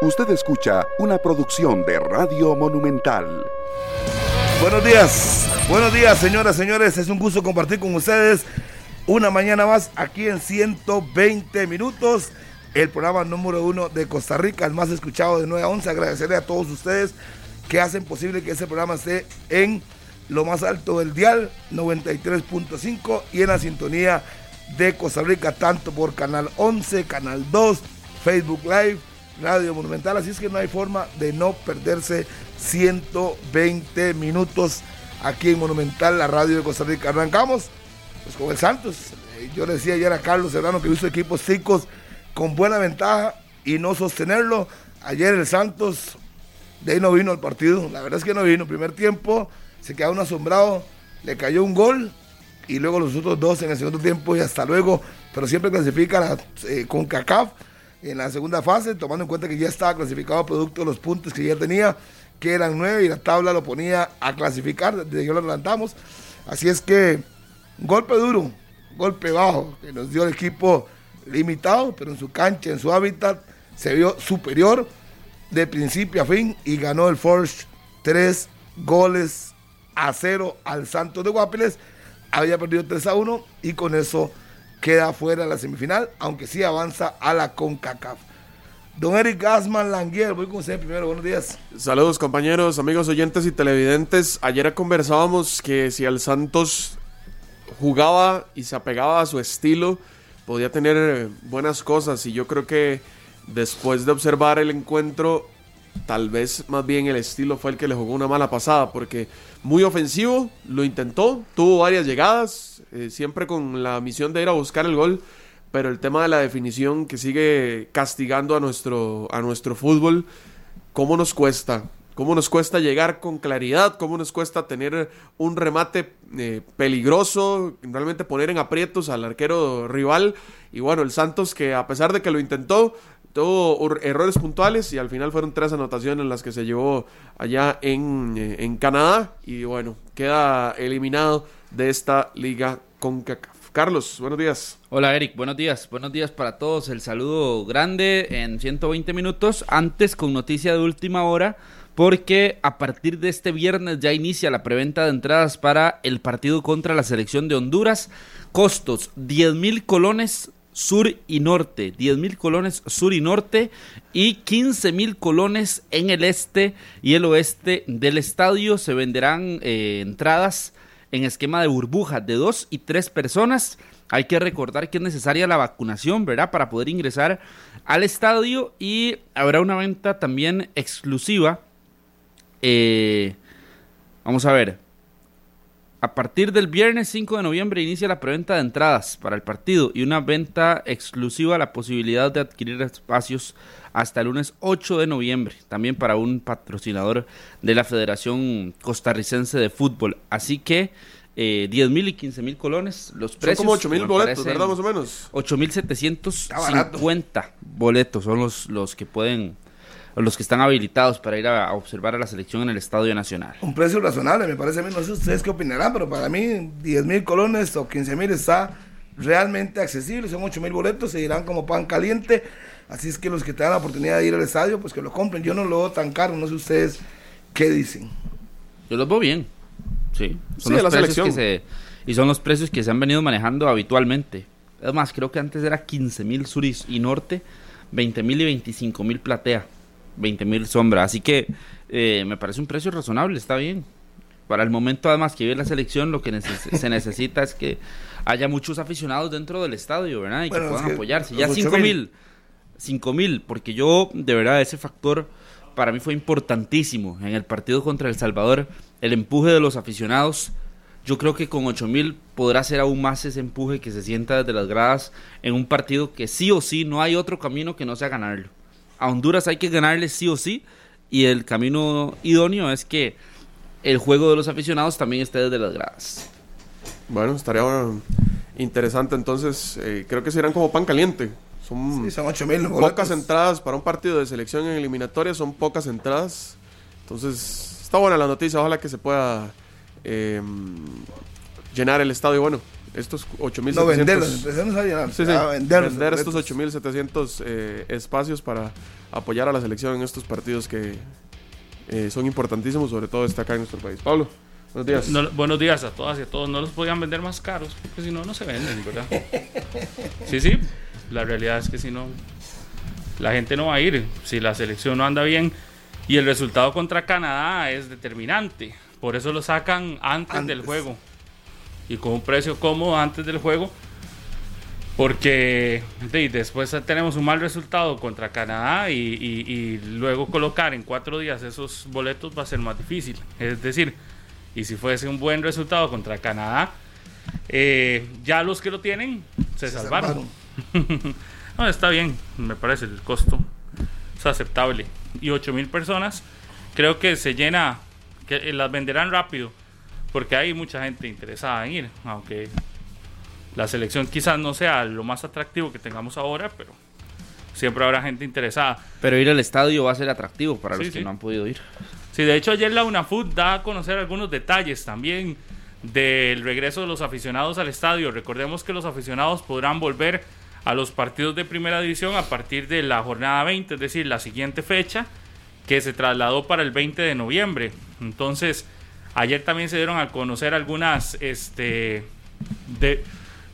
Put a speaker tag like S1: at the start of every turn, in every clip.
S1: Usted escucha una producción de Radio Monumental.
S2: Buenos días, buenos días señoras, señores. Es un gusto compartir con ustedes una mañana más aquí en 120 minutos. El programa número uno de Costa Rica, el más escuchado de 9 a 11. Agradecerle a todos ustedes que hacen posible que ese programa esté en lo más alto del dial, 93.5 y en la sintonía de Costa Rica, tanto por Canal 11, Canal 2, Facebook Live, Radio Monumental. Así es que no hay forma de no perderse 120 minutos aquí en Monumental, la radio de Costa Rica. Arrancamos pues, con el Santos. Eh, yo le decía ayer a Carlos Serrano que visto equipos chicos con buena ventaja y no sostenerlo. Ayer el Santos de ahí no vino al partido. La verdad es que no vino. Primer tiempo se quedó un asombrado, le cayó un gol y luego los otros dos en el segundo tiempo y hasta luego. Pero siempre clasifica eh, con CACAF en la segunda fase, tomando en cuenta que ya estaba clasificado producto de los puntos que ya tenía, que eran nueve, y la tabla lo ponía a clasificar, desde que lo adelantamos. Así es que, golpe duro, golpe bajo, que nos dio el equipo limitado, pero en su cancha, en su hábitat, se vio superior de principio a fin y ganó el Forge tres goles a cero al Santos de Guapiles. Había perdido 3 a 1 y con eso queda fuera de la semifinal, aunque sí avanza a la CONCACAF. Don Eric Gasman Languier, voy con usted primero, buenos días.
S3: Saludos compañeros, amigos oyentes y televidentes. Ayer conversábamos que si el Santos jugaba y se apegaba a su estilo, podía tener buenas cosas y yo creo que después de observar el encuentro, tal vez más bien el estilo fue el que le jugó una mala pasada porque muy ofensivo, lo intentó, tuvo varias llegadas, eh, siempre con la misión de ir a buscar el gol, pero el tema de la definición que sigue castigando a nuestro, a nuestro fútbol, ¿cómo nos cuesta? ¿Cómo nos cuesta llegar con claridad? ¿Cómo nos cuesta tener un remate eh, peligroso? Realmente poner en aprietos al arquero rival. Y bueno, el Santos que a pesar de que lo intentó, tuvo errores puntuales y al final fueron tres anotaciones las que se llevó allá en, eh, en Canadá y bueno, queda eliminado de esta liga con Carlos, buenos días.
S4: Hola Eric, buenos días. Buenos días para todos. El saludo grande en 120 minutos. Antes con noticia de última hora, porque a partir de este viernes ya inicia la preventa de entradas para el partido contra la selección de Honduras. Costos 10 mil colones sur y norte, 10 mil colones sur y norte y 15 mil colones en el este y el oeste del estadio. Se venderán eh, entradas en esquema de burbuja de dos y tres personas. Hay que recordar que es necesaria la vacunación, ¿verdad? Para poder ingresar al estadio y habrá una venta también exclusiva. Eh, vamos a ver, a partir del viernes 5 de noviembre inicia la preventa de entradas para el partido y una venta exclusiva la posibilidad de adquirir espacios hasta el lunes 8 de noviembre, también para un patrocinador de la Federación Costarricense de Fútbol. Así que eh, 10 mil y 15 mil colones, los precios.
S3: Son como 8 mil boletos, ¿verdad? Más o menos.
S4: 8 mil 750 boletos son los, los que pueden los que están habilitados para ir a, observar a la selección en el Estadio Nacional.
S2: Un precio razonable, me parece a mí, no sé ustedes qué opinarán, pero para mí 10 mil colones o 15 mil está realmente accesible, son 8 mil boletos, se irán como pan caliente, así es que los que tengan la oportunidad de ir al estadio, pues que lo compren, yo no lo veo tan caro, no sé ustedes qué dicen.
S4: Yo los veo bien, sí, son los precios que se, y son los precios que se han venido manejando habitualmente. Es más, creo que antes era 15 mil sur y norte, 20 mil y 25 mil platea. 20 mil sombras. Así que eh, me parece un precio razonable, está bien. Para el momento, además, que vive la selección, lo que se necesita es que haya muchos aficionados dentro del estadio, ¿verdad? Y que puedan apoyarse. Ya 5 mil, 5 mil, porque yo, de verdad, ese factor para mí fue importantísimo en el partido contra El Salvador. El empuje de los aficionados. Yo creo que con 8 mil podrá ser aún más ese empuje que se sienta desde las gradas en un partido que sí o sí no hay otro camino que no sea ganarlo a Honduras hay que ganarle sí o sí y el camino idóneo es que el juego de los aficionados también esté desde las gradas.
S3: Bueno, estaría interesante entonces, eh, creo que serán como pan caliente. Son, pocas entradas para un partido de selección en eliminatoria, son pocas entradas. Entonces, está buena la noticia, ojalá que se pueda em, llenar el estadio. Bueno, estos
S2: No,
S3: 8.700.
S2: venderlos, empecemos a llenar.
S3: Sí, sí,
S2: a venderlos,
S3: vender estos
S2: boletos.
S3: 8.700 eh, espacios para apoyar a la selección en estos partidos que eh, son importantísimos, sobre todo acá en nuestro país. Pablo, buenos días.
S5: No- buenos días a todas y a todos. No los podían vender más caros, porque si no, no se venden, ¿verdad? Sí, sí. La realidad es que si no, la gente no va a ir. Si la selección no anda bien y el resultado contra Canadá es determinante. Por eso lo sacan antes, del
S2: Antes.
S5: juego. Y con un precio cómodo antes del juego. Porque de, después tenemos un mal resultado contra Canadá y, y- y luego colocar en cuatro días esos boletos va a ser más difícil. Es decir, y si fuese un buen resultado contra Canadá, eh, ya los que lo tienen se,
S2: Se
S5: salvaron. no, está bien, me parece el costo es aceptable. Y 8 mil personas, creo que se llena, que eh, las venderán rápido, porque hay mucha gente interesada en ir, aunque la selección quizás no sea lo más atractivo que tengamos ahora, pero siempre habrá gente interesada.
S4: Pero ir al estadio va a ser atractivo para
S5: Sí,
S4: los que
S5: sí.
S4: no han podido ir.
S5: Sí, de hecho ayer la UNAFUT da a conocer algunos detalles también del regreso de los aficionados al estadio. Recordemos que los aficionados podrán volver a los partidos de primera división a partir de la jornada 20, es decir, la siguiente fecha que se trasladó para el 20 de noviembre. Entonces, ayer también se dieron a conocer algunas, este,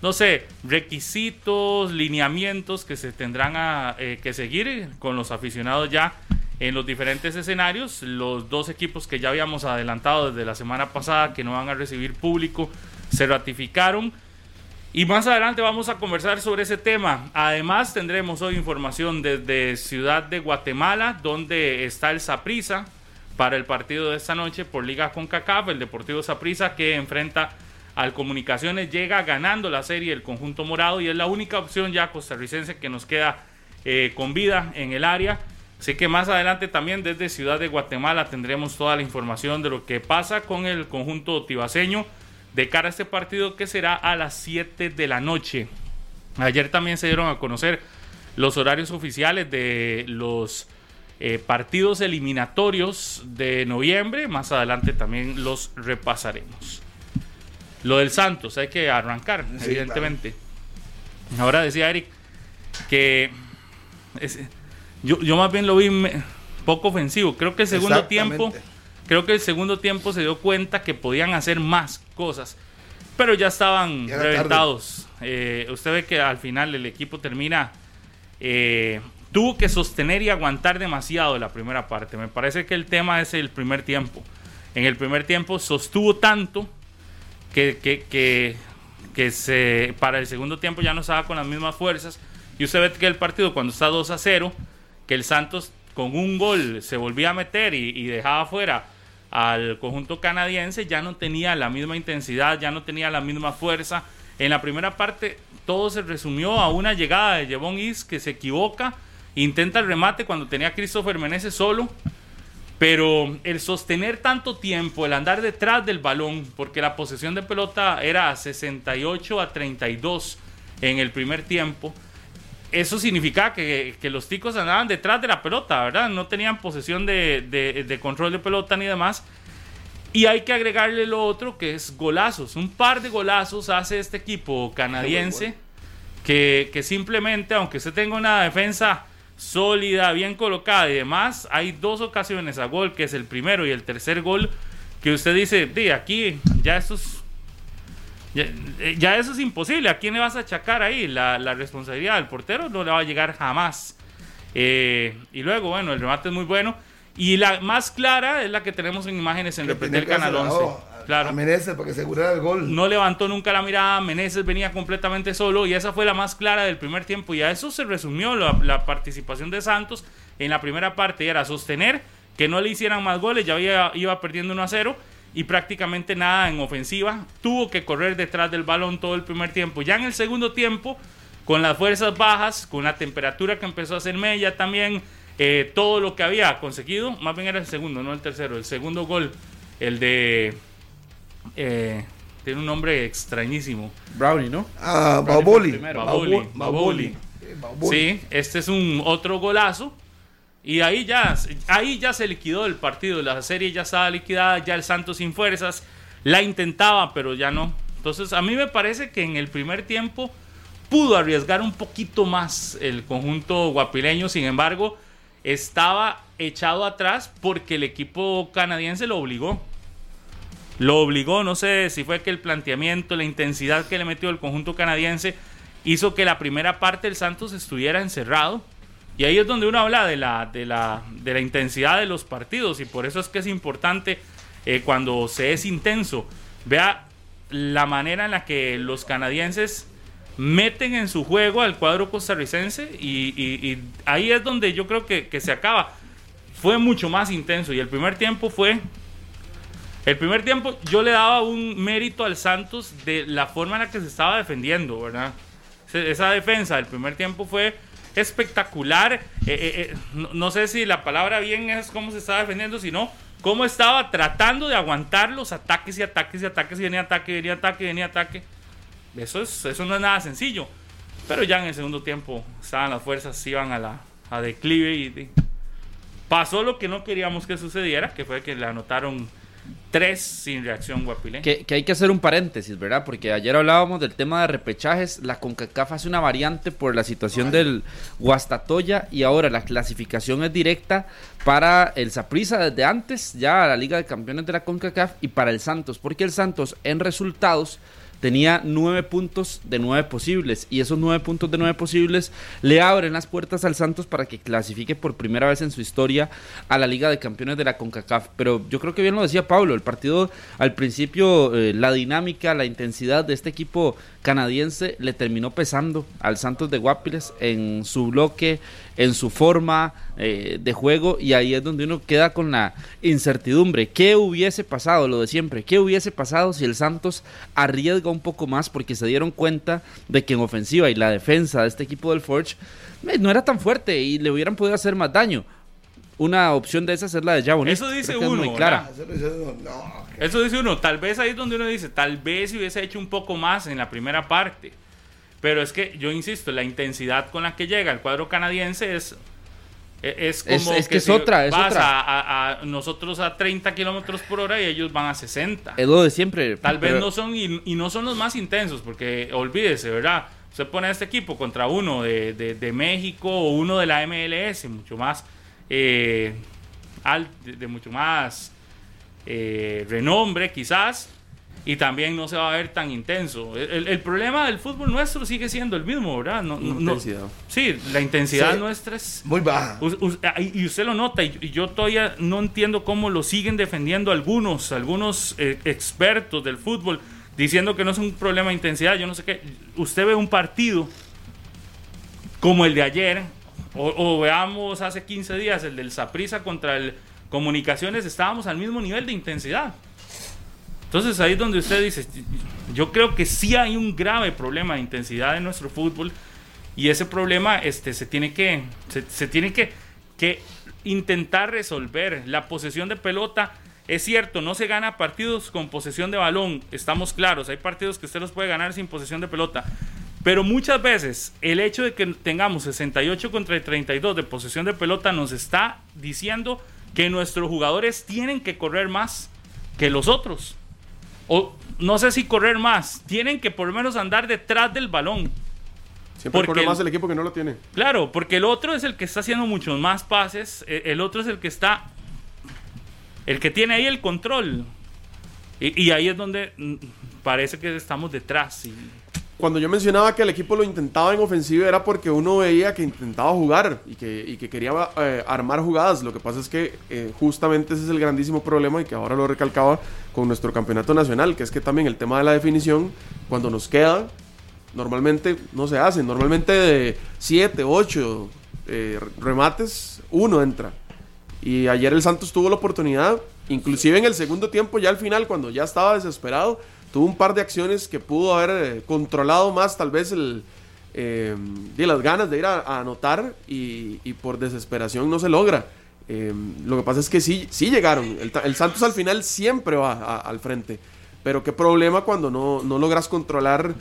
S5: no sé, requisitos, lineamientos que se tendrán a, eh, que seguir con los aficionados ya en los diferentes escenarios. Los dos equipos que ya habíamos adelantado desde la semana pasada que no van a recibir público se ratificaron. Y más adelante vamos a conversar sobre ese tema. Además tendremos hoy información desde Ciudad de Guatemala, donde está el Saprisa para el partido de esta noche por Liga CONCACAF, el Deportivo Saprisa que enfrenta al Comunicaciones, llega ganando la serie el conjunto morado y es la única opción ya costarricense que nos queda eh, con vida en el área. Así que más adelante también desde Ciudad de Guatemala tendremos toda la información de lo que pasa con el conjunto tibaseño de cara a este partido que será a las 7 de la noche. Ayer también se dieron a conocer los horarios oficiales de los eh, partidos eliminatorios de noviembre. Más adelante también los repasaremos. Lo del Santos, hay que arrancar,
S2: Sí,
S5: evidentemente. Ahora decía Eric que es- yo, yo más bien lo vi me- poco ofensivo. Creo que el segundo tiempo. Creo que el segundo tiempo se dio cuenta que podían hacer más cosas, pero ya estaban
S2: Ya
S5: reventados. Eh, usted ve que al final el equipo termina, eh, tuvo que sostener y aguantar demasiado la primera parte. Me parece que el tema es el primer tiempo. En el primer tiempo sostuvo tanto que, que, que, se, para el segundo tiempo ya no estaba con las mismas fuerzas. Y usted ve que el partido cuando está 2 a 0, que el Santos con un gol se volvía a meter y, y dejaba fuera al conjunto canadiense, ya no tenía la misma intensidad, ya no tenía la misma fuerza. En la primera parte todo se resumió a una llegada de Jevon Is que se equivoca, intenta el remate cuando tenía a Christopher Meneses solo, pero el sostener tanto tiempo, el andar detrás del balón, porque la posesión de pelota era 68 a 32 en el primer tiempo, eso significaba que, que los ticos andaban detrás de la pelota, ¿verdad? No tenían posesión de, de- de control de pelota ni demás. Y hay que agregarle lo otro que es golazos. Un par de golazos hace este equipo canadiense que, que simplemente, aunque usted tenga una defensa sólida, bien colocada y demás, hay dos ocasiones a gol, que es el primero y el tercer gol, que usted dice, de aquí ya esto es ya, eh, ya eso es imposible. ¿A quién le vas a achacar ahí? La, la responsabilidad del portero no le va a llegar jamás. Eh, y luego, bueno, el remate es muy bueno. Y la más clara es la que tenemos en imágenes en Repetir Canal
S2: hacer
S5: 11. Claro.
S2: A Menezes para que asegurara el gol.
S5: No levantó nunca la mirada, Meneses venía completamente solo y esa fue la más clara del primer tiempo y a eso se resumió la, la participación de Santos en la primera parte, era sostener que no le hicieran más goles, ya había, iba perdiendo 1 a 0 y prácticamente nada en ofensiva, tuvo que correr detrás del balón todo el primer tiempo, ya en el segundo tiempo, con las fuerzas bajas, con la temperatura que empezó a hacer Mella también, eh, todo lo que había conseguido, más bien era el segundo, no el tercero, el segundo gol, el de... eh, tiene un nombre extrañísimo.
S4: Brownie, ¿no?
S2: Ah, Baboli.
S5: Baboli.
S2: Eh, Baboli.
S5: Sí, este es un otro golazo. Y ahí ya, ahí ya se liquidó el partido. La serie ya estaba liquidada, ya el Santos sin fuerzas. La intentaba, pero ya no. Entonces, a mí me parece que en el primer tiempo pudo arriesgar un poquito más el conjunto guapileño, sin embargo, estaba echado atrás porque el equipo canadiense lo obligó. Lo obligó, no sé si fue que el planteamiento, la intensidad que le metió el conjunto canadiense hizo que la primera parte del Santos estuviera encerrado. Y ahí es donde uno habla de la, de la, de la intensidad de los partidos y por eso es que es importante eh, cuando se es intenso. Vea la manera en la que los canadienses meten en su juego al cuadro costarricense y, ahí es donde yo creo que, que, se acaba. Fue mucho más intenso y el primer tiempo fue... El primer tiempo yo le daba un mérito al Santos de la forma en la que se estaba defendiendo, ¿verdad? Esa defensa del primer tiempo fue espectacular. Eh, eh, eh, no, sé si la palabra bien es cómo se estaba defendiendo, sino cómo estaba tratando de aguantar los ataques y ataques y ataques y venía ataque, venía ataque, venía ataque. Eso, es, eso no es nada sencillo. Pero ya en el segundo tiempo estaban las fuerzas, iban a la a declive y pasó lo que no queríamos que sucediera, que fue que le anotaron tres sin reacción Guapilé.
S4: Que, que, hay que hacer un paréntesis, ¿verdad? Porque ayer hablábamos del tema de repechajes. La CONCACAF hace una variante por la situación del Guastatoya y ahora la clasificación es directa para el Saprissa desde antes, ya a la Liga de Campeones de la CONCACAF y para el Santos, porque el Santos en resultados tenía nueve puntos de nueve posibles y esos nueve puntos de nueve posibles le abren las puertas al Santos para que clasifique por primera vez en su historia a la Liga de Campeones de la CONCACAF. Pero yo creo que bien lo decía Pablo, el partido al principio, eh, la dinámica, la intensidad de este equipo canadiense le terminó pesando al Santos de Guapiles en su bloque, en su forma eh, de juego y ahí es donde uno queda con la incertidumbre. ¿Qué hubiese pasado? Lo de siempre. ¿Qué hubiese pasado si el Santos arriesga un poco más porque se dieron cuenta de que en ofensiva y la defensa de este equipo del Forge eh, no era tan fuerte y le hubieran podido hacer más daño? Una opción de esas es la de Jabón.
S5: Eso dice uno. muy clara. Eso dice uno. Tal vez ahí es donde uno dice, tal vez si hubiese hecho un poco más en la primera parte. Pero es que yo insisto, la intensidad con la que llega el cuadro canadiense es e, es como
S4: es, que, es otra, es
S5: vas
S4: otra.
S5: A, nosotros a 30 kilómetros por hora y ellos van a 60.
S4: Es lo de siempre.
S5: Tal vez no son y, no son los más intensos, porque olvídese, ¿verdad? Usted pone a este equipo contra uno de, de México o uno de la MLS, mucho más eh, de, mucho más eh, renombre quizás y también no se va a ver tan intenso. El, problema del fútbol nuestro sigue siendo el mismo, ¿verdad? No, intensidad. sí, la intensidad nuestra es
S2: muy baja.
S5: Ah, y usted lo nota, y, yo todavía no entiendo cómo lo siguen defendiendo algunos, algunos eh, expertos del fútbol, diciendo que no es un problema de intensidad. Yo no sé qué. Usted ve un partido como el de ayer, o, veamos hace 15 días el del Saprisa contra el Comunicaciones, estábamos al mismo nivel de intensidad. Entonces ahí es donde usted dice, yo creo que sí hay un grave problema de intensidad en nuestro fútbol y ese problema este, se tiene que, se, tiene que, que intentar resolver. La posesión de pelota, es cierto, no se gana partidos con posesión de balón, estamos claros, hay partidos que usted los puede ganar sin posesión de pelota, pero muchas veces el hecho de que tengamos 68 contra 32 de posesión de pelota nos está diciendo que nuestros jugadores tienen que correr más que los otros. O no sé si correr más, tienen que por lo menos andar detrás del balón.
S3: Siempre corre más el equipo que no lo tiene.
S5: Claro, porque el otro es el que está haciendo muchos más pases, e, el otro es el que está, el que tiene ahí el control. Y, y ahí es donde mm, parece que estamos detrás. Y,
S3: cuando yo mencionaba que el equipo lo intentaba en ofensiva era porque uno veía que intentaba jugar y que, que quería eh, armar jugadas. Lo que pasa es que eh, justamente ese es el grandísimo problema y que ahora lo recalcaba con nuestro campeonato nacional, que es que también el tema de la definición, cuando nos queda, normalmente no se hace. Normalmente de 7, 8 eh, remates, uno entra. Y ayer el Santos tuvo la oportunidad, inclusive en el segundo tiempo, ya al final, cuando ya estaba desesperado, tuvo un par de acciones que pudo haber eh, controlado más tal vez el, eh, las ganas de ir a, anotar y, por desesperación no se logra. Eh, lo que pasa es que sí, sí llegaron. El, Santos al final siempre va al frente. Pero qué problema cuando no, no logras controlar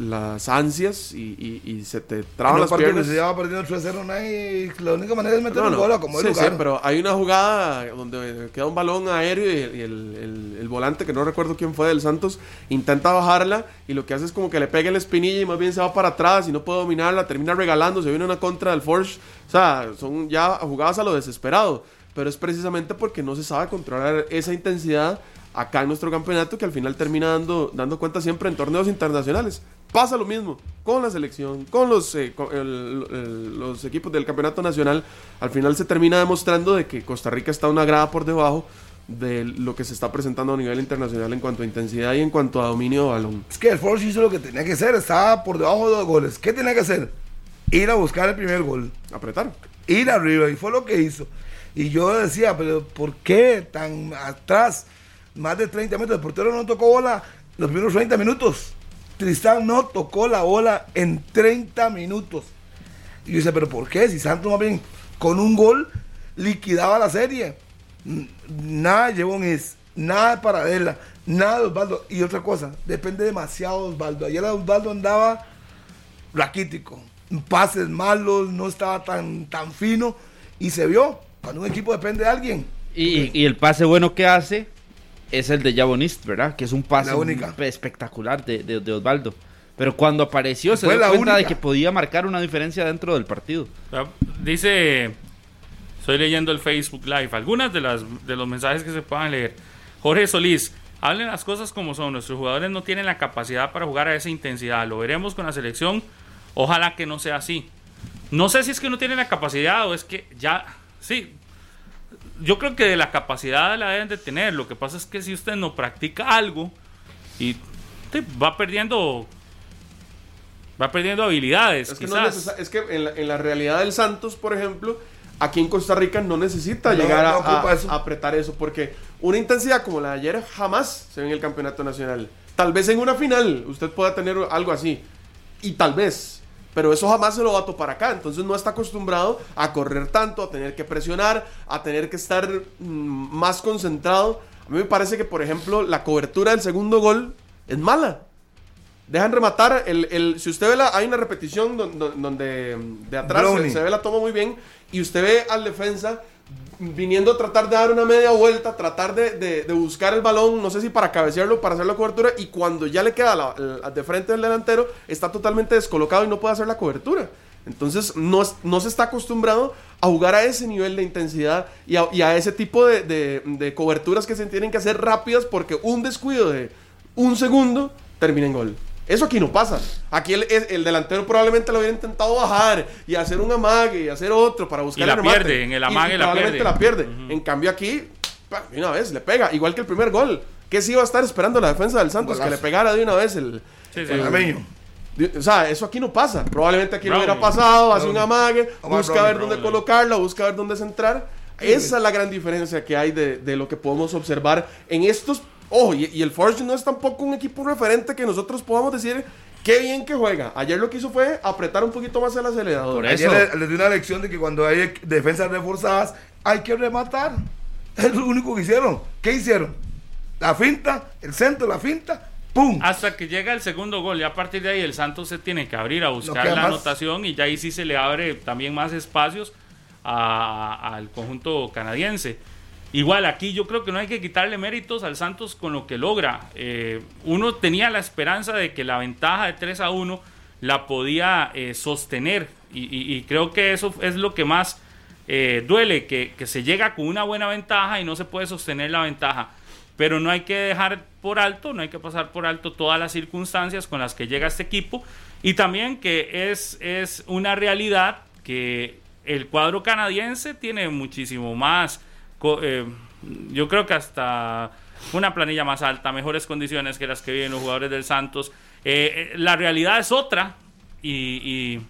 S3: las ansias y, y- y se te traban las piernas.
S2: se lleva perdiendo 3-0, nadie- la única manera es meter
S3: No,
S2: un
S3: no.
S2: gol como
S3: Sí,
S2: el
S3: sí, pero hay una jugada donde queda un balón aéreo y, y el, el- el volante, que no recuerdo quién fue del Santos, intenta bajarla y lo que hace es como que le pega la espinilla y más bien se va para atrás y no puede dominarla, termina regalando, se viene una contra del Forge. O sea, son ya jugadas a lo desesperado, pero es precisamente porque no se sabe controlar esa intensidad acá en nuestro campeonato que al final termina dando, dando cuenta siempre en torneos internacionales. Pasa lo mismo con la selección, con los, eh, con el- el- los equipos del campeonato nacional. Al final se termina demostrando de que Costa Rica está una grada por debajo de lo que se está presentando a nivel internacional en cuanto a intensidad y en cuanto a dominio de balón.
S2: Es que el Force hizo lo que tenía que hacer, estaba por debajo de dos goles. ¿Qué tenía que hacer? Ir a buscar el primer gol,
S3: Apretar.
S2: ir arriba, y fue lo que hizo. Y yo decía, pero ¿por qué tan atrás? Más de 30 metros, el portero no tocó bola los primeros 30 minutos. Tristán no tocó la bola en 30 minutos. Y yo decía, pero ¿por qué? Si Santos más bien con un gol liquidaba la serie. Nada de Jevon nada de Paradela, nada de Osvaldo. Y otra cosa, depende demasiado de Osvaldo. Ayer Osvaldo andaba raquítico, pases malos, no estaba tan, tan fino. Y se vio, cuando un equipo depende de alguien.
S4: Y, y el pase bueno que hace es el de Jabonist, ¿verdad? Que es un pase espectacular de, de- de Osvaldo. Pero cuando apareció se
S2: Fue
S4: dio
S2: la
S4: cuenta de
S2: única.
S4: que podía marcar una diferencia dentro del partido.
S5: Dice, estoy leyendo el Facebook Live, algunas de, las, de los mensajes que se puedan leer. Jorge Solís, hablen las cosas como son, nuestros jugadores no tienen la capacidad para jugar a esa intensidad, lo veremos con la selección, ojalá que no sea así. No sé si es que no tienen la capacidad o es que ya, sí, yo creo que de la capacidad la deben de tener, lo que pasa es que si usted no practica algo y sí, va perdiendo... Va perdiendo habilidades.
S3: Es que, no es,
S5: quizás.
S3: necesa- es que en, la, en la realidad del Santos, por ejemplo, aquí en Costa Rica no necesita
S2: No,
S3: llegar a,
S2: no ocupa
S3: a-
S2: eso.
S3: a apretar eso, porque una intensidad como la de ayer jamás se ve en el campeonato nacional. Tal vez en una final usted pueda tener algo así, y tal vez, pero eso jamás se lo va a topar acá, entonces no está acostumbrado a correr tanto, a tener que presionar, a tener que estar mm, más concentrado. A mí me parece que, por ejemplo, la cobertura del segundo gol es mala. Dejan rematar. El, el- si usted ve la, hay una repetición don- don- donde, mm, de atrás se, se ve la toma muy bien. Y usted ve al defensa viniendo a tratar de dar una media vuelta, tratar de, buscar el balón, no sé si para cabecearlo para hacer la cobertura. Y cuando ya le queda la- la- de frente del delantero, está totalmente descolocado y no puede hacer la cobertura. Entonces no, se está acostumbrado a jugar a ese nivel de intensidad y a, ese tipo de coberturas que se tienen que hacer rápidas porque un descuido de un segundo termina en gol. Eso aquí no pasa. Aquí el, el- el delantero probablemente lo hubiera intentado bajar y hacer un amague y hacer otro para buscar
S5: Y la
S3: el remate.
S5: pierde, en el amague
S3: y
S5: la
S3: probablemente
S5: pierde.
S3: la pierde. En cambio aquí, de una vez le pega, igual que el primer gol. ¿Qué se iba a estar esperando la defensa del Santos? Que le pegara de una vez el...
S5: Sí, sí.
S3: el- O sea, eso aquí no pasa. Probablemente aquí
S5: Brownie.
S3: lo hubiera pasado, hace un amague,
S2: Omar
S3: busca ver dónde colocarla, busca ver dónde centrar. Esa es la gran diferencia que hay de, de lo que podemos observar en estos. Ojo, y, y el Forge no es tampoco un equipo referente que nosotros podamos decir qué bien que juega. Ayer lo que hizo fue apretar un poquito más el acelerador.
S4: Por
S2: Ayer le- les di una lección de que cuando hay defensas reforzadas hay que rematar. Es lo único que hicieron. ¿Qué hicieron? La finta, el centro, la finta, ¡pum!
S5: Hasta que llega el segundo gol, y a partir de ahí el Santos se tiene que abrir a buscar la
S2: más.
S5: anotación y ya ahí sí se le abre también más espacios a- al conjunto canadiense. Igual aquí yo creo que no hay que quitarle méritos al Santos con lo que logra. Eh, uno tenía la esperanza de que la ventaja de 3 a 1 la podía eh, sostener y, creo que eso es lo que más eh, duele, que, que se llega con una buena ventaja y no se puede sostener la ventaja. Pero no hay que dejar por alto, no hay que pasar por alto todas las circunstancias con las que llega este equipo. Y también que es, es una realidad que el cuadro canadiense tiene muchísimo más, eh, yo creo que hasta una planilla más alta, mejores condiciones que las que viven los jugadores del Santos. Eh, eh, la realidad es otra y,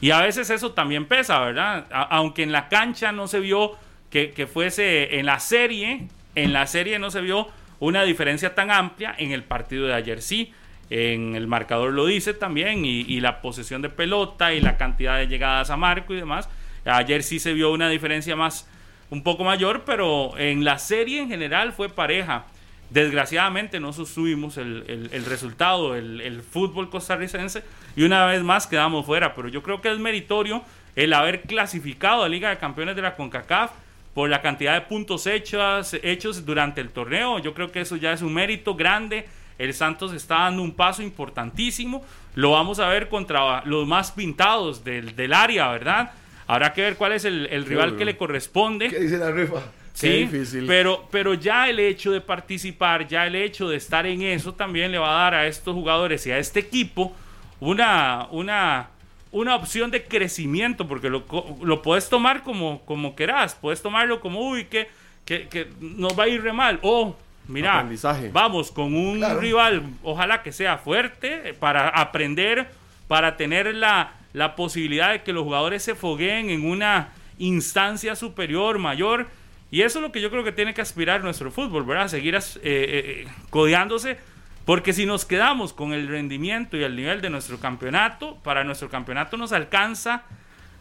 S5: y- a veces eso también pesa, ¿verdad? Aunque en la cancha no se vio que, que fuese en la serie, en la serie no se vio una diferencia tan amplia, en el partido de ayer sí. En el marcador lo dice también, y la posesión de pelota y la cantidad de llegadas a marco y demás. Ayer sí se vio una diferencia más, un poco mayor, pero en la serie en general fue pareja. Desgraciadamente no sostuvimos el, el- resultado, el, el fútbol costarricense, y una vez más quedamos fuera. Pero yo creo que es meritorio el haber clasificado a Liga de Campeones de la CONCACAF por la cantidad de puntos hechos, hechos durante el torneo. Yo creo que eso ya es un mérito grande. El Santos está dando un paso importantísimo. Lo vamos a ver contra los más pintados del, del área, ¿verdad? Habrá que ver cuál es el, el rival que le corresponde.
S2: ¿Qué dice la rifa?
S5: Sí,
S3: Qué difícil.
S5: Pero, pero ya el hecho de participar, ya el hecho de estar en eso también le va a dar a estos jugadores y a este equipo una, una, una opción de crecimiento, porque lo, lo puedes tomar como, como querás, puedes tomarlo como, uy, que, que, que nos va a ir re mal, o mira, vamos con un
S2: Claro.
S5: rival, ojalá que sea fuerte, para aprender, para tener la, la posibilidad de que los jugadores se fogueen en una instancia superior, mayor. Y eso es lo que yo creo que tiene que aspirar nuestro fútbol, ¿verdad? Seguir as- eh, eh, codeándose, porque si nos quedamos con el rendimiento y el nivel de nuestro campeonato, para nuestro campeonato nos alcanza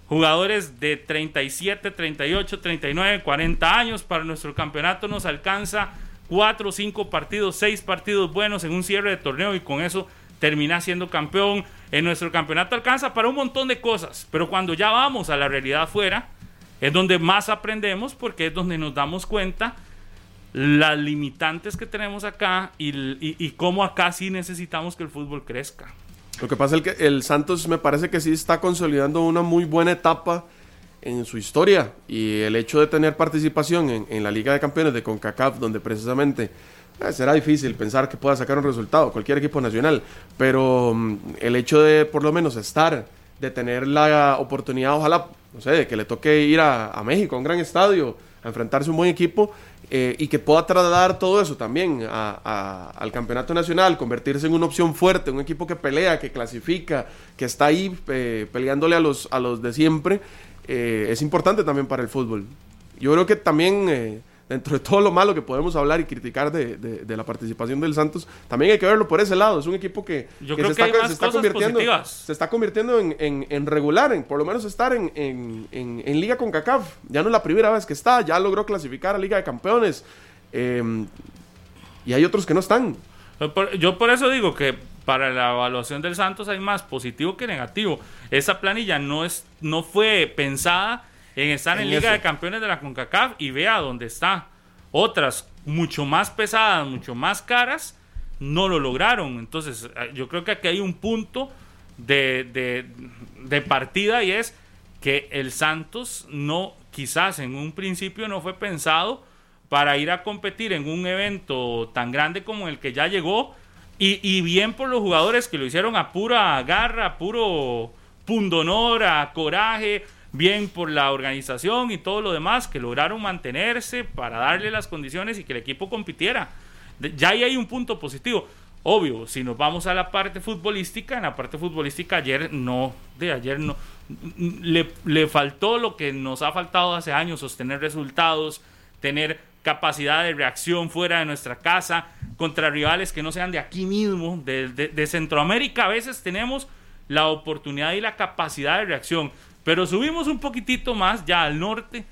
S5: jugadores de 37, 38, 39, 40 años. Para nuestro campeonato nos alcanza 4, 5 partidos, 6 partidos buenos en un cierre de torneo y con eso termina siendo campeón. En nuestro campeonato alcanza para un montón de cosas, pero cuando ya vamos a la realidad afuera, es donde más aprendemos porque es donde nos damos cuenta las limitantes que tenemos acá y, cómo acá sí necesitamos que el fútbol crezca.
S3: Lo que pasa es que el Santos me parece que sí está consolidando una muy buena etapa en su historia y el hecho de tener participación en, en la Liga de Campeones de CONCACAF, donde precisamente eh, será difícil pensar que pueda sacar un resultado cualquier equipo nacional, pero mm, el hecho de por lo menos estar, de tener la oportunidad, ojalá, no sé, de que le toque ir a, México, a un gran estadio, a enfrentarse a un buen equipo eh, y que pueda trasladar todo eso también al campeonato nacional, convertirse en una opción fuerte, un equipo que pelea, que clasifica, que está ahí eh, peleándole a los, a los de siempre, eh, es importante también para el fútbol. Yo creo que también, dentro de todo lo malo que podemos hablar y criticar de, de- de la participación del Santos, también hay que verlo por ese lado. Es un equipo que,
S5: Yo
S3: que
S5: creo
S3: se,
S5: que hay
S3: está,
S5: más
S3: se está
S5: cosas
S3: convirtiendo,
S5: positivas.
S3: se está convirtiendo en, en- en regular, en por lo menos estar en, en- en- Liga con CACAF. Ya no es la primera vez que está, ya logró clasificar a Liga de Campeones. eh, y hay otros que no están.
S5: Yo por eso digo que para la evaluación del Santos hay más positivo que negativo. Esa planilla no es no fue pensada en estar en,
S2: En
S5: Liga
S2: eso.
S5: de Campeones de la CONCACAF y vea dónde está. Otras mucho más pesadas, mucho más caras, no lo lograron. Entonces, eh, yo creo que aquí hay un punto de, de- de partida y es que el Santos no, quizás en un principio no fue pensado para ir a competir en un evento tan grande como el que ya llegó y, y bien por los jugadores que lo hicieron a pura garra, a puro pundonor, a coraje, bien por la organización y todo lo demás que lograron mantenerse para darle las condiciones y que el equipo compitiera. Ya ahí hay un punto positivo. Obvio, si nos vamos a la parte futbolística, en la parte futbolística ayer no, de ayer no, le, le faltó lo que nos ha faltado hace años, sostener resultados, tener capacidad de reacción fuera de nuestra casa, contra rivales que no sean de aquí mismo, de, de- de Centroamérica. A veces tenemos la oportunidad y la capacidad de reacción, pero subimos un poquitito más ya al norte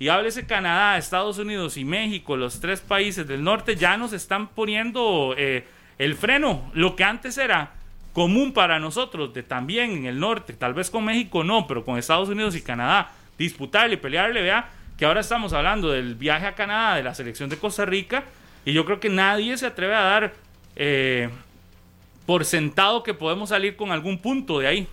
S5: y háblese Canadá, Estados Unidos y México, los tres países del norte ya nos están poniendo eh, el freno. Lo que antes era común para nosotros, de también en el norte, tal vez con México no, pero con Estados Unidos y Canadá, disputarle, pelearle, vea que ahora estamos hablando del viaje a Canadá de la selección de Costa Rica y yo creo que nadie se atreve a dar eh, por sentado que podemos salir con algún punto de ahí.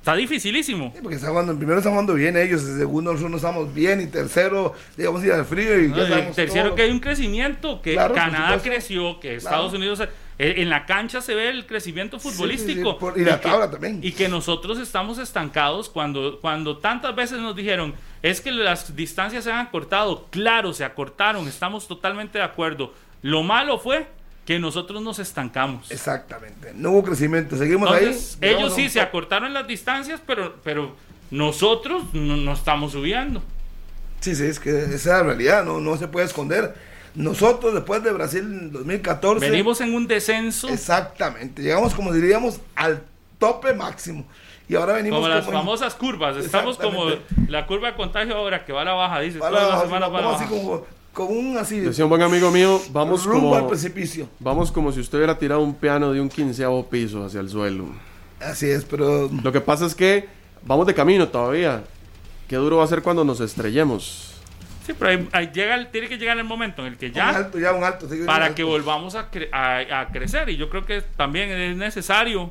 S5: Está dificilísimo.
S2: Sí, porque está jugando, primero están jugando bien ellos, en segundo nosotros no estamos bien, y tercero, digamos, ir al frío y ya
S5: No, tercero
S2: todo.
S5: que hay un crecimiento, que
S2: Claro,
S5: Canadá creció, que Estados Unidos... eh, En la cancha se ve el crecimiento
S2: sí,
S5: futbolístico.
S2: sí, por- y la
S5: que-
S2: tabla también.
S5: Y que nosotros estamos estancados cuando, cuando tantas veces nos dijeron, es que las distancias se han acortado. Claro, se acortaron, estamos totalmente de acuerdo. Lo malo fue que nosotros nos estancamos.
S2: Exactamente, no hubo crecimiento, seguimos
S5: Entonces,
S2: ahí.
S5: ellos sí se acortaron las distancias, pero, pero nosotros no, no estamos subiendo.
S2: Sí, sí, es que esa es la realidad, no, no se puede esconder. Nosotros, después de Brasil en 2014,
S5: Venimos en un descenso.
S2: exactamente, llegamos, como diríamos, al tope máximo. Y ahora venimos
S5: Como las
S2: en-
S5: famosas curvas. Estamos como la curva de contagio ahora que va a la baja, dice.
S2: a la
S5: todas las
S2: baja,
S5: semanas va a la
S2: como así
S5: baja.
S2: como con un así.
S3: Decía un buen amigo mío, vamos
S2: rumbo al
S3: como,
S2: precipicio.
S3: vamos como si usted hubiera tirado un piano de un quinceavo piso hacia el suelo.
S2: Así es, pero.
S3: Lo que pasa es que vamos de camino todavía. Qué duro va a ser cuando nos estrellemos.
S5: Sí, pero ahí- ahí llega el- tiene que llegar el momento en el que
S2: Un
S5: ya,
S2: alto, ya un alto. sí, un
S5: para
S2: alto.
S5: que volvamos a, cre- a- a crecer. Y yo creo que también es necesario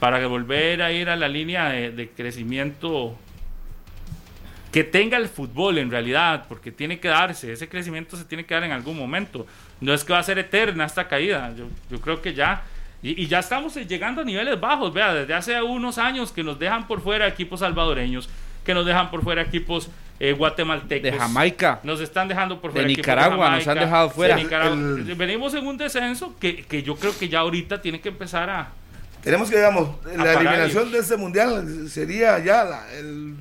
S5: para que volver a ir a la línea de, de crecimiento que tenga el fútbol en realidad, porque tiene que darse, ese crecimiento se tiene que dar en algún momento. No es que va a ser eterna esta caída. Yo, yo creo que ya, y, y ya estamos llegando a niveles bajos, vea, desde hace unos años que nos dejan por fuera equipos salvadoreños, que nos dejan por fuera equipos eh, guatemaltecos.
S4: De Jamaica.
S5: Nos están dejando por
S4: De
S5: fuera. equipos
S4: Nicaragua, nos
S5: Jamaica,
S4: han dejado fuera.
S5: de Nicaragua.
S2: El-
S5: Venimos en un descenso que, que yo creo que ya ahorita tiene que empezar a...
S2: Tenemos que, digamos, la eliminación
S5: y-
S2: de este mundial sería ya la- el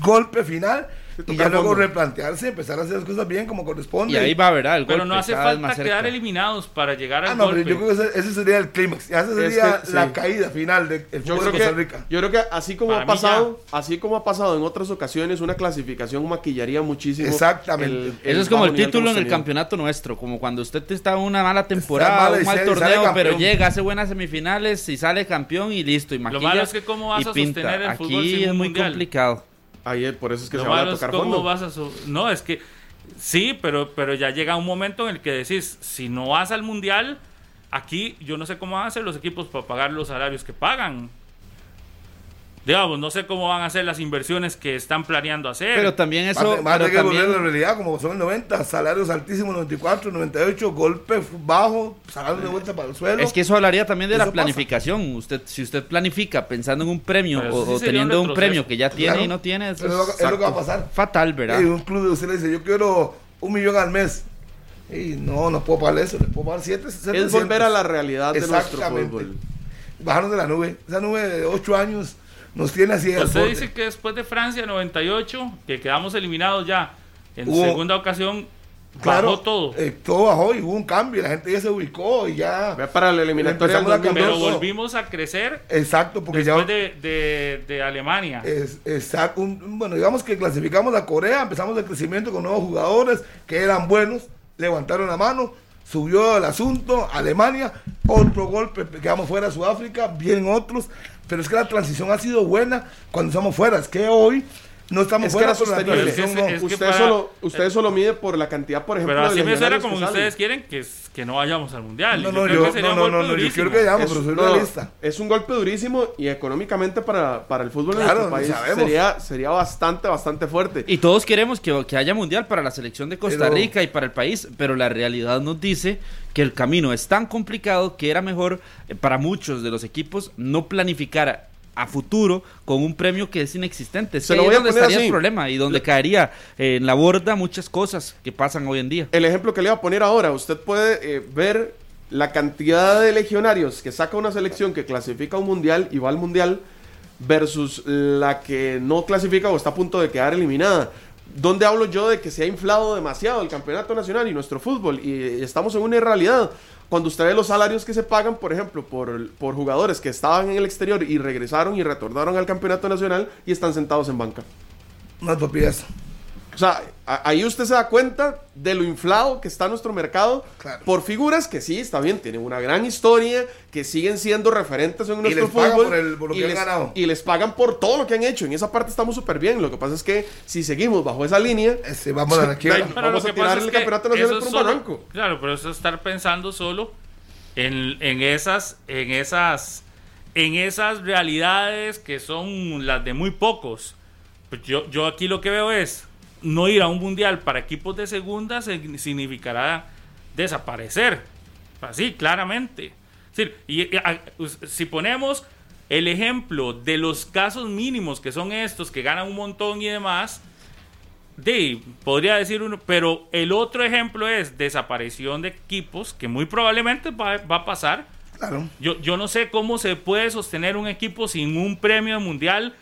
S2: golpe final y ya luego
S3: fondo.
S2: replantearse, empezar a hacer las cosas bien como corresponde.
S4: Y ahí va, ¿verdad? El
S5: Pero
S4: golpe,
S5: no hace falta quedar eliminados para llegar al
S2: Ah, no, pero
S5: golpe.
S2: yo creo que ese, ese sería el clímax. Ya ese
S3: Es
S2: sería
S3: que,
S2: la
S3: sí.
S2: caída final del
S3: Yo
S2: fútbol
S3: creo,
S2: de Costa
S3: que,
S2: Rica.
S3: yo creo que así como
S5: Para
S3: ha pasado, así como ha pasado en otras ocasiones, una clasificación maquillaría muchísimo.
S2: Exactamente.
S4: Eso es como el título en el campeonato nuestro, como cuando usted está en una mala temporada, un mal torneo, pero llega, hace buenas semifinales y sale campeón y listo, y
S5: Lo
S4: maquilla
S5: malo es que cómo vas
S4: y
S5: a
S4: pinta.
S5: sostener el fútbol
S4: Aquí
S5: sin
S4: es
S5: un
S4: muy
S5: mundial.
S4: complicado.
S3: Ahí es por eso es que
S5: Lo
S3: se van a
S5: malo es
S3: tocar fondo.
S5: vas a... su- No, es que... Sí, pero, pero ya llega un momento en el que decís, si no vas al mundial, aquí yo no sé cómo van a hacer los equipos para pagar los salarios que pagan. Digamos, no sé cómo van a hacer las inversiones que están planeando hacer.
S4: Pero también eso,
S2: Más, más
S4: pero
S2: que volver a la
S4: también,
S2: realidad, como son el 90, salarios altísimos 94, 98, golpe bajo, salarios de vuelta para el suelo.
S4: es que eso hablaría también de
S2: Eso
S4: la
S2: pasa.
S4: planificación. Usted, si usted planifica pensando en un premio
S5: Pero
S4: o,
S5: sí
S4: teniendo
S5: un
S4: premio que ya tiene
S2: Claro.
S4: y no tiene, eso
S2: Pero es lo- es lo que va a pasar.
S4: fatal, ¿verdad?
S2: Y un club de usted le dice, yo quiero un millón al mes. Y no, no puedo pagar eso, le puedo pagar siete,
S3: Es volver a la realidad de nuestro fútbol.
S2: Bajarnos de la nube. Esa nube de 8 años nos tiene así.
S5: Usted
S2: borde.
S5: dice que después de Francia 98, que quedamos eliminados ya en
S2: Hubo-
S5: segunda ocasión,
S2: Claro,
S5: bajó todo.
S2: eh, todo bajó y hubo un cambio. La gente ya se ubicó y ya.
S3: Para la eliminatoria del
S2: Empezamos a cambiar
S5: pero
S3: 2002.
S2: todo.
S5: volvimos a crecer
S2: Exacto, porque
S5: después
S2: ya.
S5: de, de- de Alemania.
S2: Es, exacto, un- bueno, digamos que clasificamos a Corea, empezamos el crecimiento con nuevos jugadores que eran buenos, levantaron la mano, subió el asunto, Alemania, otro golpe, quedamos fuera de Sudáfrica, bien otros, pero es que la transición ha sido buena cuando estamos fuera, es que hoy no estamos
S3: Es que
S2: fuera,
S3: era
S2: pero la
S3: sostenible.
S2: transición
S5: Es que-
S2: no.
S5: es que
S3: usted,
S5: para-
S3: solo, usted
S5: eh,
S3: solo mide por la cantidad, por ejemplo,
S5: Pero así
S3: de
S5: me suena como
S3: que
S5: ustedes quieren que, que no vayamos al mundial.
S2: No, no,
S5: creo
S2: yo,
S5: que sería
S2: no,
S5: un
S2: no,
S5: golpe
S2: no, yo
S5: durísimo.
S2: quiero que vayamos,
S3: Es,
S2: pero soy
S3: no,
S2: realista.
S3: es un golpe durísimo y económicamente para, para el fútbol
S2: Claro,
S3: en nuestro país
S2: sabemos.
S3: sería, sería bastante, bastante fuerte.
S4: Y todos queremos que, que haya mundial para la selección de Costa
S2: Pero-
S4: Rica y para el país, pero la realidad nos dice que el camino es tan complicado que era mejor eh, para muchos de los equipos no planificar a futuro con un premio que es inexistente.
S3: Se lo voy a
S4: donde
S3: poner
S4: estaría
S3: así.
S4: el problema y donde caería eh, en la borda muchas cosas que pasan hoy en día.
S3: El ejemplo que le voy a poner ahora, usted puede eh, ver la cantidad de legionarios que saca una selección que clasifica a un mundial y va al mundial versus la que no clasifica o está a punto de quedar eliminada. ¿Dónde hablo yo de que se ha inflado demasiado el campeonato nacional y nuestro fútbol? Y estamos en una irrealidad. Cuando usted ve los salarios que se pagan, por ejemplo, por, por jugadores que estaban en el exterior y regresaron y retornaron al campeonato nacional y están sentados en banca.
S2: Una utopías.
S3: O sea, ahí usted se da cuenta de lo inflado que está nuestro mercado
S2: Claro.
S3: por figuras que sí, está bien, tienen una gran historia, que siguen siendo referentes en nuestro
S2: les pagan
S3: fútbol.
S2: por el- por lo
S3: y
S2: que han
S3: les,
S2: ganado.
S3: y les pagan por todo lo que han hecho. En esa parte estamos súper bien. Lo que pasa es que si seguimos bajo esa línea,
S2: Este, vamos a la quiebra.
S3: Pero Vamos
S5: lo
S3: a tirar el
S5: es que
S3: campeonato nacional por un
S5: solo-
S3: barranco.
S5: Claro, pero eso es estar pensando solo en, en esas, en esas, en esas realidades que son las de muy pocos. Pues yo, yo aquí lo que veo es no ir a un mundial para equipos de segunda sig- significará desaparecer. Así, claramente. Es decir, y, y, a- us- si ponemos el ejemplo de los casos mínimos que son estos, que ganan un montón y demás, de, podría decir uno, pero el otro ejemplo es desaparición de equipos, que muy probablemente va, va a pasar.
S2: Claro.
S5: Yo, yo no sé cómo se puede sostener un equipo sin un premio mundial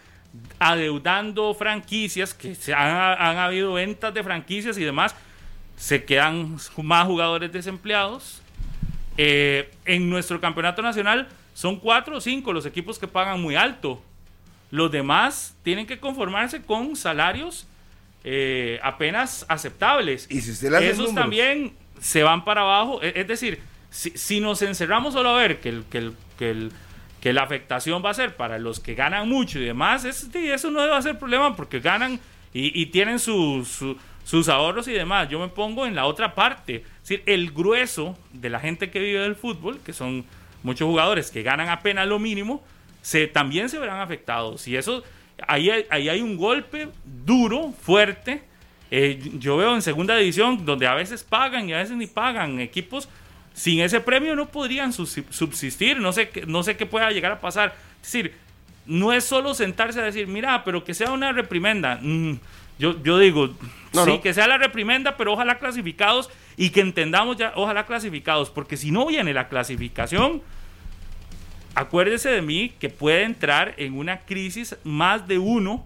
S5: adeudando franquicias, que se han, han habido ventas de franquicias y demás, se quedan más jugadores desempleados. Eh, en nuestro campeonato nacional son cuatro o cinco los equipos que pagan muy alto. Los demás tienen que conformarse con salarios eh, apenas aceptables.
S2: Y si usted
S5: Esos
S2: números.
S5: también se van para abajo. E- Es decir, si, si nos encerramos solo a ver que, el, que, el, que, el- que la afectación va a ser para los que ganan mucho y demás, es, eso no debe ser problema porque ganan y, y tienen su- su- sus ahorros y demás. Yo me pongo en la otra parte. Es decir, el grueso de la gente que vive del fútbol, que son muchos jugadores que ganan apenas lo mínimo, se, también se verán afectados. Y eso, ahí hay, ahí hay un golpe duro, fuerte. Eh, yo veo en segunda división donde a veces pagan y a veces ni pagan. Equipos sin ese premio no podrían subsi- subsistir. No sé, qué- no sé qué pueda llegar a pasar. Es decir, no es solo sentarse a decir, mira, pero que sea una reprimenda. Mm, yo, yo digo,
S3: No,
S5: sí,
S3: no.
S5: que sea la reprimenda, pero ojalá clasificados y que entendamos ya, ojalá clasificados, porque si no viene la clasificación, acuérdese de mí que puede entrar en una crisis más de uno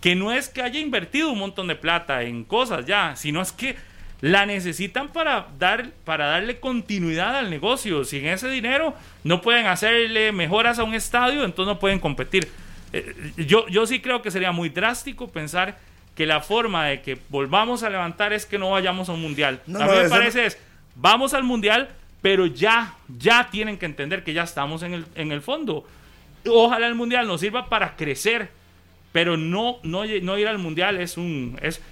S5: que no es que haya invertido un montón de plata en cosas ya, sino es que la necesitan para, dar, para darle continuidad al negocio. Sin ese dinero no pueden hacerle mejoras a un estadio, entonces no pueden competir. Eh, yo, yo sí creo que sería muy drástico pensar que la forma de que volvamos a levantar es que no vayamos a un mundial.
S2: No,
S5: a mí
S2: no,
S5: me parece es, vamos al mundial, pero ya, ya tienen que entender que ya estamos en el, en el fondo. Ojalá el mundial nos sirva para crecer, pero no, no, no ir al mundial es un, es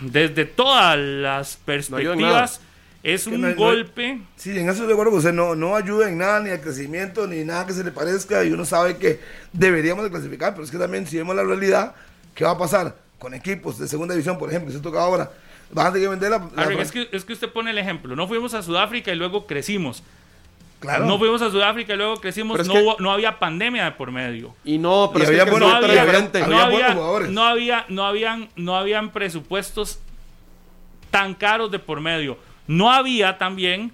S5: desde todas las perspectivas, es
S2: Que
S5: un
S2: no hay- no
S5: golpe.
S2: Sí, en eso estoy de acuerdo con usted. No, no ayuda en nada, ni al crecimiento, ni nada que se le parezca. Y uno sabe que deberíamos de clasificar, pero es que también si vemos la realidad, ¿qué va a pasar con equipos de segunda división, por ejemplo? que Se toca ahora. Van a tener que vender la... la-
S5: Harry, es, que, es que usted pone el ejemplo. No fuimos a Sudáfrica y luego crecimos.
S2: Claro.
S5: No fuimos a Sudáfrica y luego crecimos. No,
S3: que-
S5: hubo- no había pandemia de por medio.
S3: Y no, pero
S2: Y había buenos-
S5: no había, no
S2: Había
S5: había-
S2: buenos jugadores.
S5: no había- no habían, no habían presupuestos tan caros de por medio. No había también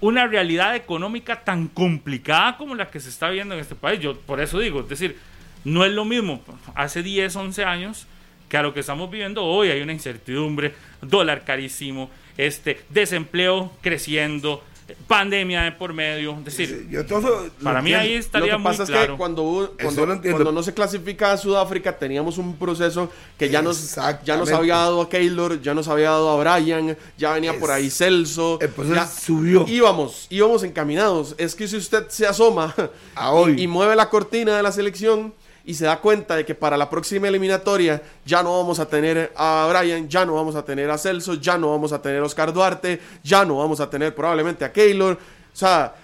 S5: una realidad económica tan complicada como la que se está viendo en este país. Yo por eso digo, es decir, no es lo mismo hace 10, 11 años que a lo que estamos viviendo hoy. Hay una incertidumbre, dólar carísimo, este desempleo creciendo, pandemia de por medio. Es decir,
S2: Yo todo lo
S5: para mí
S2: entiendo.
S5: ahí
S3: Lo
S5: estaría
S3: que
S5: muy
S3: pasa es que cuando, cuando,
S2: lo
S3: no se clasifica a Sudáfrica teníamos un proceso que ya nos, ya nos había dado a Keylor, ya nos había dado a Brian, ya venía por ahí Celso.
S2: el proceso
S3: ya
S2: subió.
S3: Íbamos, íbamos encaminados. Es que si usted se asoma
S2: A hoy.
S3: Y, y mueve la cortina de la selección y se da cuenta de que para la próxima eliminatoria ya no vamos a tener a Brian, ya no vamos a tener a Celso, ya no vamos a tener a Oscar Duarte, ya no vamos a tener probablemente a Keylor. O sea,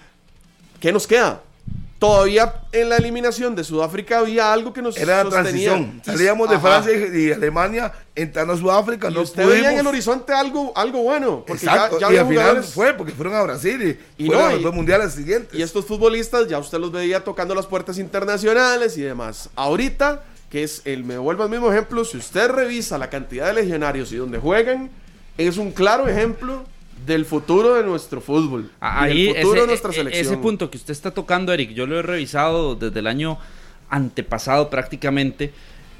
S3: ¿qué nos queda? Todavía en la eliminación de Sudáfrica había algo que nos
S2: Era la transición. Salíamos de
S3: Ajá.
S2: Francia y, y Alemania, entrando a Sudáfrica,
S3: Y
S2: no
S3: usted veía en el horizonte algo, algo bueno. Porque
S2: Exacto,
S3: ya, ya
S2: y al final fue porque fueron a Brasil y,
S3: Y
S2: fueron
S3: no,
S2: a los
S3: y-
S2: dos mundiales siguientes.
S3: Y estos futbolistas ya usted los veía tocando las puertas internacionales y demás. Ahorita, que es el, me vuelvo al mismo ejemplo, si usted revisa la cantidad de legionarios y donde juegan, es un claro ejemplo del futuro de nuestro fútbol. y
S4: Ahí,
S3: del futuro
S4: ese,
S3: de nuestra
S4: e-
S3: selección.
S4: ese punto que usted está tocando, Eric, yo lo he revisado desde el año antepasado prácticamente.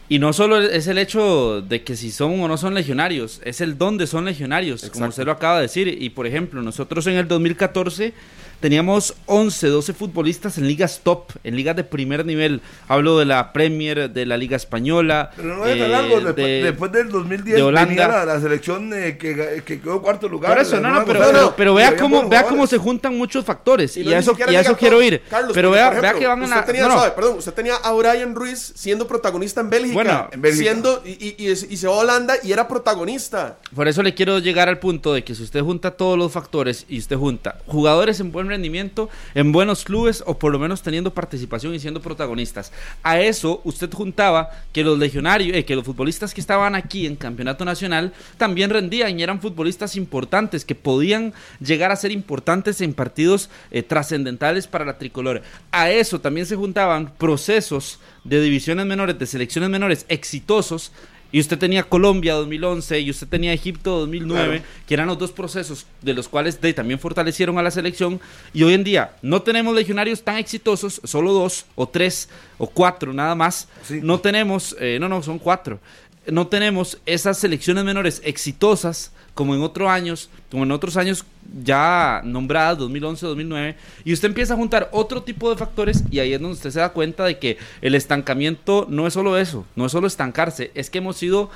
S4: Y no solo es el hecho de que si son o no son legionarios, es el dónde son legionarios, como usted lo acaba de decir. Y por ejemplo, nosotros en el 2014 teníamos 11, 12 futbolistas en ligas top, en ligas de primer nivel. Hablo de la Premier, de la Liga Española.
S2: Pero no es
S4: eh,
S2: largo. Después,
S4: de-
S2: después del 2010
S4: de Holanda.
S2: la, la selección eh, que, que quedó cuarto lugar.
S4: Por eso, no, no, pero, pero, pero
S2: y
S4: vea cómo, vea cómo se juntan muchos factores. Y,
S3: no
S4: a
S3: ni
S4: eso, y a eso quiero ir.
S3: Carlos,
S4: pero vea,
S3: por
S4: vea
S3: ejemplo,
S4: que van
S3: usted
S4: la.
S3: tenía, sabe, perdón, usted tenía a Brian Ruiz siendo protagonista en Bélgica.
S4: Bueno,
S2: en Bélgica.
S3: Siendo, y, y- y- y se va a Holanda y era protagonista.
S4: Por eso le quiero llegar al punto de que si usted junta todos los factores y usted junta jugadores en buen rendimiento, en buenos clubes o por lo menos teniendo participación y siendo protagonistas, a eso usted juntaba que los legionarios, eh, que los futbolistas que estaban aquí en campeonato nacional también rendían y eran futbolistas importantes que podían llegar a ser importantes en partidos eh, trascendentales para la tricolor. A eso también se juntaban procesos de divisiones menores, de selecciones menores exitosos y usted tenía Colombia 2011 y usted tenía Egipto 2009,
S2: Claro.
S4: que eran los dos procesos de los cuales de, también fortalecieron a la selección. Y hoy en día no tenemos legionarios tan exitosos, solo dos o tres o cuatro nada más.
S2: Sí.
S4: No tenemos, eh, no, no, son cuatro. No tenemos esas selecciones menores exitosas como en otros años, como en otros años ya nombradas, 2011, 2009, y usted empieza a juntar otro tipo de factores y ahí es donde usted se da cuenta de que el estancamiento no es solo eso, no es solo estancarse, es que hemos ido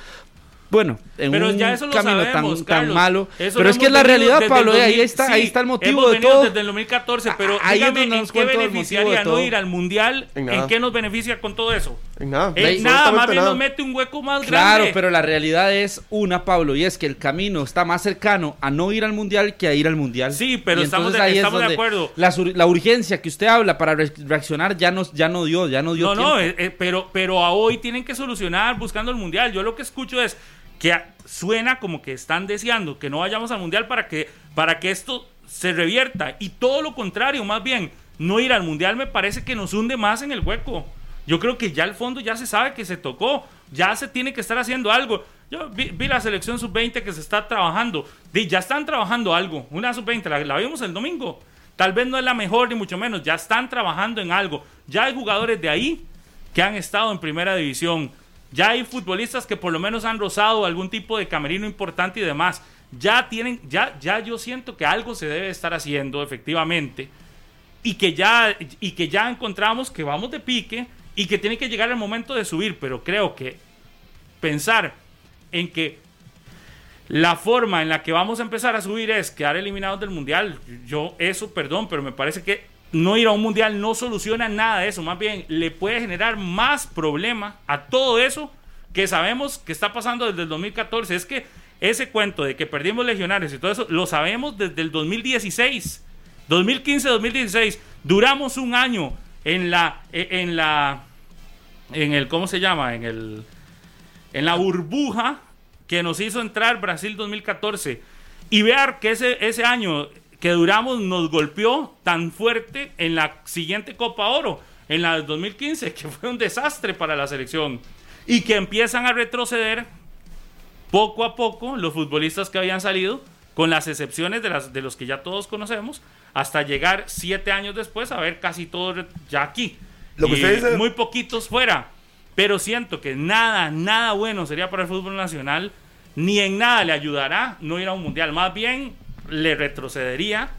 S4: bueno, en
S5: Pero
S4: un
S5: ya eso lo
S4: camino
S5: sabemos,
S4: tan, malo.
S5: Eso
S4: pero es que es la realidad, Pablo. ahí
S5: 2000,
S4: está,
S5: sí,
S4: ahí está el motivo
S5: hemos
S4: de todo.
S5: desde el 2014, pero
S4: Ahí es
S5: dígame,
S4: donde
S5: ¿en
S4: nos
S5: qué
S4: cuenta el motivo
S5: beneficiaría
S4: de
S5: no ir al Mundial?
S3: En
S5: qué nos beneficia con todo eso?
S3: En nada.
S5: En nada, más bien
S3: nada.
S5: nos mete un hueco más
S4: Claro,
S5: grande.
S4: pero la realidad es una, Pablo, y es que el camino está más cercano a no ir al mundial que a ir al mundial.
S5: Sí, pero
S4: Y
S5: estamos de-
S4: ahí es
S5: estamos de
S4: donde
S5: acuerdo.
S4: La, urgencia que usted habla para re- reaccionar ya no, ya no dio, ya no dio
S5: No,
S4: tiempo.
S5: no, eh, eh, pero, pero a hoy tienen que solucionar buscando el mundial. Yo lo que escucho es que suena como que están deseando que no vayamos al mundial para que, para que esto se revierta. Y todo lo contrario, más bien, no ir al mundial me parece que nos hunde más en el hueco. Yo creo que ya al fondo ya se sabe que se tocó, ya se tiene que estar haciendo algo. Yo vi, la selección sub-20 que se está trabajando. Ya están trabajando algo. Una sub-20, la, la vimos el domingo. Tal vez no es la mejor, ni mucho menos. Ya están trabajando en algo. Ya hay jugadores de ahí que han estado en primera división. Ya hay futbolistas que por lo menos han rozado algún tipo de camerino importante y demás. Ya tienen, ya, ya yo siento que algo se debe estar haciendo, efectivamente. Y que ya, y que ya encontramos que vamos de pique y que tiene que llegar el momento de subir. Pero creo que pensar en que la forma en la que vamos a empezar a subir es quedar eliminados del mundial. Yo, eso, perdón, pero me parece que no ir a un mundial no soluciona nada de eso. Más bien, le puede generar más problema a todo eso que sabemos que está pasando desde el 2014. Es que ese cuento de que perdimos legionarios y todo eso, lo sabemos desde el 2016. 2015-2016. Duramos un año en la, en la, en el, ¿cómo se llama? En el, en la burbuja que nos hizo entrar Brasil 2014 y ver que ese, ese año que duramos nos golpeó tan fuerte en la siguiente Copa Oro, en la del 2015, que fue un desastre para la selección y que empiezan a retroceder poco a poco los futbolistas que habían salido, con las excepciones de, las, de los que ya todos conocemos, hasta llegar siete años después a ver casi todos ya aquí.
S2: Lo que usted dice-
S5: Muy poquitos fuera. Pero siento que nada, nada bueno sería para el fútbol nacional, ni en nada le ayudará no ir a un mundial. Más bien le retrocedería.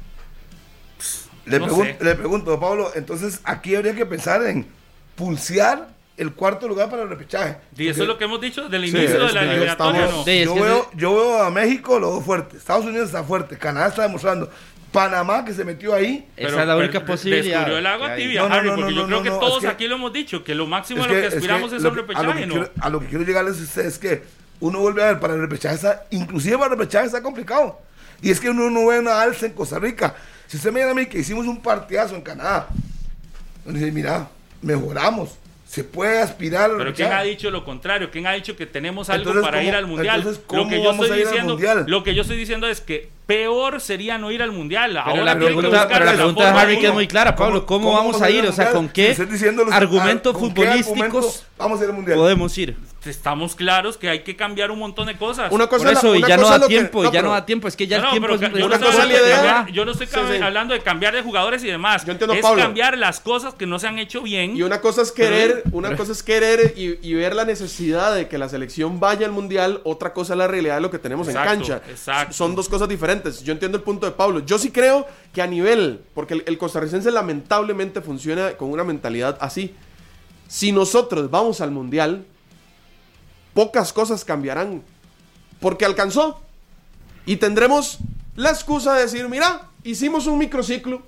S2: Le,
S5: No
S2: pregun-
S5: sé.
S2: le pregunto, Pablo, entonces aquí habría que pensar en pulsear el cuarto lugar para el repechaje.
S5: Y eso es lo que hemos dicho desde el
S3: Sí,
S5: inicio de
S3: es
S5: la
S3: que
S5: eliminatoria,
S3: estamos-
S5: ¿no?
S4: Sí,
S2: yo,
S4: que
S2: veo, yo veo a México lo veo fuerte, Estados Unidos está fuerte, Canadá está demostrando, Panamá que se metió ahí.
S4: Esa es la única
S5: pero
S4: posibilidad.
S5: Descubrió el agua
S4: que
S5: tibia,
S2: No, no,
S5: Harry,
S2: no,
S5: porque
S2: no,
S5: yo
S2: no,
S5: creo
S2: no,
S5: que
S2: no,
S5: todos
S2: es que-
S5: aquí lo hemos dicho, que lo máximo
S2: Es
S5: a lo que
S2: que- es
S5: aspiramos
S2: que
S5: es
S2: lo
S5: un
S2: que- a, lo que
S5: repechaje, ¿no?
S2: quiero, a lo que quiero llegarles a ustedes es que uno vuelve a ver para el repechaje, está, inclusive para el repechaje está complicado. Y es que uno no ve una alza en Costa Rica. Si usted me dice a mí que hicimos un partidazo en Canadá, uno dice, mira, mejoramos, se puede aspirar
S5: Pero ¿quién ha dicho lo contrario? ¿Quién ha dicho que tenemos algo
S2: Entonces,
S5: para
S2: ¿cómo-
S5: ir al mundial?
S2: entonces,
S5: lo
S2: cómo
S5: que yo
S2: vamos
S5: estoy
S2: a ir al
S5: diciendo,
S2: mundial?
S5: lo que yo estoy diciendo es que peor sería no ir al mundial.
S4: Pero
S5: Ahora
S4: la
S5: tienen que
S4: pregunta, pero la
S5: la
S4: pregunta de Harry que es muy clara, Pablo, ¿cómo, vamos a ir? O sea, ¿con qué
S2: los-
S4: argumentos
S2: ¿con qué argumento
S4: futbolísticos
S2: vamos a ir al mundial?
S4: podemos ir?
S5: Estamos claros que hay que cambiar un montón de cosas.
S3: Una cosa
S4: Por
S3: es la-
S4: eso, y
S3: una
S4: ya no
S3: cosa
S4: da
S3: que-
S4: tiempo, y ya no
S3: pero-
S4: da tiempo, es que ya
S5: No,
S4: el tiempo
S5: pero
S4: es...
S5: yo, no
S3: cosa es
S5: hablando
S3: la
S5: de
S3: idea.
S5: cambiar- yo no estoy
S3: Sí,
S5: cam-
S3: sí.
S5: hablando de cambiar de jugadores y demás.
S3: Yo entiendo,
S5: es
S3: Pablo.
S5: cambiar las cosas que no se han hecho bien.
S3: Y una cosa es
S5: Pero-
S3: querer, una
S5: pero-
S3: cosa es querer y, y ver la necesidad de que la selección vaya al mundial, otra cosa es la realidad de lo que tenemos
S5: Exacto,
S3: en cancha.
S5: exacto.
S3: Son dos cosas diferentes. Yo entiendo el punto de Pablo. Yo sí creo que a nivel, porque el, costarricense lamentablemente funciona con una mentalidad así. Si nosotros vamos al mundial, pocas cosas cambiarán. Porque alcanzó. Y tendremos la excusa de decir, mira, hicimos un microciclo.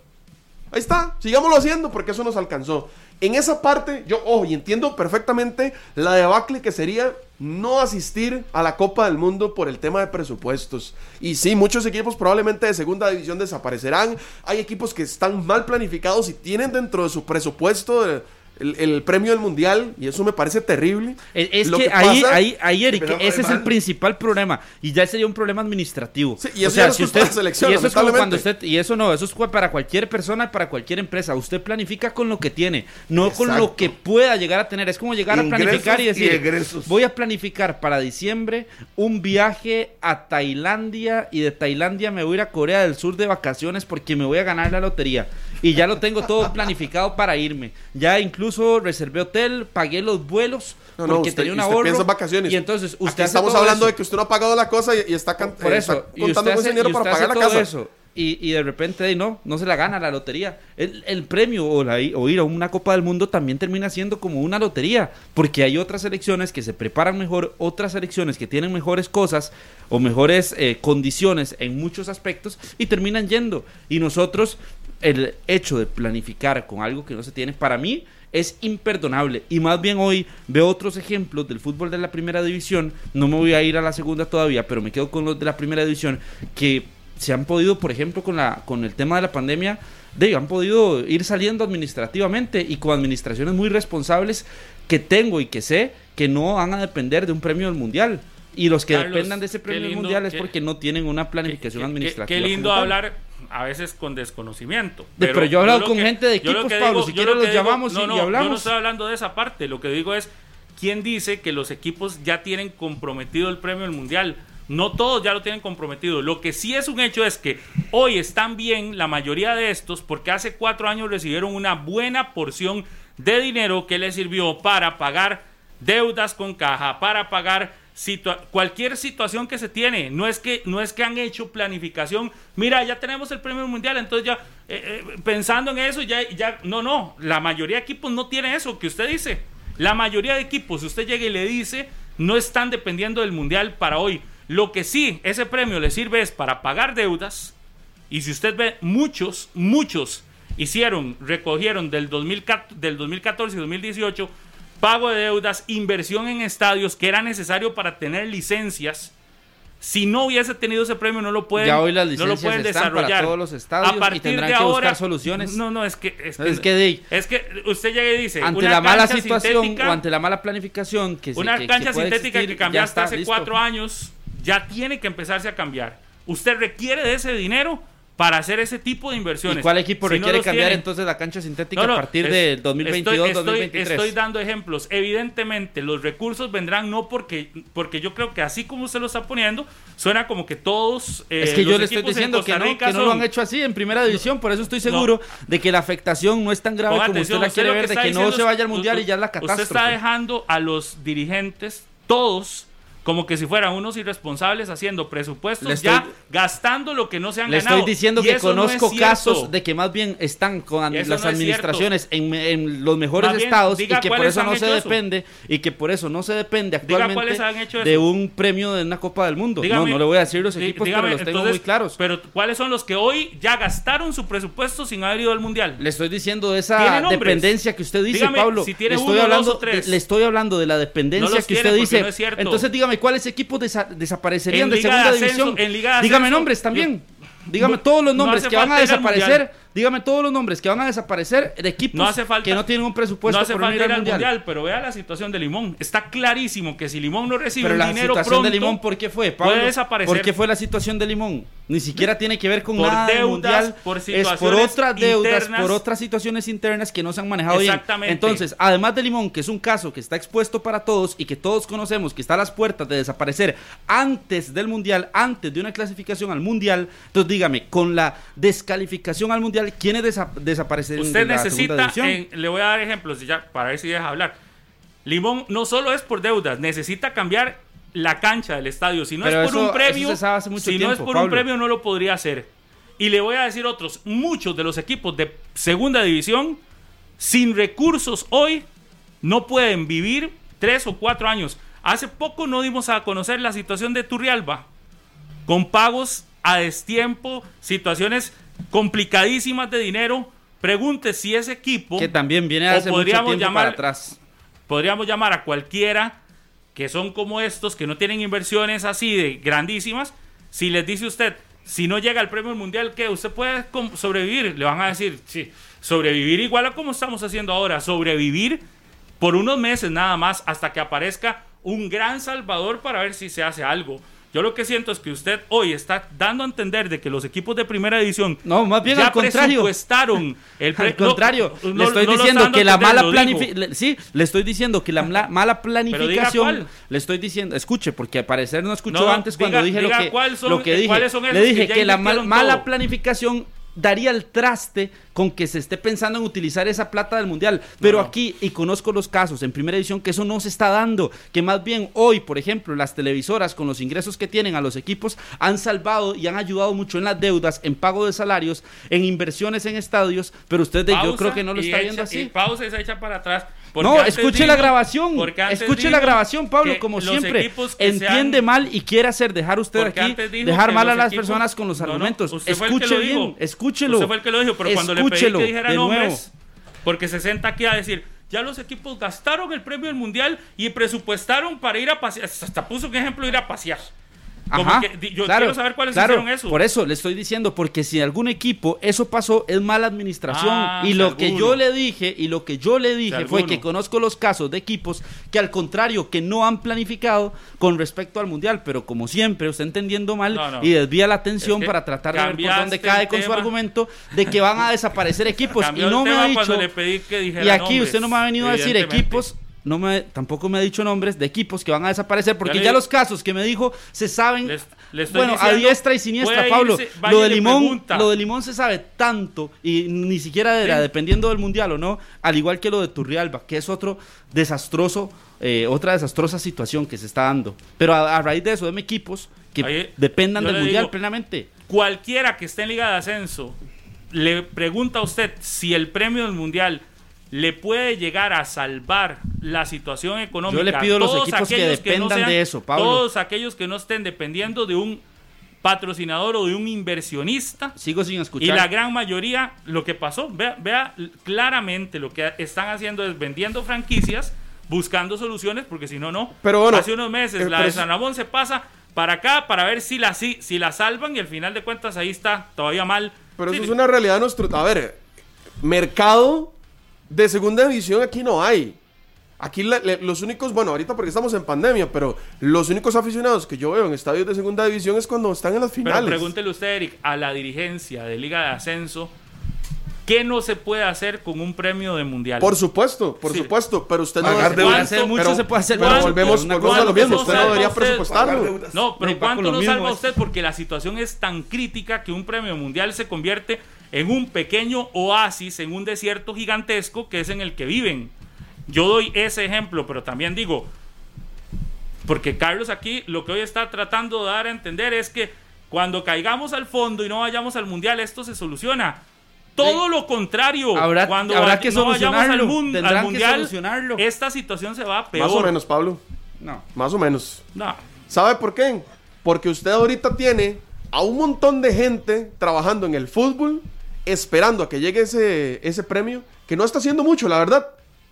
S3: Ahí está, sigámoslo haciendo porque eso nos alcanzó. En esa parte, yo, ojo, y entiendo perfectamente la debacle que sería no asistir a la Copa del Mundo por el tema de presupuestos. Y sí, muchos equipos probablemente de segunda división desaparecerán. Hay equipos que están mal planificados y tienen dentro de su presupuesto el- el premio del mundial. Y eso me parece terrible.
S4: Es, que, ahí, ahí, ahí, Eric, ese es el principal problema. Y ya sería un problema administrativo.
S3: Sí, y eso no es culpa de la selección,
S4: y eso es como cuando usted, y eso no, eso es para cualquier persona para cualquier empresa. Usted planifica con lo que tiene, no con lo que pueda llegar a tener. Es como llegar a planificar y decir, voy a planificar para diciembre un viaje a Tailandia y de Tailandia me voy a ir a Corea del Sur de vacaciones porque me voy a ganar la lotería. Y ya lo tengo todo planificado para irme. Ya incluso reservé hotel, pagué los vuelos
S3: No, no,
S4: porque
S3: usted,
S4: tenía un
S3: usted
S4: ahorro.
S3: piensa en vacaciones.
S4: Y entonces usted
S3: Aquí
S4: hace
S3: estamos
S4: todo
S3: hablando
S4: eso.
S3: de que usted no ha pagado la cosa y, y está, can-
S4: Por eso,
S3: está
S4: y
S3: contando con dinero para pagar la
S4: todo
S3: casa.
S4: eso. y, y de repente no, no se la gana la lotería. El, el premio o, la- o ir a una Copa del Mundo también termina siendo como una lotería, porque hay otras selecciones que se preparan mejor, otras selecciones que tienen mejores cosas o mejores eh, condiciones en muchos aspectos y terminan yendo. Y nosotros, el hecho de planificar con algo que no se tiene, para mí es imperdonable. Y más bien hoy veo otros ejemplos del fútbol de la primera división. No me voy a ir a la segunda todavía, pero me quedo con los de la primera división que se han podido, por ejemplo, con, la, con el tema de la pandemia, de, han podido ir saliendo administrativamente y con administraciones muy responsables que tengo y que sé que no van a depender de un premio del mundial. Y los que
S5: Carlos,
S4: dependan de ese premio del
S5: lindo,
S4: mundial es
S5: qué-
S4: porque no tienen una planificación
S5: Qué-
S4: administrativa.
S5: Qué lindo hablar a veces con desconocimiento.
S4: De- pero yo he hablado con gente de equipos, Pablo, si
S5: yo
S4: quieres
S5: lo
S4: los llamamos
S5: no,
S4: y-
S5: no,
S4: y
S5: Yo no
S4: hablamos.
S5: estoy hablando de esa parte. Lo que digo es, ¿quién dice que los equipos ya tienen comprometido el premio del mundial? No todos ya lo tienen comprometido. Lo que sí es un hecho es que hoy están bien la mayoría de estos porque hace cuatro años recibieron una buena porción de dinero que les sirvió para pagar deudas con caja, para pagar cualquier situación que se tiene. No es que, no es que han hecho planificación. Mira, ya tenemos el premio mundial, entonces ya eh, eh, pensando en eso, ya, ya. No, no. La mayoría de equipos no tiene eso que usted dice. La mayoría de equipos, si usted llega y le dice, no están dependiendo del mundial para hoy. Lo que sí, ese premio le sirve es para pagar deudas. Y si usted ve, muchos, muchos hicieron, recogieron del, 2014, del 2014 y 2018 pago de deudas, inversión en estadios que era necesario para tener licencias. Si no hubiese tenido ese premio, no lo pueden,
S4: Ya hoy las
S5: no lo pueden
S4: están para
S5: desarrollar.
S4: todos los estadios
S5: A
S4: y
S5: partir
S4: tendrán
S5: de
S4: que buscar soluciones.
S5: No, no, es que es que,
S4: Es que,
S5: es que usted llega y dice
S4: ante
S5: una
S4: la mala situación o ante la mala planificación que
S5: una
S4: que-
S5: cancha sintética
S4: existir,
S5: que cambiaste
S4: está,
S5: hace
S4: listo.
S5: cuatro años ya tiene que empezarse a cambiar. Usted requiere de ese dinero para hacer ese tipo de inversiones.
S4: ¿Y cuál equipo
S5: Si
S4: requiere cambiar entonces la cancha sintética
S5: No, no,
S4: a partir
S5: es-
S4: de 2022,
S5: estoy, estoy-
S4: 2023?
S5: Estoy dando ejemplos. Evidentemente, los recursos vendrán no porque, porque yo creo que así como usted lo está poniendo, suena como que todos. eh,
S4: es que yo le estoy diciendo que que no lo han hecho así en primera división, por eso estoy seguro de que la afectación no es tan grave como
S5: atención,
S4: usted la quiere ver, de
S5: está
S4: que no se vaya al mundial y ya es la
S5: Usted
S4: catástrofe.
S5: está dejando a los dirigentes, todos, como que si fueran unos irresponsables haciendo presupuestos
S4: Le estoy-
S5: ya gastando lo que no se han
S4: Le
S5: ganado.
S4: estoy diciendo
S5: Y
S4: que
S5: no
S4: conozco casos de que más bien están con las
S5: no
S4: administraciones en, en los mejores
S5: bien,
S4: estados y que por eso no se
S5: eso.
S4: depende y que por eso no se depende actualmente de un premio de una Copa del Mundo.
S5: Dígame-
S4: no, no le voy a decir los equipos,
S5: dígame,
S4: pero los tengo
S5: entonces,
S4: muy claros.
S5: Pero ¿cuáles son los que hoy ya gastaron su presupuesto sin haber ido al mundial?
S4: Le estoy diciendo de
S5: ¿Tiene
S4: esa dependencia que usted dice,
S5: Dígame
S4: Pablo.
S5: si tiene
S4: le estoy
S5: uno, dos
S4: hablando,
S5: o tres.
S4: le estoy hablando de la dependencia
S5: No
S4: que usted dice.
S5: no es cierto.
S4: Entonces dígame cuáles equipos desa- desaparecerían
S5: En
S4: de
S5: Liga
S4: segunda
S5: de ascenso-
S4: división.
S5: en Liga de
S4: dígame nombres también.
S5: yo-
S4: dígame todos los
S5: no
S4: nombres que van a desaparecer. Dígame todos los nombres que van a desaparecer de equipos
S5: No hace falta-
S4: que no tienen un presupuesto
S5: no hace
S4: por
S5: falta ir
S4: al
S5: al
S4: mundial.
S5: mundial, pero vea la situación de Limón. Está clarísimo que si Limón no recibe
S4: Pero
S5: un
S4: la
S5: dinero
S4: situación
S5: pronto,
S4: de Limón, ¿por qué fue, Pablo?
S5: puede desaparecer.
S4: ¿Por qué fue la situación de Limón? Ni siquiera tiene que ver con
S5: Por
S4: nada
S5: deudas,
S4: mundial.
S5: por
S4: es por otras deudas,
S5: internas.
S4: por otras situaciones internas que no se han manejado bien.
S5: Exactamente.
S4: Entonces, además de Limón, que es un caso que está expuesto para todos y que todos conocemos que está a las puertas de desaparecer antes del mundial, antes de una clasificación al mundial, entonces dígame, con la descalificación al mundial, ¿quiénes desa- desaparecen
S5: Usted
S4: de la segunda
S5: necesita,
S4: división?
S5: en- le voy a dar ejemplos ya para ver si deja hablar. Limón no solo es por deudas, necesita cambiar la cancha del estadio. Si no
S4: Pero
S5: es por
S4: eso-
S5: un premio, si no es por un premio no lo podría hacer. Y le voy a decir otros, muchos de los equipos de segunda división sin recursos hoy no pueden vivir tres o cuatro años. Hace poco no dimos a conocer la situación de Turrialba con pagos a destiempo, situaciones complicadísimas de dinero. Pregunte si ese equipo
S4: que también viene hace mucho
S5: podríamos
S4: tiempo
S5: llamar-
S4: para atrás.
S5: podríamos llamar a cualquiera que son como estos, que no tienen inversiones así de grandísimas, si les dice usted, si no llega al premio mundial, ¿qué? ¿Usted puede sobrevivir? Le van a decir, sí, sobrevivir igual a como estamos haciendo ahora, sobrevivir por unos meses nada más hasta que aparezca un gran salvador para ver si se hace algo. Yo lo que siento es que usted hoy está dando a entender de que los equipos de primera división
S4: No, más bien
S5: ya
S4: al contrario.
S5: presupuestaron el pre-
S4: Al contrario,
S5: no,
S4: le estoy
S5: no
S4: diciendo que la mala planificación, sí, le estoy diciendo que la mala planificación, le estoy diciendo, escuche, porque al parecer no escuchó antes cuando
S5: diga-
S4: dije
S5: diga
S4: lo que,
S5: son-
S4: lo que dije. le
S5: que
S4: dije
S5: ya
S4: que, la mal- mala planificación daría el traste con que se esté pensando en utilizar esa plata del mundial. Pero aquí, y conozco los casos en primera edición, que eso no se está dando. Que más bien hoy, por ejemplo, las televisoras con los ingresos que tienen a los equipos han salvado y han ayudado mucho en las deudas, en pago de salarios, en inversiones en estadios. Pero usted, yo
S5: Pausa
S4: creo que no lo
S5: y
S4: está viendo
S5: Y
S4: así.
S5: pausa y se echa para atrás.
S4: No, escuche
S5: dijo-
S4: la grabación. Escuche la grabación, Pablo, como siempre. Entiende
S5: han-
S4: mal y quiere hacer dejar usted aquí, dejar mal a las
S5: equipos-
S4: personas con los
S5: No, no,
S4: argumentos.
S5: fue el que
S4: Escuche
S5: lo
S4: bien,
S5: dijo.
S4: escúchelo.
S5: Usted fue el que lo dijo, pero cuando le pedí
S4: Escúchelo,
S5: que dijera nombres, porque se senta aquí a decir, ya los equipos gastaron el premio del mundial y presupuestaron para ir a pasear. Hasta puso un ejemplo ir a pasear. Como
S4: Ajá,
S5: que yo
S4: claro,
S5: quiero saber cuáles
S4: claro,
S5: hicieron eso.
S4: Por eso le estoy diciendo, porque si algún equipo eso pasó, es mala administración.
S5: Ah,
S4: y lo que yo le dije, y lo que yo le dije fue que conozco los casos de equipos que al contrario, que no han planificado con respecto al mundial, pero como siempre, usted entendiendo mal
S5: No, no.
S4: y desvía la atención
S5: Es que
S4: para tratar de ver por dónde cae con su argumento de que van a desaparecer equipos.
S5: Cambió
S4: y no me ha dicho.
S5: cuando le pedí que dijera
S4: Y aquí usted no me ha venido a decir equipos, no me, tampoco me ha dicho nombres de equipos que van a desaparecer, porque
S5: le
S4: ya, los casos que me dijo se saben,
S5: Les-
S4: bueno, a diestra y siniestra, Pablo.
S5: irse,
S4: lo de Limón,
S5: pregunta.
S4: lo de Limón se sabe tanto y ni siquiera era
S5: Sí.
S4: dependiendo del mundial o no, al igual que lo de Turrialba, que es otro desastroso, eh, otra desastrosa situación que se está dando. Pero a, a raíz de eso, deme equipos que dependan del mundial
S5: digo-
S4: plenamente.
S5: cualquiera que esté en Liga de Ascenso le pregunta a usted si el premio del Mundial le puede llegar a salvar la situación económica.
S4: Yo le pido a los equipos que dependan de eso, Pablo.
S5: Todos aquellos que no estén dependiendo de un patrocinador o de un inversionista.
S4: Sigo sin
S5: Y
S4: escuchar.
S5: la gran mayoría, lo que pasó, vea, vea claramente lo que están haciendo es vendiendo franquicias, buscando soluciones, porque si no, no.
S3: Pero bueno,
S5: Hace unos meses
S3: eh,
S5: la de San Ramón se pasa para acá para ver si la, si, si la salvan y al final de cuentas ahí está todavía mal.
S3: Pero
S5: Sí,
S3: eso es una realidad nuestro. A ver, mercado de segunda división aquí no hay. Aquí la- le- los únicos, bueno, ahorita porque estamos en pandemia, pero los únicos aficionados que yo veo en estadios de segunda división es cuando están en las
S5: Pero
S3: finales.
S5: pregúntele usted, Eric, a la dirigencia de Liga de Ascenso, ¿qué no se puede hacer con un premio de mundial?
S3: Por supuesto, por
S5: Sí.
S3: supuesto, pero usted no
S2: Pagar deudas.
S4: hacer mucho
S3: pero-
S4: se puede hacer
S3: pero volvemos, a lo
S5: ¿cuánto
S3: mismo,
S5: no
S3: usted no debería
S5: usted?
S3: Presupuestarlo.
S5: No, pero
S4: No,
S5: ¿cuánto no salva
S4: es.
S5: usted? Porque la situación es tan crítica que un premio mundial se convierte en un pequeño oasis, en un desierto gigantesco que es en el que viven. Yo doy ese ejemplo, pero también digo, porque Carlos aquí lo que hoy está tratando de dar a entender es que cuando caigamos al fondo y no vayamos al mundial, esto se soluciona. Todo
S4: Sí.
S5: lo contrario,
S4: Habrá-
S5: cuando
S4: habrá que
S5: no vayamos al,
S4: solucionarlo.
S5: mun- al
S4: que
S5: mundial,
S4: solucionarlo.
S5: esta situación se va a peor.
S3: Más o menos, Pablo.
S4: No.
S3: Más o menos.
S5: No.
S3: ¿Sabe por qué? Porque usted ahorita tiene a un montón de gente trabajando en el fútbol, esperando a que llegue ese, ese premio, que no está haciendo mucho, la verdad.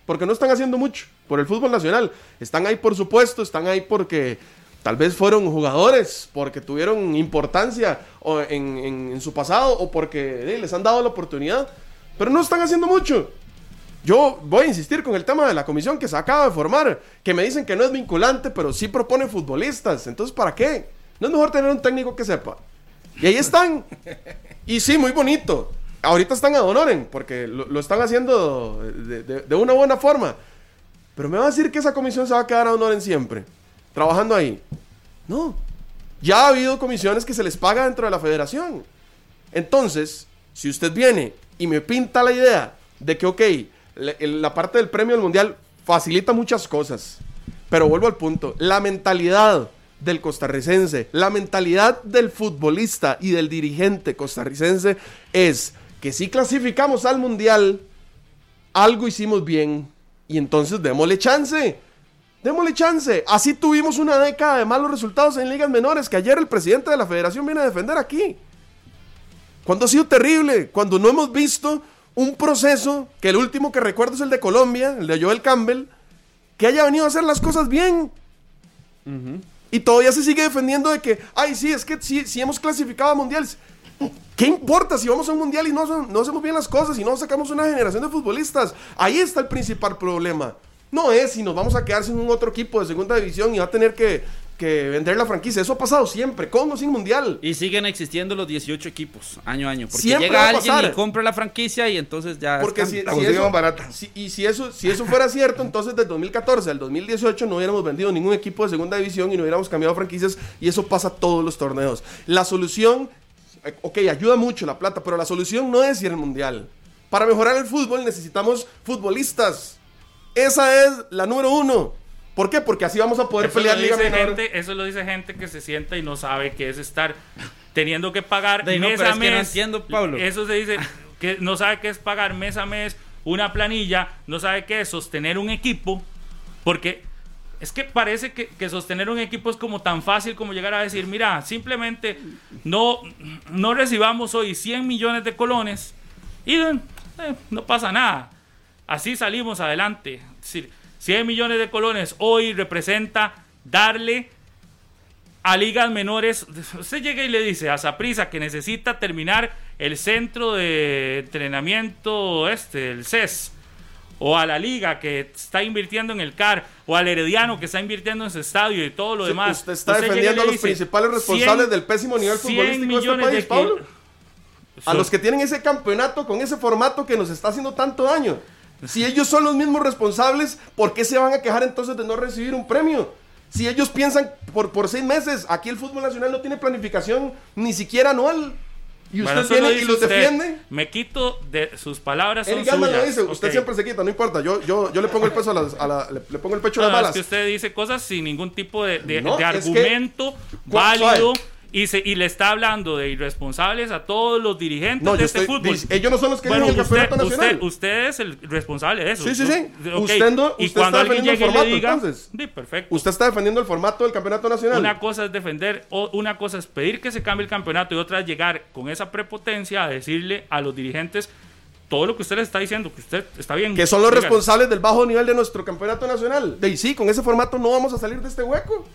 S3: Porque no están haciendo mucho por el fútbol nacional. Están ahí por supuesto, están ahí porque tal vez fueron jugadores, porque tuvieron importancia en, su pasado o porque eh, les han dado la oportunidad. Pero no están haciendo mucho. Yo voy a insistir con el tema de la comisión que se acaba de formar, que me dicen que no es vinculante, pero sí propone futbolistas. Entonces, ¿para qué? ¿No es mejor tener un técnico que sepa? Y ahí están. Y sí, muy bonito. Ahorita están a honoren, porque lo, lo están haciendo de, de- una buena forma. Pero me va a decir que esa comisión se va a quedar a honoren siempre, trabajando ahí. No. Ya ha habido comisiones que se les paga dentro de la federación. Entonces, si usted viene y me pinta la idea de que, ok, la, parte del premio del mundial facilita muchas cosas, pero vuelvo al punto, la mentalidad del costarricense, la mentalidad del futbolista y del dirigente costarricense es que si clasificamos al mundial, algo hicimos bien y entonces démosle chance. Démosle chance. Así tuvimos una década de malos resultados en ligas menores que ayer el presidente de la federación viene a defender aquí. Cuando ha sido terrible, cuando no hemos visto un proceso, que el último que recuerdo es el de Colombia, el de Joel Campbell, que haya venido a hacer las cosas bien. Y todavía se sigue defendiendo de que, ay, sí, es que si, si hemos clasificado a mundiales. ¿Qué importa si vamos a un mundial y no, no hacemos bien las cosas y no sacamos una generación de futbolistas? Ahí está el principal problema. No es si nos vamos a quedar sin un otro equipo de segunda división y va a tener que, que vender la franquicia. Eso ha pasado siempre, con o sin mundial.
S4: Y siguen existiendo los 18 equipos, año a año. Porque
S3: Siempre
S4: llega
S3: va a
S4: alguien
S3: pasar.
S4: y compra la franquicia y entonces ya.
S3: Porque si, eso,
S2: barata.
S3: si- y si eso, si eso fuera cierto, entonces del 2014 al 2018 no hubiéramos vendido ningún equipo de segunda división y no hubiéramos cambiado franquicias y eso pasa todos los torneos. La solución eh, ok, ayuda mucho la plata, pero la solución no es ir al mundial. Para mejorar el fútbol necesitamos futbolistas. Esa es la número uno. ¿Por qué? Porque así vamos a poder
S5: Eso
S3: pelear Liga Menor.
S5: gente, eso lo dice gente que se sienta y no sabe qué es estar teniendo que pagar
S4: De ahí no,
S5: mes
S4: pero
S5: a
S4: es que no
S5: mes.
S4: entiendo, Pablo.
S5: Eso se dice que no sabe qué es pagar mes a mes una planilla, no sabe qué es sostener un equipo, porque es que parece que, que sostener un equipo es como tan fácil como llegar a decir, mira, simplemente no, no recibamos hoy 100 millones de colones y eh, no pasa nada. Así salimos adelante. Es decir, 100 millones de colones hoy representa darle a ligas menores. Usted llega y le dice a Saprisa que necesita terminar el centro de entrenamiento este, el CES. O a la liga que está invirtiendo en el CAR, o al Herediano que está invirtiendo en su estadio y todo lo
S3: Sí,
S5: demás.
S3: usted está defendiendo a los principales responsables
S5: 100
S3: del pésimo nivel
S5: 100
S3: futbolístico de este país,
S5: de que-
S3: Pablo. A los que tienen ese campeonato con ese formato que nos está haciendo tanto daño. Si ellos son los mismos responsables, ¿por qué se van a quejar entonces de no recibir un premio? Si ellos piensan por, por seis meses, aquí el fútbol nacional no tiene planificación ni siquiera anual. Y
S5: Bueno,
S3: usted
S5: lo
S3: viene y
S5: dice
S3: los
S5: usted.
S3: defiende.
S5: Me quito de sus palabras. Son
S3: lo
S5: suyas.
S3: dice, usted siempre se quita, no importa. Yo, yo, yo le pongo el peso a las, a la- le, le pongo el pecho a
S5: No,
S3: las
S5: no,
S3: balas.
S5: es que usted dice cosas sin ningún tipo de, de-
S3: No,
S5: de
S3: es que-
S5: argumento
S3: ¿Cuál-
S5: válido? Y, se, y le está hablando de irresponsables a todos los dirigentes
S3: No,
S5: de este
S3: estoy-
S5: fútbol.
S3: dice- ellos no son los que
S5: bueno,
S3: el
S5: usted,
S3: campeonato nacional.
S5: usted, usted es el responsable de eso.
S3: Sí, sí, sí. Usted no-
S5: y
S3: usted
S5: cuando
S3: está
S5: alguien llegue
S3: el
S5: y le
S3: formato,
S5: diga,
S3: entonces.
S5: sí, perfecto.
S3: Usted está defendiendo el formato del campeonato nacional.
S5: Una cosa es defender, o una cosa es pedir que se cambie el campeonato y otra es llegar con esa prepotencia a decirle a los dirigentes todo lo que usted les está diciendo, que usted está bien.
S3: que son los responsables del bajo nivel de nuestro campeonato nacional. De y sí, con ese formato no vamos a salir de este hueco.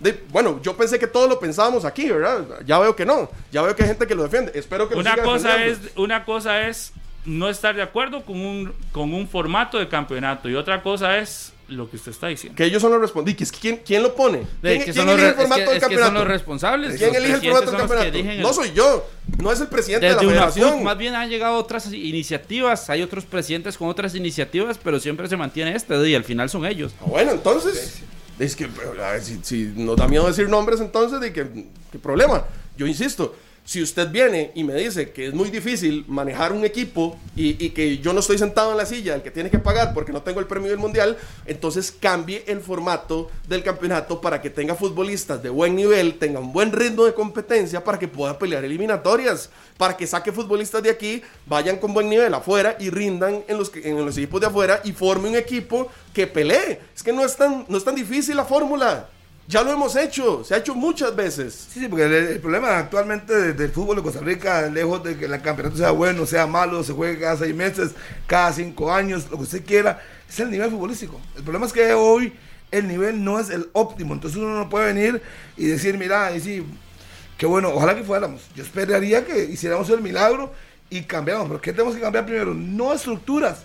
S3: De- bueno, yo pensé que todos lo pensábamos aquí, ¿verdad? Ya veo que no. Ya veo que hay gente que lo defiende. Espero que lo
S5: Una cosa, es, una cosa es no estar de acuerdo con un, con un formato de campeonato y otra cosa es lo que usted está diciendo.
S3: Que ellos son los respondientes. ¿Quién, ¿Quién lo pone?
S4: De
S3: ¿Quién,
S4: que
S3: elige el
S4: es
S3: formato
S4: que-
S3: del
S4: es que son
S3: campeonato?
S4: los responsables.
S3: ¿Quién
S4: Los
S3: elige el formato del campeonato?
S4: el-
S3: No soy yo. No es el presidente
S4: Desde
S3: de la federación.
S4: más bien han llegado otras iniciativas, hay otros presidentes con otras iniciativas, pero siempre se mantiene este y al final son ellos.
S3: Ah, Bueno, entonces, es que a ver, si, si nos da miedo decir nombres, entonces, ¿de qué, qué problema? Yo insisto, si usted viene y me dice que es muy difícil manejar un equipo y, que yo no estoy sentado en la silla, el que tiene que pagar porque no tengo el premio del mundial, entonces cambie el formato del campeonato para que tenga futbolistas de buen nivel, tenga un buen ritmo de competencia para que pueda pelear eliminatorias, para que saque futbolistas de aquí, vayan con buen nivel afuera y rindan en los, en los equipos de afuera y forme un equipo que pelee. Es que no es tan, no es tan difícil la fórmula. Ya lo hemos hecho, se ha hecho muchas veces.
S2: Sí, sí, porque el, problema actualmente de- del fútbol de Costa Rica, lejos de que el campeonato sea bueno, sea malo, se juegue cada seis meses, cada cinco años, lo que usted quiera, es el nivel futbolístico. El problema es que hoy el nivel no es el óptimo, entonces uno no puede venir y decir, mira, y sí, qué bueno, ojalá que fuéramos. Yo esperaría que hiciéramos el milagro y cambiamos, pero ¿qué tenemos que cambiar primero? No estructuras,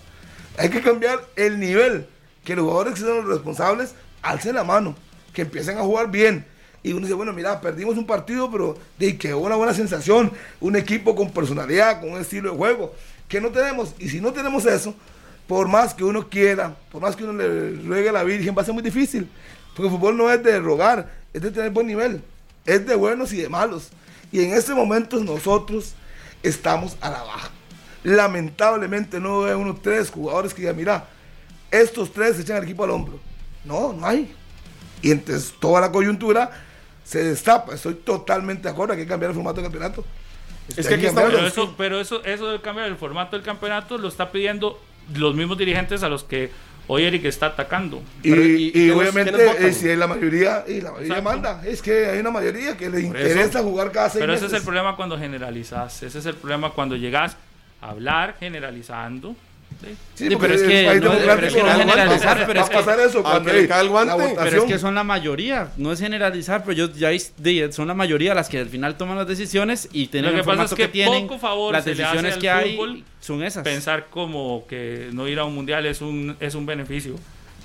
S2: hay que cambiar el nivel, que los jugadores que son los responsables alcen la mano, que empiecen a jugar bien. Y uno dice, bueno, mira, perdimos un partido, pero de que una buena sensación, un equipo con personalidad, con un estilo de juego, que no tenemos. Y si no tenemos eso, por más que uno quiera, por más que uno le ruegue a la Virgen, va a ser muy difícil. Porque el fútbol no es de rogar, es de tener buen nivel, es de buenos y de malos. Y en este momento nosotros estamos a la baja. Lamentablemente no veo unos tres jugadores que digan, mira, estos tres se echan el equipo al hombro. No, no hay. Y entonces toda la coyuntura se destapa. Estoy totalmente de acuerdo, hay que cambiar el formato del campeonato.
S3: Es que
S2: Hay
S3: aquí
S2: cambiarlo.
S5: Pero eso, pero eso, eso de cambiar el formato del campeonato lo está pidiendo los mismos dirigentes a los que hoy Eric está atacando.
S2: Y,
S3: Pero, ¿y-
S2: y obviamente, eh, si es la mayoría, y la mayoría
S5: Exacto.
S2: manda, es que hay una mayoría que le
S3: eso.
S2: interesa jugar cada seis
S5: Pero ese
S2: meses.
S5: es el problema cuando generalizas. Ese es el problema cuando llegas a hablar generalizando. ¿Sí?
S2: Sí,
S4: pero es que no- pero es que generalizar, pero es que-
S2: pasar eso cuando
S3: que le
S2: hay
S3: cae el guante, pero
S4: es que son la mayoría, no es generalizar, pero yo ya son la mayoría las que al final toman las decisiones y tienen
S5: Lo que
S4: el
S5: pasa
S4: formato
S5: es que
S4: tienen,
S5: poco favor
S4: las decisiones que hay son esas.
S5: Pensar como que no ir a un mundial es un, es un beneficio.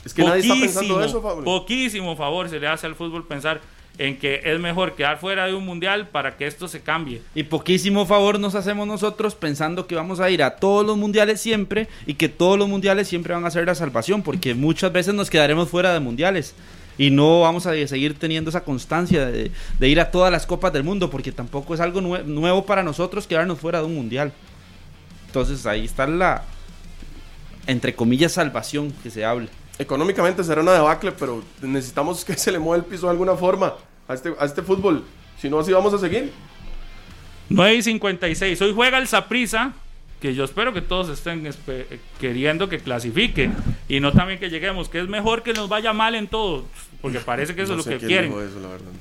S3: Es que nadie está pensando eso, Pablo.
S5: poquísimo favor se le hace al fútbol pensar en que es mejor quedar fuera de un mundial para que esto se cambie.
S4: Y poquísimo favor nos hacemos nosotros pensando que vamos a ir a todos los mundiales siempre y que todos los mundiales siempre van a ser la salvación, porque muchas veces nos quedaremos fuera de mundiales. y no vamos a seguir teniendo esa constancia de, ir a todas las copas del mundo porque tampoco es algo nuevo para nosotros quedarnos fuera de un mundial. Entonces ahí está la, entre comillas, salvación que se habla.
S3: Económicamente será una debacle, pero necesitamos que se le mueva el piso de alguna forma a este, a este fútbol. Si no, así vamos a seguir.
S5: 9 y 56. Hoy juega el Saprisa, que yo espero que todos estén queriendo que clasifique y no también que lleguemos, que es mejor que nos vaya mal en todo, porque parece que eso es lo que quieren.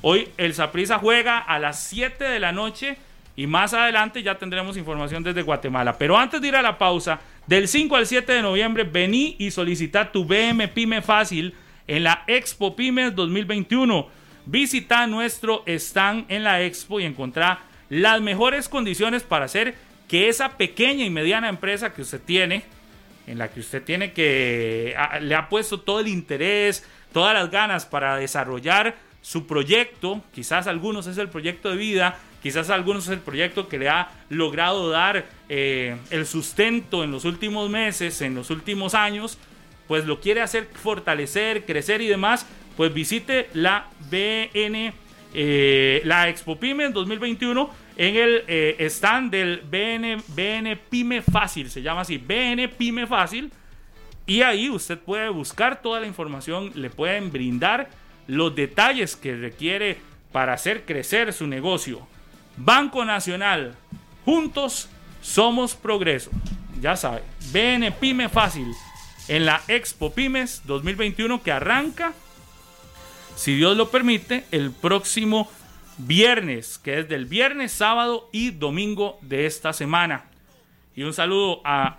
S5: Hoy el Saprisa juega a las 7 de la noche y más adelante ya tendremos información desde Guatemala. Pero antes de ir a la pausa, del 5 al 7 de noviembre, vení y solicita tu BM Pyme Fácil en la Expo Pymes 2021. Visita nuestro stand en la Expo y encontrá las mejores condiciones para hacer que esa pequeña y mediana empresa que usted tiene, en la que usted tiene que le ha puesto todo el interés, todas las ganas para desarrollar su proyecto, quizás algunos es el proyecto de vida, quizás algunos es el proyecto que le ha logrado dar eh, el sustento en los últimos meses, en los últimos años, pues lo quiere hacer fortalecer, crecer y demás, pues visite la BN, eh, la Expo Pyme 2021 en el eh, stand del BN, BN Pyme Fácil, se llama así, BN Pyme Fácil. Y ahí usted puede buscar toda la información, le pueden brindar los detalles que requiere para hacer crecer su negocio. Banco Nacional, juntos somos progreso. Ya sabe, BN Pyme Fácil en la Expo Pymes 2021 que arranca, si Dios lo permite, el próximo viernes, que es del viernes, sábado y domingo de esta semana. Y un saludo a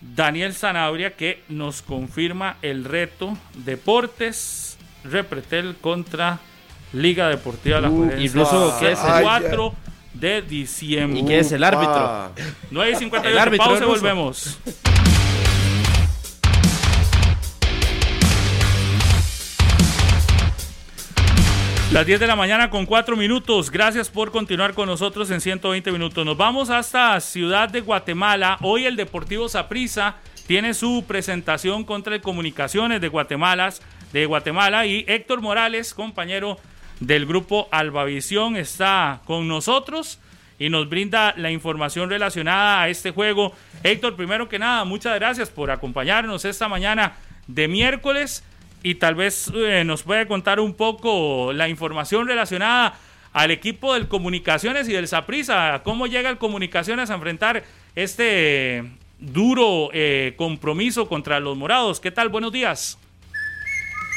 S5: Daniel Zanabria que nos confirma el reto Deportes Repretel contra Liga Deportiva La uh,
S4: Incluso que
S5: es el 4 de diciembre.
S4: ¿Y qué es el árbitro?
S5: 9 y 58, pausa y volvemos. Las 10 de la mañana con 4 minutos. Gracias por continuar con nosotros en 120 minutos. Nos vamos hasta Ciudad de Guatemala. Hoy el Deportivo Saprissa tiene su presentación contra el Comunicaciones de Guatemala, de Guatemala y Héctor Morales, compañero del grupo Albavisión, está con nosotros y nos brinda la información relacionada a este juego. Héctor, primero que nada, muchas gracias por acompañarnos esta mañana de miércoles y tal vez eh, nos puede contar un poco la información relacionada al equipo del Comunicaciones y del Saprisa. ¿Cómo llega el Comunicaciones a enfrentar este duro eh, compromiso contra los morados? ¿Qué tal? Buenos días.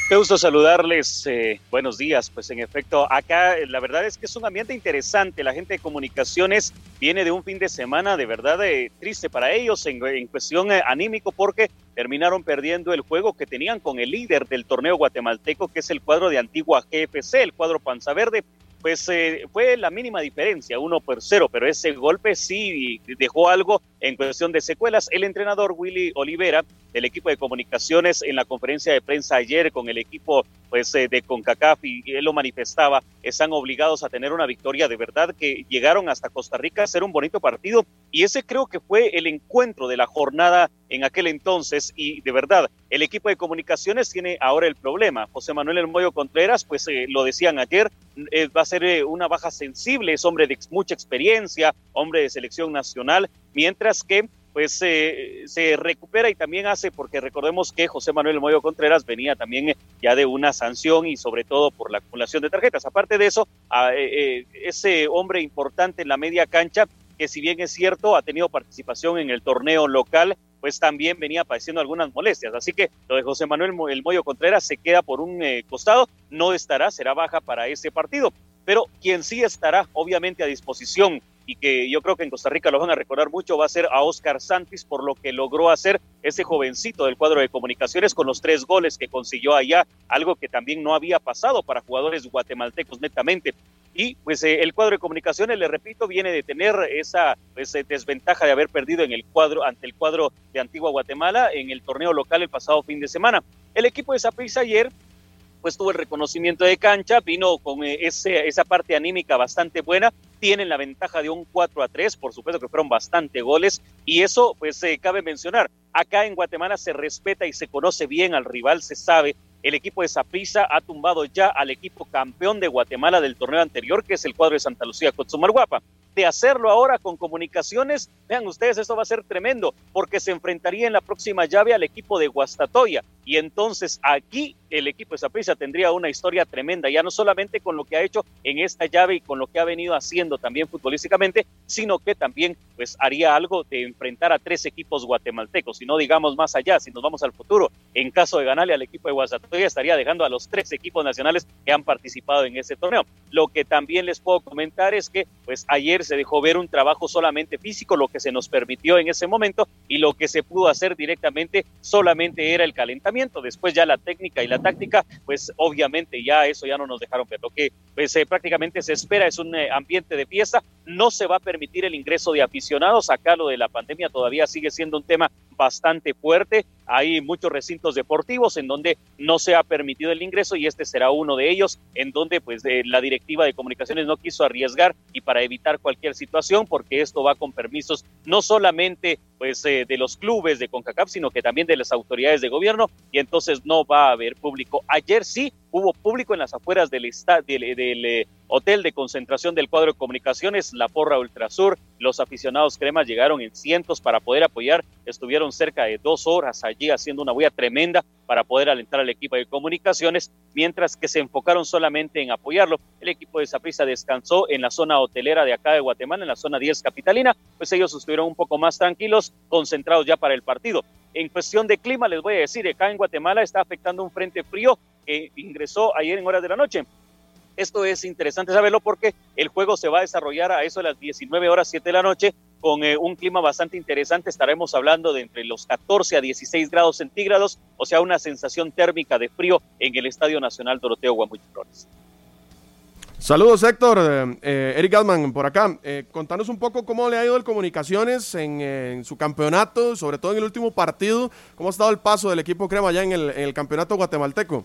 S6: Qué gusto saludarles. Eh, buenos días. Pues en efecto, acá la verdad es que es un ambiente interesante. La gente de comunicaciones viene de un fin de semana de verdad triste para ellos en, cuestión anímico porque terminaron perdiendo el juego que tenían con el líder del torneo guatemalteco, que es el cuadro de Antigua GFC, el cuadro Panza Verde. Pues eh, fue la mínima diferencia, uno por cero, pero ese golpe sí dejó algo en cuestión de secuelas. El entrenador Willy Olivera del equipo de comunicaciones en la conferencia de prensa ayer con el equipo pues eh, de CONCACAF y él lo manifestaba, están obligados a tener una victoria de verdad que llegaron hasta Costa Rica a hacer un bonito partido y ese creo que fue el encuentro de la jornada en aquel entonces y de verdad el equipo de comunicaciones tiene ahora el problema. José Manuel Hermoyo Contreras, pues eh, lo decían ayer, eh, va a ser una baja sensible, es hombre de mucha experiencia, hombre de selección nacional, mientras que pues se recupera y también hace, porque recordemos que José Manuel Moyo Contreras venía también ya de una sanción y sobre todo por la acumulación de tarjetas. Aparte de eso, eh, eh, ese hombre importante en la media cancha, que si bien es cierto, ha tenido participación en el torneo local, pues también venía padeciendo algunas molestias. Así que lo de José Manuel El Moyo Contreras se queda por un eh, costado, no estará, será baja para ese partido. Pero quien sí estará, obviamente, a disposición y que yo creo que en Costa Rica lo van a recordar mucho, va a ser a Oscar Santis por lo que logró hacer ese jovencito del cuadro de comunicaciones con los tres goles que consiguió allá, algo que también no había pasado para jugadores guatemaltecos netamente. Y pues eh, el cuadro de comunicaciones, le repito, viene de tener esa pues, eh, desventaja de haber perdido en el cuadro ante el cuadro de Antigua Guatemala en el torneo local el pasado fin de semana. El equipo de Zaprisa ayer pues tuvo el reconocimiento de cancha, vino con eh, ese, esa parte anímica bastante buena, tienen la ventaja de un 4 a 3, por supuesto que fueron bastante goles, y eso pues se cabe mencionar. Acá en Guatemala se respeta y se conoce bien al rival, se sabe el equipo de Saprissa ha tumbado ya al equipo campeón de Guatemala del torneo anterior, que es el cuadro de Santa Lucía Guapa de hacerlo ahora con comunicaciones, vean ustedes, esto va a ser tremendo, porque se enfrentaría en la próxima llave al equipo de Guastatoya. Y entonces aquí el equipo de Saprissa tendría una historia tremenda, ya no solamente con lo que ha hecho en esta llave y con lo que ha venido haciendo también futbolísticamente, sino que también pues haría algo de enfrentar a tres equipos guatemaltecos, y no digamos más allá, si nos vamos al futuro, en caso de ganarle al equipo de Guastatoya estaría dejando a los tres equipos nacionales que han participado en ese torneo. Lo que también les puedo comentar es que pues ayer se dejó ver un trabajo solamente físico, lo que se nos permitió en ese momento y lo que se pudo hacer directamente solamente era el calentamiento. Después ya la técnica y la táctica, pues obviamente ya eso ya no nos dejaron ver. Lo que pues eh, prácticamente se espera es un eh, ambiente de fiesta. No se va a permitir el ingreso de aficionados. Acá lo de la pandemia todavía sigue siendo un tema bastante fuerte. Hay muchos recintos deportivos en donde no se ha permitido el ingreso y este será uno de ellos en donde pues la directiva de comunicaciones no quiso arriesgar y para evitar cualquier situación porque esto va con permisos no solamente pues eh, de los clubes de CONCACAF sino que también de las autoridades de gobierno y entonces no va a haber público. Ayer sí hubo público en las afueras del, del, del eh, hotel de concentración del cuadro de comunicaciones, la Porra Ultrasur. Los aficionados cremas llegaron en cientos para poder apoyar. Estuvieron cerca de dos horas allí haciendo una huella tremenda para poder alentar al equipo de comunicaciones, mientras que se enfocaron solamente en apoyarlo. El equipo de Zaprisa descansó en la zona hotelera de acá de Guatemala, en la zona 10 capitalina, pues ellos estuvieron un poco más tranquilos, concentrados ya para el partido. En cuestión de clima, les voy a decir, acá en Guatemala está afectando un frente frío que ingresó ayer en horas de la noche. Esto es interesante saberlo porque el juego se va a desarrollar a eso de las 19 horas 7 de la noche con eh, un clima bastante interesante. Estaremos hablando de entre los 14 a 16 grados centígrados, o sea, una sensación térmica de frío en el Estadio Nacional Doroteo Guamuch Flores.
S3: Saludos Héctor, eh, eh, Eric Galman por acá. contanos un poco cómo le ha ido el Comunicaciones en, su campeonato, sobre todo en el último partido. ¿Cómo ha estado el paso del equipo Crema ya en el, en el campeonato guatemalteco?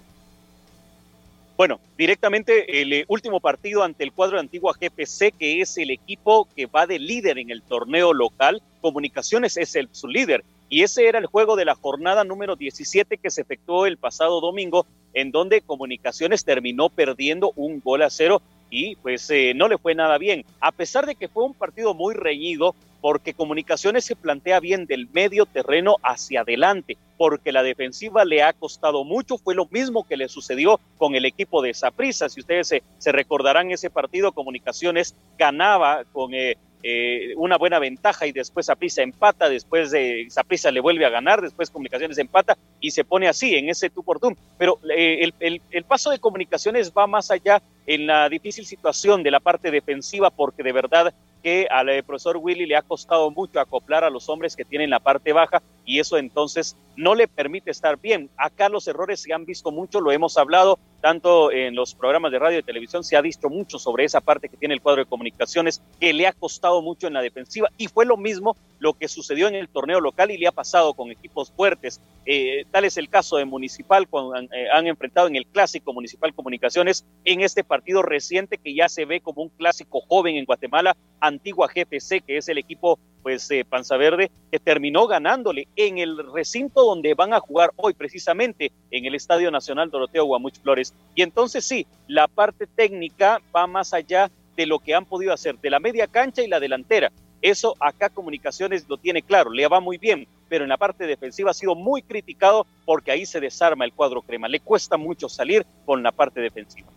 S6: Bueno, directamente el eh, último partido ante el cuadro de Antigua GPC, que es el equipo que va de líder en el torneo local. Comunicaciones es el, su líder. Y ese era el juego de la jornada número 17 que se efectuó el pasado domingo, en donde Comunicaciones terminó perdiendo un gol a cero y pues eh, no le fue nada bien. A pesar de que fue un partido muy reñido, porque Comunicaciones se plantea bien del medio terreno hacia adelante, porque la defensiva le ha costado mucho, fue lo mismo que le sucedió con el equipo de Saprissa, si ustedes se, recordarán ese partido, Comunicaciones ganaba con... Eh, eh, una buena ventaja y después Saprissa empata, después de Saprissa le vuelve a ganar, después Comunicaciones empata y se pone así en ese tú por tú. Pero eh, el, paso de Comunicaciones va más allá en la difícil situación de la parte defensiva porque de verdad que al eh, profesor Willy le ha costado mucho acoplar a los hombres que tienen la parte baja y eso entonces no le permite estar bien. Acá los errores se han visto mucho, lo hemos hablado tanto en los programas de radio y televisión, se ha dicho mucho sobre esa parte que tiene el cuadro de comunicaciones, que le ha costado mucho en la defensiva y fue lo mismo lo que sucedió en el torneo local y le ha pasado con equipos fuertes. Eh, tal es el caso de Municipal, han, eh, han, enfrentado en el clásico Municipal Comunicaciones, en este partido reciente que ya se ve como un clásico joven en Guatemala, Antigua GPC, que es el equipo pues eh, Panza Verde, que terminó ganándole en el recinto donde van a jugar hoy, precisamente en el Estadio Nacional Doroteo Guamuch Flores. Y entonces sí, la parte técnica va más allá de lo que han podido hacer, de la media cancha y la delantera. Eso acá Comunicaciones lo tiene claro, le va muy bien, pero en la parte defensiva ha sido muy criticado porque ahí se desarma el cuadro crema. Le cuesta mucho salir con la parte defensiva.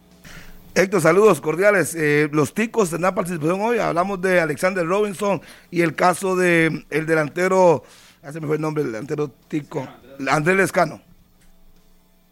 S2: Héctor, saludos cordiales. Eh, los ticos tendrán participación hoy. Hablamos de Alexander Robinson y el caso de el delantero, hace me fue el nombre, el delantero tico, Andrés Lescano.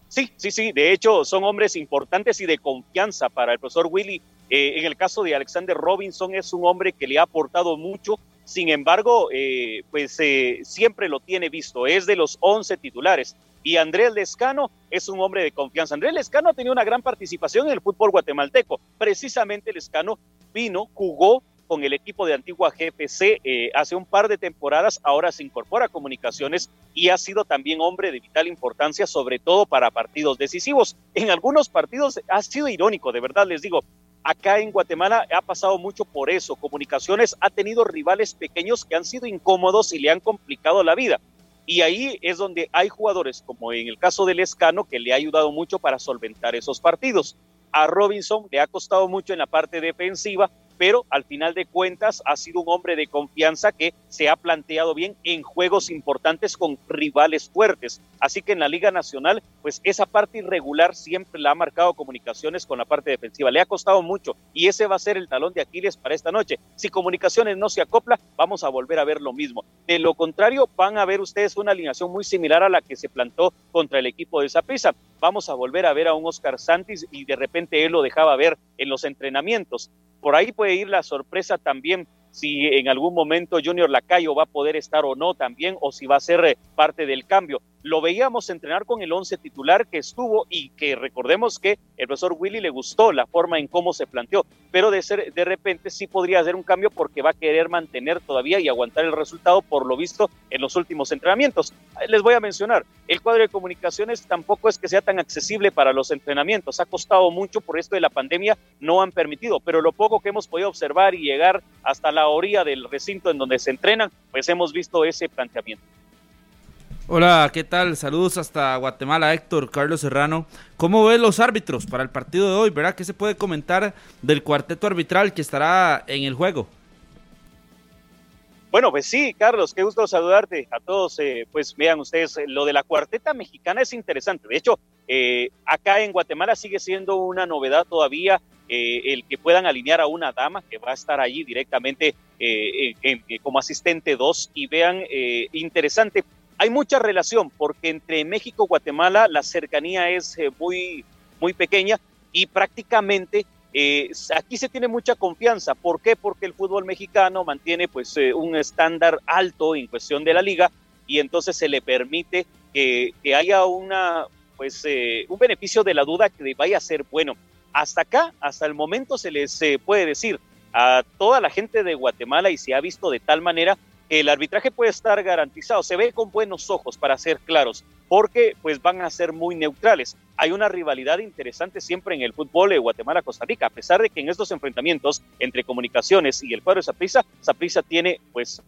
S6: Sí, sí, sí. De hecho, son hombres importantes y de confianza para el profesor Willy. Eh, en el caso de Alexander Robinson, es un hombre que le ha aportado mucho. Sin embargo, eh, pues eh, siempre lo tiene visto. Es de los 11 titulares. Y Andrés Lescano es un hombre de confianza. Andrés Lescano ha tenido una gran participación en el fútbol guatemalteco. Precisamente Lescano vino, jugó con el equipo de Antigua GPC eh, hace un par de temporadas, ahora se incorpora a comunicaciones y ha sido también hombre de vital importancia, sobre todo para partidos decisivos. En algunos partidos ha sido irónico, de verdad les digo, acá en Guatemala ha pasado mucho por eso. Comunicaciones ha tenido rivales pequeños que han sido incómodos y le han complicado la vida Y ahí es donde hay jugadores, como en el caso del Escano, que le ha ayudado mucho para solventar esos partidos. A Robinson le ha costado mucho en la parte defensiva, pero al final de cuentas ha sido un hombre de confianza que se ha planteado bien en juegos importantes con rivales fuertes. Así que en la Liga Nacional, pues esa parte irregular siempre la ha marcado comunicaciones con la parte defensiva. Le ha costado mucho y ese va a ser el talón de Aquiles para esta noche. Si comunicaciones no se acopla, vamos a volver a ver lo mismo. De lo contrario, van a ver ustedes una alineación muy similar a la que se plantó contra el equipo de Zapisa. Vamos a volver a ver a un Oscar Santis y de repente él lo dejaba ver en los entrenamientos. Por ahí puede ir la sorpresa también si en algún momento Junior Lacayo va a poder estar o no también, o si va a ser eh, parte del cambio. Lo veíamos entrenar con el once titular que estuvo y que recordemos que el profesor Willy le gustó la forma en cómo se planteó, pero de, ser, de repente sí podría hacer un cambio porque va a querer mantener todavía y aguantar el resultado por lo visto en los últimos entrenamientos. Les voy a mencionar, el cuadro de comunicaciones tampoco es que sea tan accesible para los entrenamientos, ha costado mucho por esto de la pandemia, no han permitido, pero lo poco que hemos podido observar y llegar hasta la orilla del recinto en donde se entrenan, pues hemos visto ese planteamiento.
S4: Hola, ¿qué tal? Saludos hasta Guatemala, Héctor, Carlos Serrano. ¿Cómo ven los árbitros para el partido de hoy? ¿Verdad? ¿Qué se puede comentar del cuarteto arbitral que estará en el juego?
S6: Bueno, pues sí, Carlos, qué gusto saludarte a todos. Eh, pues vean ustedes, eh, lo de la cuarteta mexicana es interesante. De hecho, eh, acá en Guatemala sigue siendo una novedad todavía el que puedan alinear a una dama que va a estar allí directamente como asistente 2 y vean, interesante hay mucha relación porque entre México y Guatemala la cercanía es eh, muy, muy pequeña y prácticamente eh, aquí se tiene mucha confianza. ¿Por qué? Porque el fútbol mexicano mantiene pues eh, un estándar alto en cuestión de la liga y entonces se le permite que, que haya una pues un beneficio de la duda que vaya a ser bueno. Hasta acá, hasta el momento se les puede decir a toda la gente de Guatemala y se ha visto de tal manera el arbitraje puede estar garantizado, se ve con buenos ojos para ser claros, porque pues van a ser muy neutrales. Hay una rivalidad interesante siempre en el fútbol de Guatemala-Costa Rica, a pesar de que en estos enfrentamientos entre comunicaciones y el cuadro de Saprissa, Saprissa tiene pues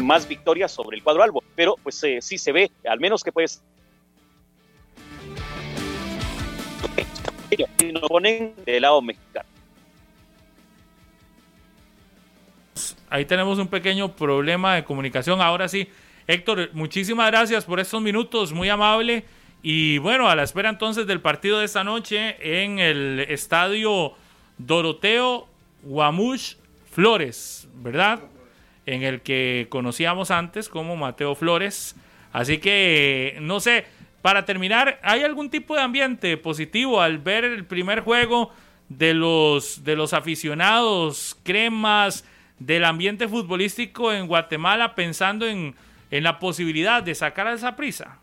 S6: más victorias sobre el cuadro albo, pero pues eh, sí se ve, al menos que pues nos ponen del lado mexicano.
S5: Ahí tenemos un pequeño problema de comunicación. Ahora sí, Héctor, muchísimas gracias por estos minutos, muy amable. Y bueno, a la espera entonces del partido de esta noche en el estadio Doroteo Guamush Flores, ¿verdad? En el que conocíamos antes como Mateo Flores. Así que, no sé, para terminar, ¿hay algún tipo de ambiente positivo al ver el primer juego de los, de los aficionados cremas? Del ambiente futbolístico en Guatemala pensando en, la posibilidad de sacar a esa prisa?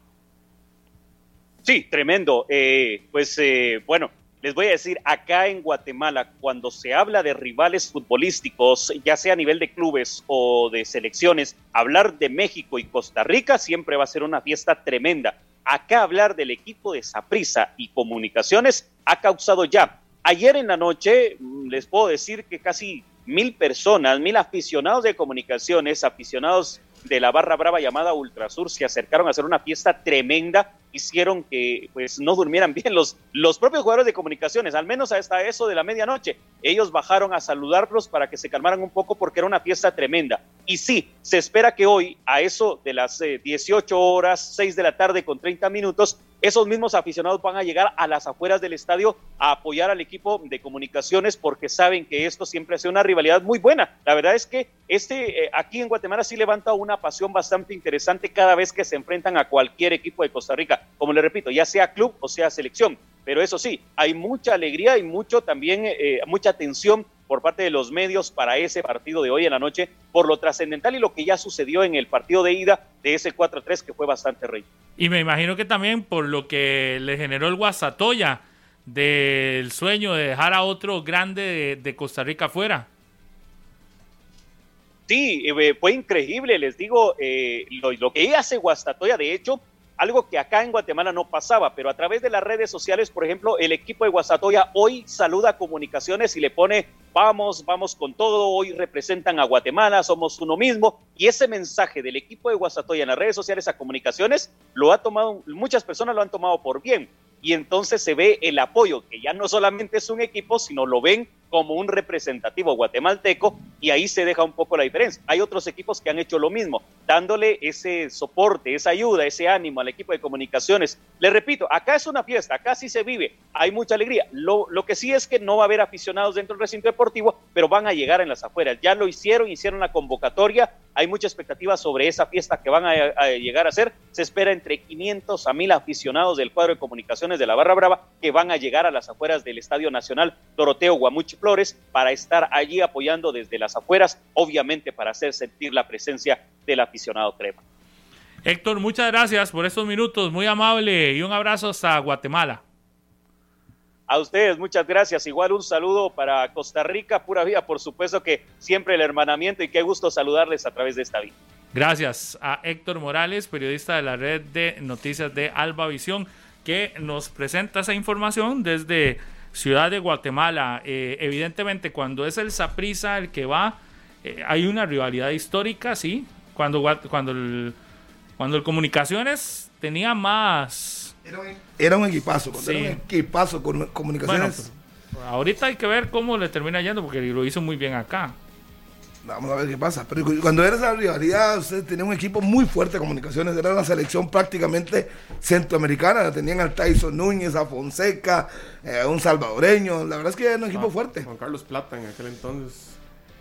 S6: Sí, tremendo. Eh, pues eh, bueno, les voy a decir, acá en Guatemala, cuando se habla de rivales futbolísticos, ya sea a nivel de clubes o de selecciones, hablar de México y Costa Rica siempre va a ser una fiesta tremenda. Acá hablar del equipo de Saprisa y Comunicaciones ha causado ya. Ayer en la noche, mm, les puedo decir que casi mil personas, mil aficionados de comunicaciones, aficionados de la barra brava llamada Ultrasur, se acercaron a hacer una fiesta tremenda, hicieron que pues no durmieran bien los, los propios jugadores de comunicaciones, al menos hasta eso de la medianoche. Ellos bajaron a saludarlos para que se calmaran un poco porque era una fiesta tremenda. Y sí, se espera que hoy, a eso de las 18 eh, horas, 6 de la tarde con 30 minutos, esos mismos aficionados van a llegar a las afueras del estadio a apoyar al equipo de comunicaciones porque saben que esto siempre ha sido una rivalidad muy buena. La verdad es que este eh, aquí en Guatemala sí levanta una pasión bastante interesante cada vez que se enfrentan a cualquier equipo de Costa Rica. Como le repito, ya sea club o sea selección. Pero eso sí, hay mucha alegría y mucho también, eh, mucha atención por parte de los medios para ese partido de hoy en la noche, por lo trascendental y lo que ya sucedió en el partido de ida de ese 4-3 que fue bastante rey.
S5: Y me imagino que también por lo que le generó el Guasatoya del sueño de dejar a otro grande de, Costa Rica fuera.
S6: Sí, eh, fue increíble, les digo, eh, lo, que hace Guastatoya, de hecho, algo que acá en Guatemala no pasaba, pero a través de las redes sociales, por ejemplo, el equipo de Guasatoya hoy saluda a comunicaciones y le pone, vamos, vamos con todo, hoy representan a Guatemala, somos uno mismo, y ese mensaje del equipo de Guasatoya en las redes sociales a comunicaciones lo ha tomado, muchas personas lo han tomado por bien, y entonces se ve el apoyo, que ya no solamente es un equipo, sino lo ven como un representativo guatemalteco y ahí se deja un poco la diferencia. Hay otros equipos que han hecho lo mismo, dándole ese soporte, esa ayuda, ese ánimo al equipo de comunicaciones. Le repito, acá es una fiesta, acá sí se vive, hay mucha alegría. Lo, que sí es que no va a haber aficionados dentro del recinto deportivo, pero van a llegar en las afueras. Ya lo hicieron, hicieron la convocatoria, hay mucha expectativa sobre esa fiesta que van a, llegar a ser. Se espera entre 500 a 1000 aficionados del cuadro de comunicaciones de la Barra Brava que van a llegar a las afueras del Estadio Nacional Doroteo Guamuchi Flores para estar allí apoyando desde las afueras, obviamente para hacer sentir la presencia del aficionado crema.
S5: Héctor, muchas gracias por estos minutos, muy amable y un abrazo hasta Guatemala.
S6: A ustedes, muchas gracias. Igual un saludo para Costa Rica, pura vida, por supuesto que siempre el hermanamiento y qué gusto saludarles a través de esta vida.
S5: Gracias a Héctor Morales, periodista de la red de noticias de Alba Visión, que nos presenta esa información desde Ciudad de Guatemala. Eh, evidentemente, cuando es el Saprisa el que va, eh, hay una rivalidad histórica, sí. Cuando, cuando, el, cuando el Comunicaciones tenía más.
S2: Era un, era un equipazo, sí. era un equipazo con Comunicaciones.
S5: Bueno, ahorita hay que ver cómo le termina yendo, porque lo hizo muy bien acá.
S2: Vamos a ver qué pasa. Pero cuando era esa rivalidad, usted tenía un equipo muy fuerte de comunicaciones. Era una selección prácticamente centroamericana. Tenían al Tyson Núñez, a Fonseca, eh, un salvadoreño. La verdad es que era un equipo
S3: Juan,
S2: fuerte.
S3: Juan Carlos Plata en aquel entonces.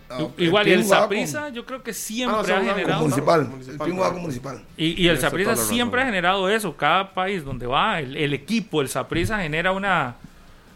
S5: No, Igual, y el Saprisa, yo creo que siempre ah, ha generado.
S2: Municipal, municipal, el con municipal.
S5: Y, y el Saprisa siempre ha generado eso. Cada país donde va, el, el equipo, el Saprisa genera una.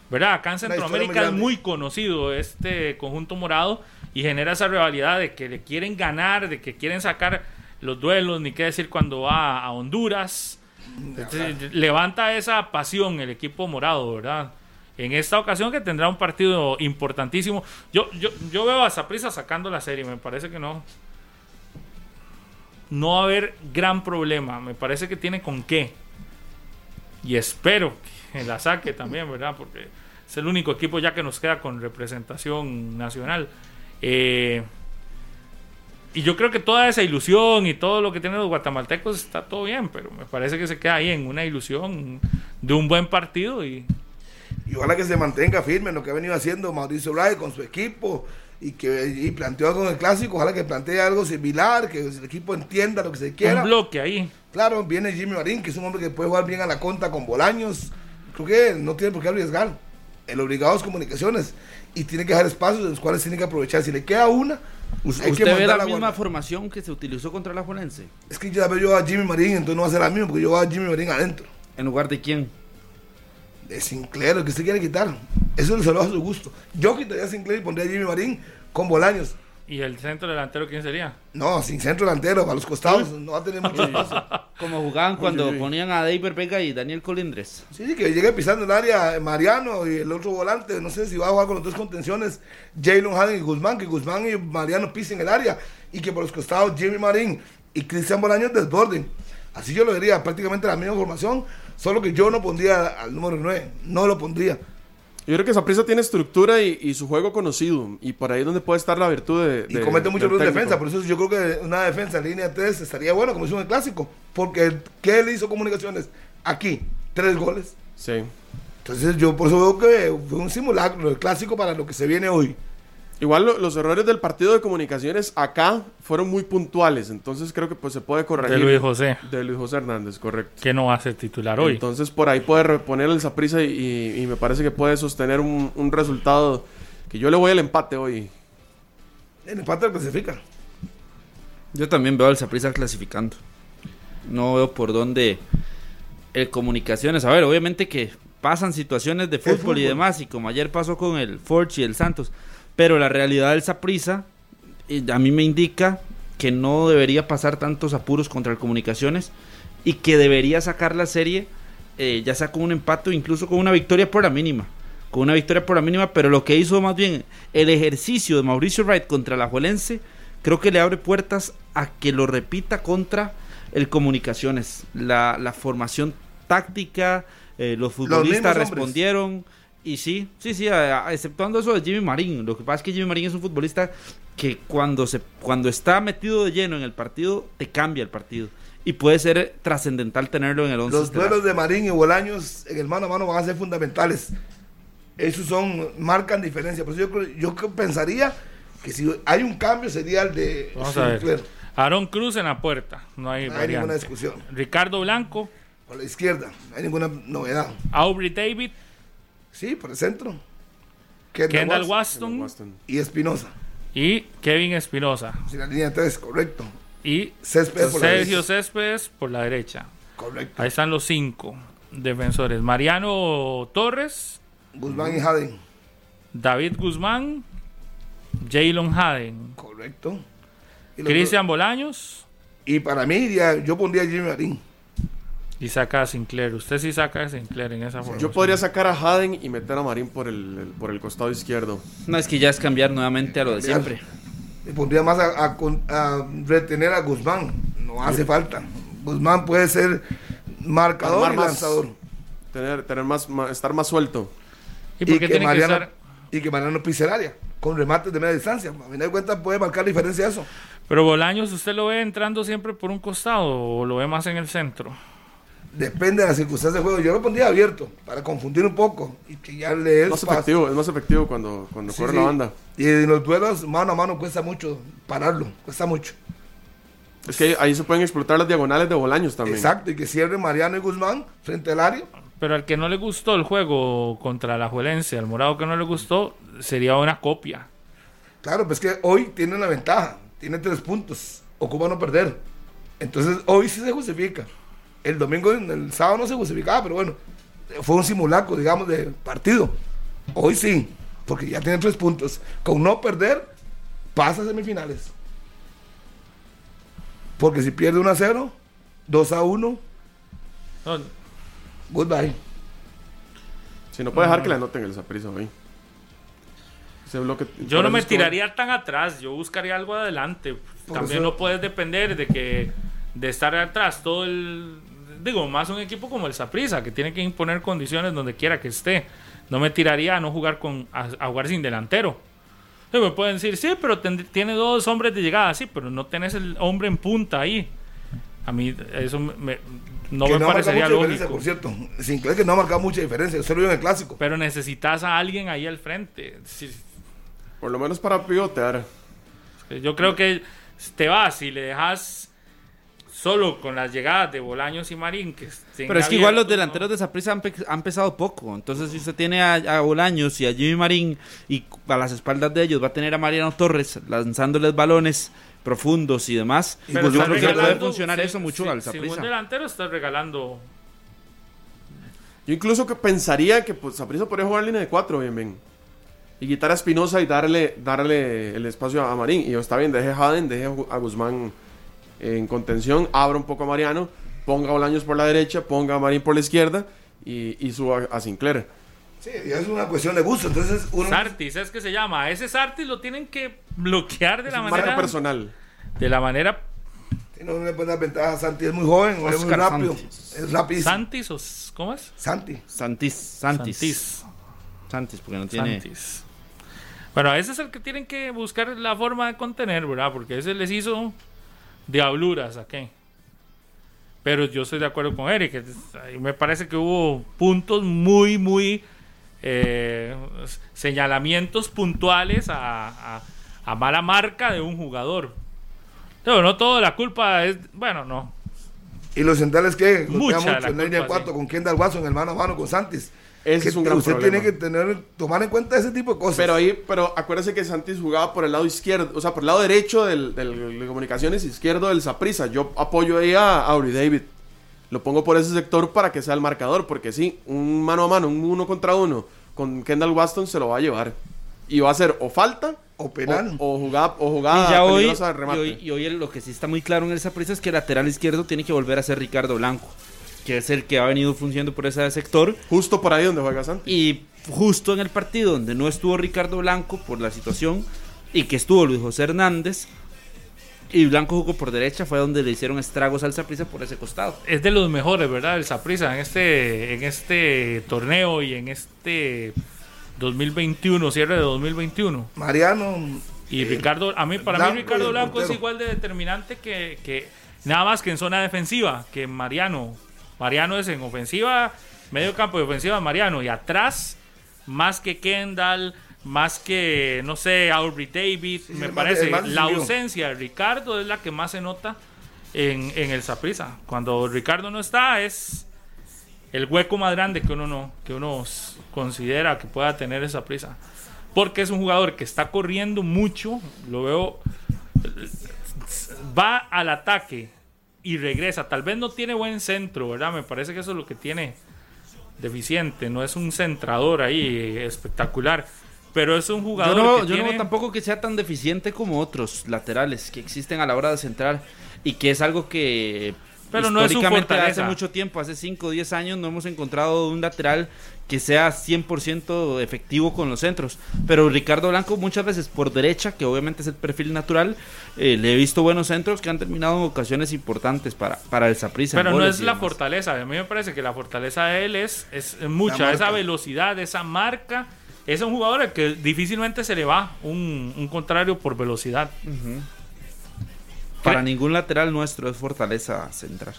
S5: ¿Verdad? Acá en Centroamérica es muy conocido este conjunto morado y genera esa rivalidad de que le quieren ganar, de que quieren sacar los duelos, ni qué decir cuando va a Honduras. Entonces, levanta esa pasión el equipo morado, ¿verdad? En esta ocasión que tendrá un partido importantísimo. Yo, yo, yo veo a Zaprisa sacando la serie, me parece que no. No va a haber gran problema, me parece que tiene con qué. Y espero que la saque también, ¿verdad? Porque es el único equipo ya que nos queda con representación nacional. Eh, y yo creo que toda esa ilusión y todo lo que tienen los guatemaltecos está todo bien, pero me parece que se queda ahí en una ilusión de un buen partido y,
S2: y ojalá que se mantenga firme en lo que ha venido haciendo Mauricio Ray con su equipo y que y planteó con el clásico, ojalá que plantee algo similar, que el equipo entienda lo que se quiera.
S5: Un bloque ahí.
S2: Claro, viene Jimmy Marín, que es un hombre que puede jugar bien a la conta con Bolaños. Creo que no tiene por qué arriesgar. El obligado es comunicaciones y tiene que dejar espacios en los cuales tiene que aprovechar. Si le queda una,
S4: ¿Usted que ve la, la misma formación que se utilizó contra la Juelense?
S2: Es que ya veo yo a Jimmy Marín, entonces no va a ser la misma, porque yo voy a Jimmy Marín adentro.
S4: ¿En lugar de quién?
S2: De Sinclair, el que usted quiere quitar. Eso lo a su gusto. Yo quitaría a Sinclair y pondría a Jimmy Marín con Bolaños.
S5: ¿Y el centro delantero quién sería?
S2: No, sin centro delantero, a los costados, no va a tener mucho espacio.
S4: Como jugaban cuando ponían a David Vega y Daniel Colindres.
S2: Sí, que llegue pisando el área Mariano y el otro volante, no sé si va a jugar con los dos contenciones, Jalen Haden y Guzmán, que Guzmán y Mariano pisen el área y que por los costados Jimmy Marín y Cristian Bolaños desborden. Así yo lo diría, prácticamente la misma formación, solo que yo no pondría al número 9, no lo pondría.
S3: Yo creo que Saprissa tiene estructura y, y, su juego conocido. Y por ahí es donde puede estar la virtud de.
S2: Y comete mucho error de defensa. Por eso yo creo que una defensa en línea 3 estaría bueno, como hizo en el clásico. Porque ¿qué le hizo comunicaciones? Aquí, tres goles.
S3: Sí.
S2: Entonces yo por eso veo que fue un simulacro el clásico para lo que se viene hoy.
S3: Igual lo, los errores del partido de comunicaciones acá fueron muy puntuales, entonces creo que pues se puede corregir.
S5: De Luis José.
S3: De Luis José Hernández, correcto.
S5: Que no va a ser titular hoy.
S3: Entonces por ahí puede reponer el Saprissa y, y, y, me parece que puede sostener un, un, resultado que yo le voy al empate hoy.
S2: El empate clasifica.
S4: Yo también veo al Saprissa clasificando. No veo por dónde el comunicaciones. A ver, obviamente que pasan situaciones de fútbol, fútbol. y demás, y como ayer pasó con el Forge y el Santos pero la realidad del Saprisa a mí me indica que no debería pasar tantos apuros contra el Comunicaciones y que debería sacar la serie eh, ya sea con un empate o incluso con una victoria por la mínima. Con una victoria por la mínima, pero lo que hizo más bien el ejercicio de Mauricio Wright contra la Juelense, creo que le abre puertas a que lo repita contra el comunicaciones, la, la formación táctica, eh, los futbolistas respondieron. Y sí, sí, sí, exceptuando eso de Jimmy Marín. Lo que pasa es que Jimmy Marín es un futbolista que cuando, se, cuando está metido de lleno en el partido, te cambia el partido. Y puede ser trascendental tenerlo en el 11.
S2: Los
S4: estelar.
S2: duelos de Marín y Bolaños en el mano a mano van a ser fundamentales. Esos son, marcan diferencia. Por eso yo, yo pensaría que si hay un cambio sería el de
S5: Vamos a ver. Aaron Cruz en la puerta. No hay,
S2: No hay ninguna discusión.
S5: Ricardo Blanco.
S2: por la izquierda. No hay ninguna novedad.
S5: Aubrey David.
S2: Sí, por el centro. Kendall
S5: Kendall
S2: Watson
S5: Waston.
S3: Waston.
S2: y Espinosa.
S5: Y Kevin Espinosa.
S2: Si la línea 3, correcto.
S5: Y
S2: Céspedes
S5: Sergio. Céspedes por la derecha.
S2: Correcto.
S5: Ahí están los cinco defensores. Mariano Torres,
S2: Guzmán y Haden.
S5: David Guzmán, Jalen Haden,
S2: Correcto.
S5: Cristian Bolaños
S2: y para mí, ya- yo pondría a Jimmy Marín.
S5: Y saca a Sinclair. Usted sí saca a Sinclair en esa forma.
S3: Yo podría sacar a Haden y meter a Marín por el, el- por el costado izquierdo.
S4: No, es que ya es cambiar nuevamente a lo de
S2: Cambiar.
S4: siempre.
S2: Y pondría más a, a retener a Guzmán. No hace falta. Guzmán puede ser marcador
S3: Armar
S2: y
S3: más.
S2: lanzador.
S3: Tener, tener más, estar más suelto.
S5: ¿Y por qué tiene que
S2: Mariano,
S5: estar?
S2: y que Mariano pise el área. Con remates de media distancia. A final de cuentas puede marcar la diferencia eso.
S5: Pero Bolaños, ¿usted lo ve entrando siempre por un costado o lo ve más en el centro?
S2: Depende de las circunstancias del juego. Yo lo pondría abierto para confundir un poco y que ya le
S3: Es más efectivo, es más efectivo cuando, cuando
S2: Sí,
S3: corre
S2: sí.
S3: la banda.
S2: Y en los duelos mano a mano cuesta mucho pararlo, cuesta mucho.
S3: Es que ahí se pueden explotar las diagonales de Bolaños también.
S2: Exacto, y que cierre Mariano y Guzmán frente al área.
S5: Pero al que no le gustó el juego contra la Juelense, al morado que no le gustó, sería una copia.
S2: Claro, pues que hoy tiene una ventaja, tiene tres puntos, ocupa no perder. Entonces hoy sí se justifica. El domingo, el sábado no se justificaba, pero bueno, fue un simulacro, digamos, de partido. Hoy sí, porque ya tiene tres puntos. Con no perder, pasa a semifinales. Porque si pierde 1 a 0, 2 a 1,
S5: No,
S2: goodbye.
S3: Si no puede dejar que le anoten el zaprizo. Ese bloque-
S5: yo no me
S3: como-
S5: tiraría tan atrás, yo buscaría algo adelante.
S2: Por
S5: También
S2: eso-
S5: no puedes depender de que de estar atrás todo el digo, más un equipo como el Saprissa que tiene que imponer condiciones donde quiera que esté. No me tiraría a no jugar con a, a jugar sin delantero. Sí, me pueden decir, sí, pero ten- tiene dos hombres de llegada, sí, pero no tenés el hombre en punta ahí. A mí eso me- me- no
S2: Que
S5: me parecería
S2: mucha
S5: lógico.
S2: Por cierto, Sinclair que no ha marcado mucha diferencia, se lo vio en el clásico.
S5: Pero necesitas a alguien ahí al frente. Sí,
S3: Por lo menos para pivotear.
S5: Yo creo que te vas y le dejas solo con las llegadas de Bolaños y Marín. Que
S4: Pero es que igual los delanteros de Saprissa han, pe- han pesado poco. Entonces, si usted tiene a, a Bolaños y a Jimmy Marín y a las espaldas de ellos va a tener a Mariano Torres lanzándoles balones profundos y demás,
S2: Y
S5: ¿no?
S2: pues
S4: yo creo que puede funcionar eso mucho
S5: sin-
S4: al Saprissa.
S5: un delantero estás regalando.
S3: Yo incluso que pensaría que pues Saprissa podría jugar línea de cuatro, bien, bien. Y quitar a Espinosa y darle, darle el espacio a Marín. Y yo, está bien, deje a Haden, deje a Guzmán en contención, abra un poco a Mariano, ponga a Bolaños por la derecha, ponga a Marín por la izquierda y, y suba a Sinclair.
S2: Sí, ya es una cuestión de gusto. Entonces, uno.
S5: Sartis, es que se llama. Ese Sartis lo tienen que bloquear de
S3: Es
S5: la
S3: marca
S5: manera.
S3: personal.
S5: De la manera
S2: no le puede dar ventaja. Santi es muy joven, es muy
S4: Oscar
S2: rápido.
S4: Santis.
S2: Es rapidísimo.
S5: Santis o ¿cómo es?
S2: Santi.
S4: Santis, Santis.
S5: Santis.
S4: Santis, porque no tiene.
S5: Santis. Bueno, ese es el que tienen que buscar la forma de contener, ¿verdad? Porque ese les hizo diabluras a qué. Pero yo estoy de acuerdo con Eric. Me parece que hubo puntos muy, muy eh, señalamientos puntuales a, a- a mala marca de un jugador. Pero no toda la culpa es. Bueno, no.
S2: Y los centrales que
S5: Mucha
S2: mucho en la línea
S5: culpa,
S2: 4
S5: sí.
S2: con Kendall Watson, el mano a mano con Santis.
S3: Ese
S2: Que
S3: es un gran
S2: usted
S3: problema.
S2: tiene que tener, tomar en cuenta ese tipo de cosas.
S3: Pero ahí, pero acuérdese que Santis jugaba por el lado izquierdo, o sea, por el lado derecho del, del- de comunicaciones, izquierdo del Saprissa. Yo apoyo ahí a Aubrey David. Lo pongo por ese sector para que sea el marcador, porque sí, un mano a mano, un uno contra uno con Kendall Waston se lo va a llevar. Y va a ser o falta
S2: o penal.
S3: o, o jugada, o
S4: Y
S3: jugada
S4: ya hoy,
S3: peligrosa de
S4: y
S3: remate.
S4: hoy, y hoy lo que sí está muy claro en el Saprissa es que el lateral izquierdo tiene que volver a ser Ricardo Blanco, que es el que ha venido funcionando por ese sector.
S3: Justo por ahí donde juega Santis.
S4: Y justo en el partido donde no estuvo Ricardo Blanco por la situación y que estuvo Luis José Hernández, Y Blanco jugó por derecha, fue donde le hicieron estragos al Saprissa por ese costado.
S5: Es de los mejores, ¿verdad? El Saprissa en este, en este torneo y en este 2021, cierre de 2021.
S2: Mariano.
S5: Y
S2: eh,
S5: Ricardo, a mí, para
S2: Blanco
S5: mí Ricardo Blanco es igual de determinante que, que nada más que en zona defensiva, que Mariano. Mariano es en ofensiva, medio campo de ofensiva Mariano. Y atrás, más que Kendall, más que, no sé, Aubrey David,
S2: sí,
S5: me
S2: más-
S5: parece. la ausencia de Ricardo es la que más se nota en, en el Saprissa. Cuando Ricardo no está, es el hueco más grande que uno no que uno considera que pueda tener esa prisa porque es un jugador que está corriendo mucho lo veo va al ataque y regresa. Tal vez no tiene buen centro verdad me parece que eso es lo que tiene deficiente. No es un centrador ahí eh, espectacular. Pero es un
S4: Yo
S5: jugador
S4: no,
S5: que
S4: yo no tampoco que sea tan deficiente como otros laterales que existen a la hora de centrar y que es algo que
S5: Pero no es su
S4: históricamente
S5: fortaleza.
S4: hace mucho tiempo, hace 5 o 10 años no hemos encontrado un lateral que sea 100% efectivo con los centros. Pero Ricardo Blanco muchas veces por derecha, que obviamente es el perfil natural, eh, le he visto buenos centros que han terminado en ocasiones importantes para, para el Saprissa.
S5: Pero no es la
S4: demás.
S5: fortaleza. A mí me parece que la fortaleza de él es, es mucha. Esa velocidad, esa marca. Es un jugador al que difícilmente se le va un, un contrario por velocidad.
S4: Para ningún lateral nuestro es fortaleza centrar.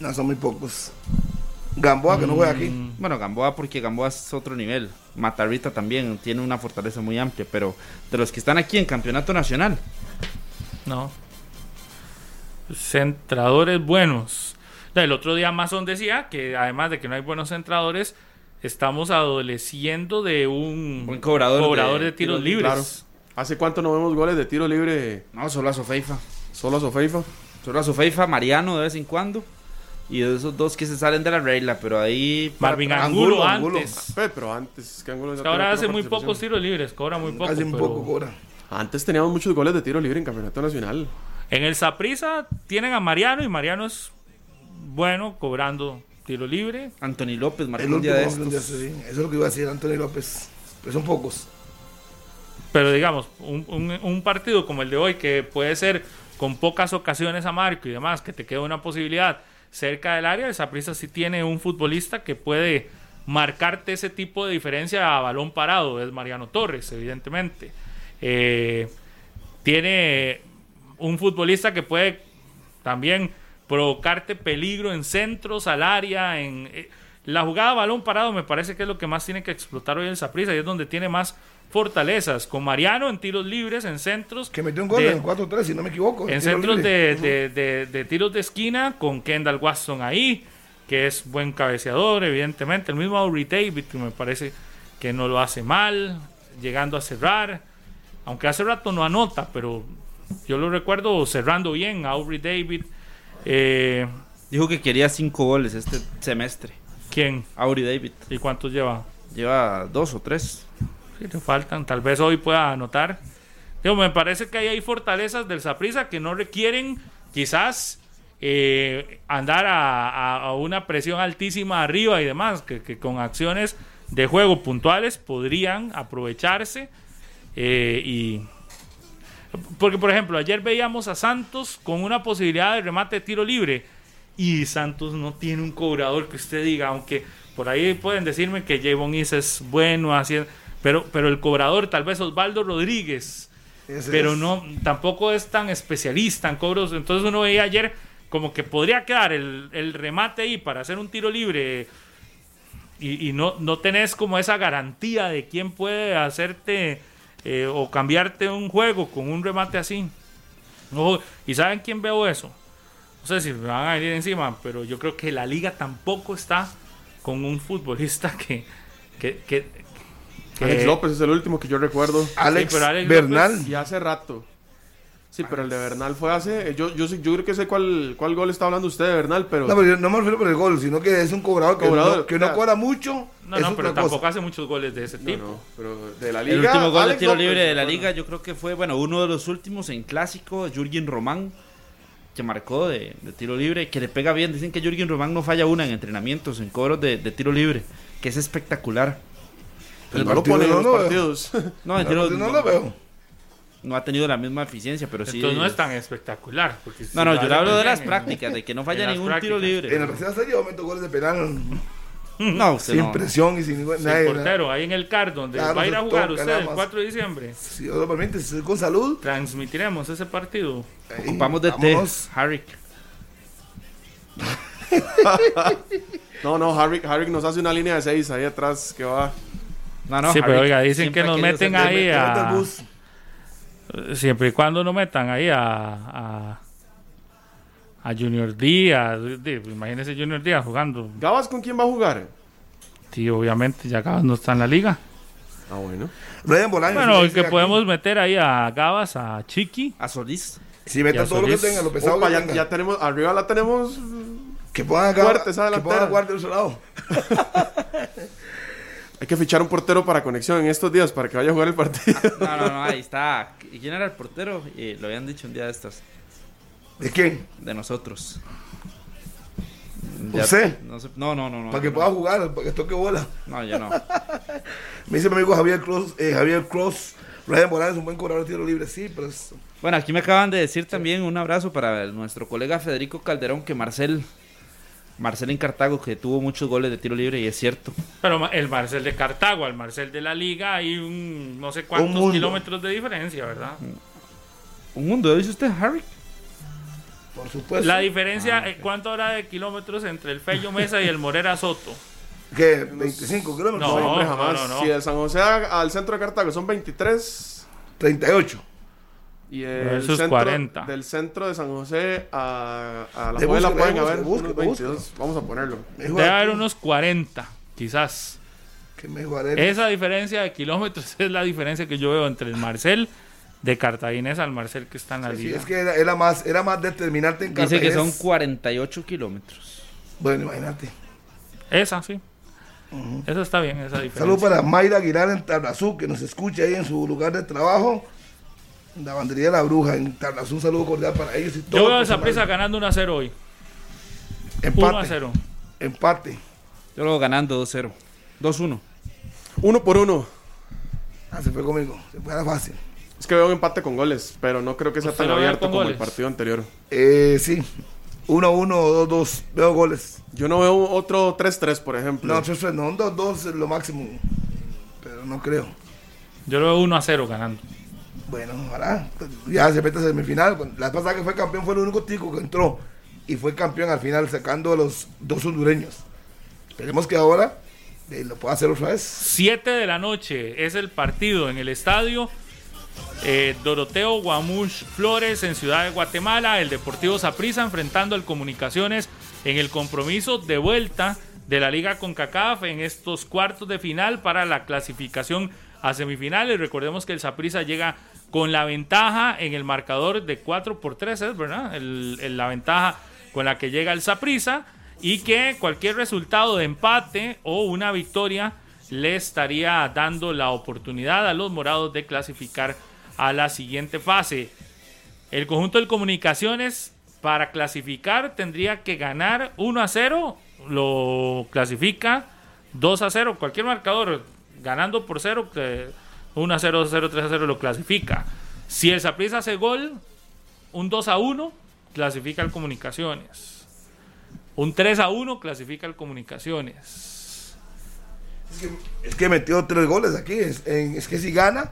S2: No, son muy pocos. Gamboa, que no juega aquí.
S5: Mm,
S4: Bueno, Gamboa porque Gamboa es otro nivel. Matarrita también tiene una fortaleza muy amplia, pero de los que están aquí en campeonato nacional,
S5: No. Centradores buenos. El otro día Amazon decía que además de que no hay buenos centradores, estamos adoleciendo de un
S4: Buen cobrador de-
S5: de, tiros
S4: tiros
S5: libres.
S3: Claro. ¿Hace cuánto no vemos goles de tiro libre
S4: no, solo a Sofeifa.
S3: solo a Sofeifa?
S4: Solo a Sofeifa, Mariano de vez en cuando. Y de esos dos que se salen de la regla, pero ahí...
S5: Marvin Angulo,
S2: Angulo, Angulo.
S5: antes.
S3: Pe, Pero antes, que Angulo ya
S5: Es que ahora hace muy pocos tiros libres, cobra muy poco.
S2: Casi un
S5: pero-
S2: poco cobra.
S3: Antes teníamos muchos goles de tiro libre en campeonato nacional.
S5: En el Saprisa tienen a Mariano y Mariano es bueno cobrando tiro libre.
S4: Anthony López, marcó
S2: El
S4: un día de
S2: último,
S4: estos.
S2: sí, Eso es lo que iba a decir Antonio López. Pero son pocos.
S5: Pero digamos, un, un- un partido como el de hoy, que puede ser con pocas ocasiones a Marco y demás, que te queda una posibilidad cerca del área, el Saprissa sí tiene un futbolista que puede marcarte ese tipo de diferencia a balón parado, es Mariano Torres, evidentemente. Eh, tiene un futbolista que puede también provocarte peligro en centros al área, en eh, la jugada balón parado me parece que es lo que más tiene que explotar hoy el Saprissa y es donde tiene más fortalezas, con Mariano en tiros libres, en centros,
S2: Que metió un gol
S5: de-
S2: en 4-3, si no me equivoco.
S5: en centros de, de- de- de tiros de esquina, con Kendall Watson ahí, que es buen cabeceador, evidentemente. El mismo Aubrey David, que me parece que no lo hace mal, llegando a cerrar. Aunque hace rato no anota, pero yo lo recuerdo cerrando bien. Aubrey David. Eh,
S4: Dijo que quería cinco goles este semestre.
S5: ¿Quién?
S4: Auri David.
S5: ¿Y cuántos lleva?
S4: Lleva dos o tres.
S5: Sí, le faltan. Tal vez hoy pueda anotar. Digo, me parece que ahí hay fortalezas del Saprissa que no requieren quizás eh, andar a, una presión altísima arriba y demás, que, que con acciones de juego puntuales podrían aprovecharse eh, y porque por ejemplo ayer veíamos a Santos con una posibilidad de remate de tiro libre y Santos no tiene un cobrador que usted diga, aunque por ahí pueden decirme que Javon Is es bueno haciendo, pero, pero el cobrador tal vez Osvaldo Rodríguez,
S2: Ese
S5: pero
S2: es.
S5: no tampoco es tan especialista en cobros, entonces uno veía ayer como que podría quedar el, el remate ahí para hacer un tiro libre y, y no, no tenés como esa garantía de quién puede hacerte eh, o cambiarte un juego con un remate así. Ojo, ¿Y saben quién veo eso? No sé si me van a venir encima, pero yo creo que la liga tampoco está con un futbolista que- que-
S3: Alex López es el último que yo recuerdo.
S2: Alex,
S5: Sí, pero Alex
S2: Bernal.
S5: López-
S3: Y hace rato. Sí, pero el de Bernal fue hace. Yo, yo, yo creo que sé cuál, cuál gol está hablando usted de Bernal, pero.
S2: No, pero yo no me refiero por el gol, sino que es un cobrador que,
S3: Cobrador,
S2: no, que no cobra mucho.
S5: No, no, pero
S2: cosa.
S5: tampoco hace muchos goles de ese tipo.
S3: no, pero de la liga.
S4: El último gol de tiro
S3: López,
S4: libre de la
S3: bueno.
S4: liga, yo creo que fue, bueno, uno de los últimos en clásico, Jürgen Román, que marcó de, de tiro libre, que le pega bien. Dicen que Jürgen Román no falla una en entrenamientos, en cobros de, de tiro libre, que es espectacular.
S3: Pero
S2: El
S3: no lo
S2: partido
S3: pone en
S2: no
S3: los partidos.
S4: No, en
S2: No,
S4: tiro-
S2: no lo veo.
S4: no ha tenido la misma eficiencia, pero sí.
S5: Entonces no es tan espectacular. porque si
S4: No, no,
S5: lo
S4: yo le hablo de las
S5: en-
S4: prácticas, de que no falla ningún tiro
S5: prácticas.
S4: libre.
S2: En la tercera serie aumento goles de penal
S4: No, usted
S2: sin
S4: no.
S2: presión y sin ningún.
S5: Sí,
S2: nadie-
S5: portero, ahí en el CAR, donde
S2: Claro,
S5: va a ir a jugar
S2: toca
S5: usted el
S2: más.
S5: 4 de diciembre.
S2: Si Dios lo permite, si estoy con salud.
S5: Transmitiremos ese partido.
S2: ahí,
S4: Ocupamos de té. Harry.
S3: No, no, Harry, Harry nos hace una línea de seis ahí atrás que va.
S4: No, no,
S5: Sí, pero oiga, dicen
S4: siempre
S5: que nos meten
S4: ser-
S5: ahí a...
S2: bus.
S5: Siempre y cuando no metan ahí a... a a Junior Díaz, de- imagínese Junior Díaz jugando.
S3: ¿Gabas con quién va a jugar?
S5: Sí, obviamente, ya Gabas no está en la liga.
S3: Ah, bueno.
S2: Brian Bolaños,
S5: Bueno, que
S2: aquí.
S5: podemos meter ahí a Gabas, a Chiqui.
S4: A Solís.
S2: Si metan todo lo que
S5: Solís.
S2: tengan, lo pesado
S3: Opa,
S2: que
S3: ya, ya tenemos, arriba la tenemos.
S2: Que puedan
S3: Fuerte esa
S2: que puedan jugar del otro lado.
S3: Hay que fichar un portero para conexión en estos días para que vaya a jugar el partido.
S4: No, no, no, ahí está. ¿Y quién era el portero? Eh, lo habían dicho un día de estos.
S2: ¿De quién?
S4: De nosotros.
S2: ¿Usted?
S4: No, sé- no, no, no. no
S2: Para que
S4: no.
S2: pueda jugar, para que toque bola.
S4: No, yo no.
S2: Me dice mi amigo Javier Cross, eh, Javier Cross, Brian Bolaños es un buen cobrador de tiro libre, sí, pero es-
S4: Bueno, aquí me acaban de decir también un abrazo para nuestro colega Federico Calderón que Marcel, Marcel en Cartago que tuvo muchos goles de tiro libre y es cierto.
S5: Pero el Marcel de Cartago, al Marcel de la Liga, hay un no sé cuántos kilómetros de diferencia, ¿verdad?
S4: Un mundo, ¿dice usted, Harry?
S2: por supuesto.
S5: La diferencia, eh, ¿cuánto habrá de kilómetros entre el Fello Mesa y el Morera Soto?
S2: ¿Qué? 25 kilómetros.
S5: No, no,
S3: jamás.
S5: no, no.
S3: Si de San José al centro de Cartago son 23.
S2: 38.
S3: Y el
S5: es
S3: centro,
S5: 40.
S3: del centro de San José a, a la
S2: busco,
S3: pueden haber unos
S2: le busco.
S3: 22. Vamos a ponerlo.
S5: Debe haber unos 40, quizás.
S2: Que.
S5: Esa diferencia de kilómetros es la diferencia que yo veo entre el Marcel de Cartaginés al Marcel que está en la
S2: Sí,
S5: liga.
S2: es que era, era más, era más determinante en
S4: Dice que son
S2: Cartaginés.
S4: 48 kilómetros.
S2: Bueno, imagínate.
S5: Esa, sí. Esa está bien, esa diferencia.
S2: Saludos para Mayra Aguilar en Tarrazú, que nos escucha ahí en su lugar de trabajo. La bandería de la bruja en Tarrazú. Un saludo cordial para ellos. Y todo
S5: Yo veo
S2: el
S5: a esa
S2: personal.
S5: prisa ganando 1 a 0 hoy. 1
S2: Empate.
S5: a 0.
S2: Empate.
S4: Yo lo ganando 2-0. 2-1.
S3: Uno por uno.
S2: Ah, se fue conmigo. Se fue a la fácil.
S3: Es que veo un empate con goles, pero no creo que sea
S5: ¿Usted
S3: tan abierto como el
S5: goles?
S3: partido anterior.
S2: Eh, sí. 1-1 o 2-2. Veo goles.
S3: Yo no veo otro 3-3, por ejemplo.
S2: No, tres, tres, no, un 2-2 es lo máximo. Pero no creo.
S5: Yo lo veo 1 a 0 ganando.
S2: Bueno, ojalá. Ya se mete a semifinal. La pasada que fue campeón fue el único tico que entró. Y fue campeón al final, sacando a los dos hondureños. Esperemos que ahora eh, lo pueda hacer otra vez.
S5: 7 de la noche es el partido en el estadio eh, Doroteo Guamuch Flores en Ciudad de Guatemala. El Deportivo Saprissa enfrentando al Comunicaciones en el compromiso de vuelta de la Liga CONCACAF en estos cuartos de final para la clasificación a semifinales. Recordemos que el Saprissa llega con la ventaja en el marcador de 4 por 3, ¿es verdad? El- el- la ventaja con la que llega el Saprissa y que cualquier resultado de empate o una victoria le estaría dando la oportunidad a los morados de clasificar a la siguiente fase. El conjunto de comunicaciones para clasificar tendría que ganar 1 a 0, lo clasifica 2 a 0, cualquier marcador ganando por 0, 1 a 0, 2 a 0, 3 a 0 lo clasifica. Si el Saprissa hace gol, un 2 a 1 clasifica al comunicaciones. Un 3 a 1 clasifica al comunicaciones.
S2: Es que, es que metió tres goles aquí. Es, en- es que si gana,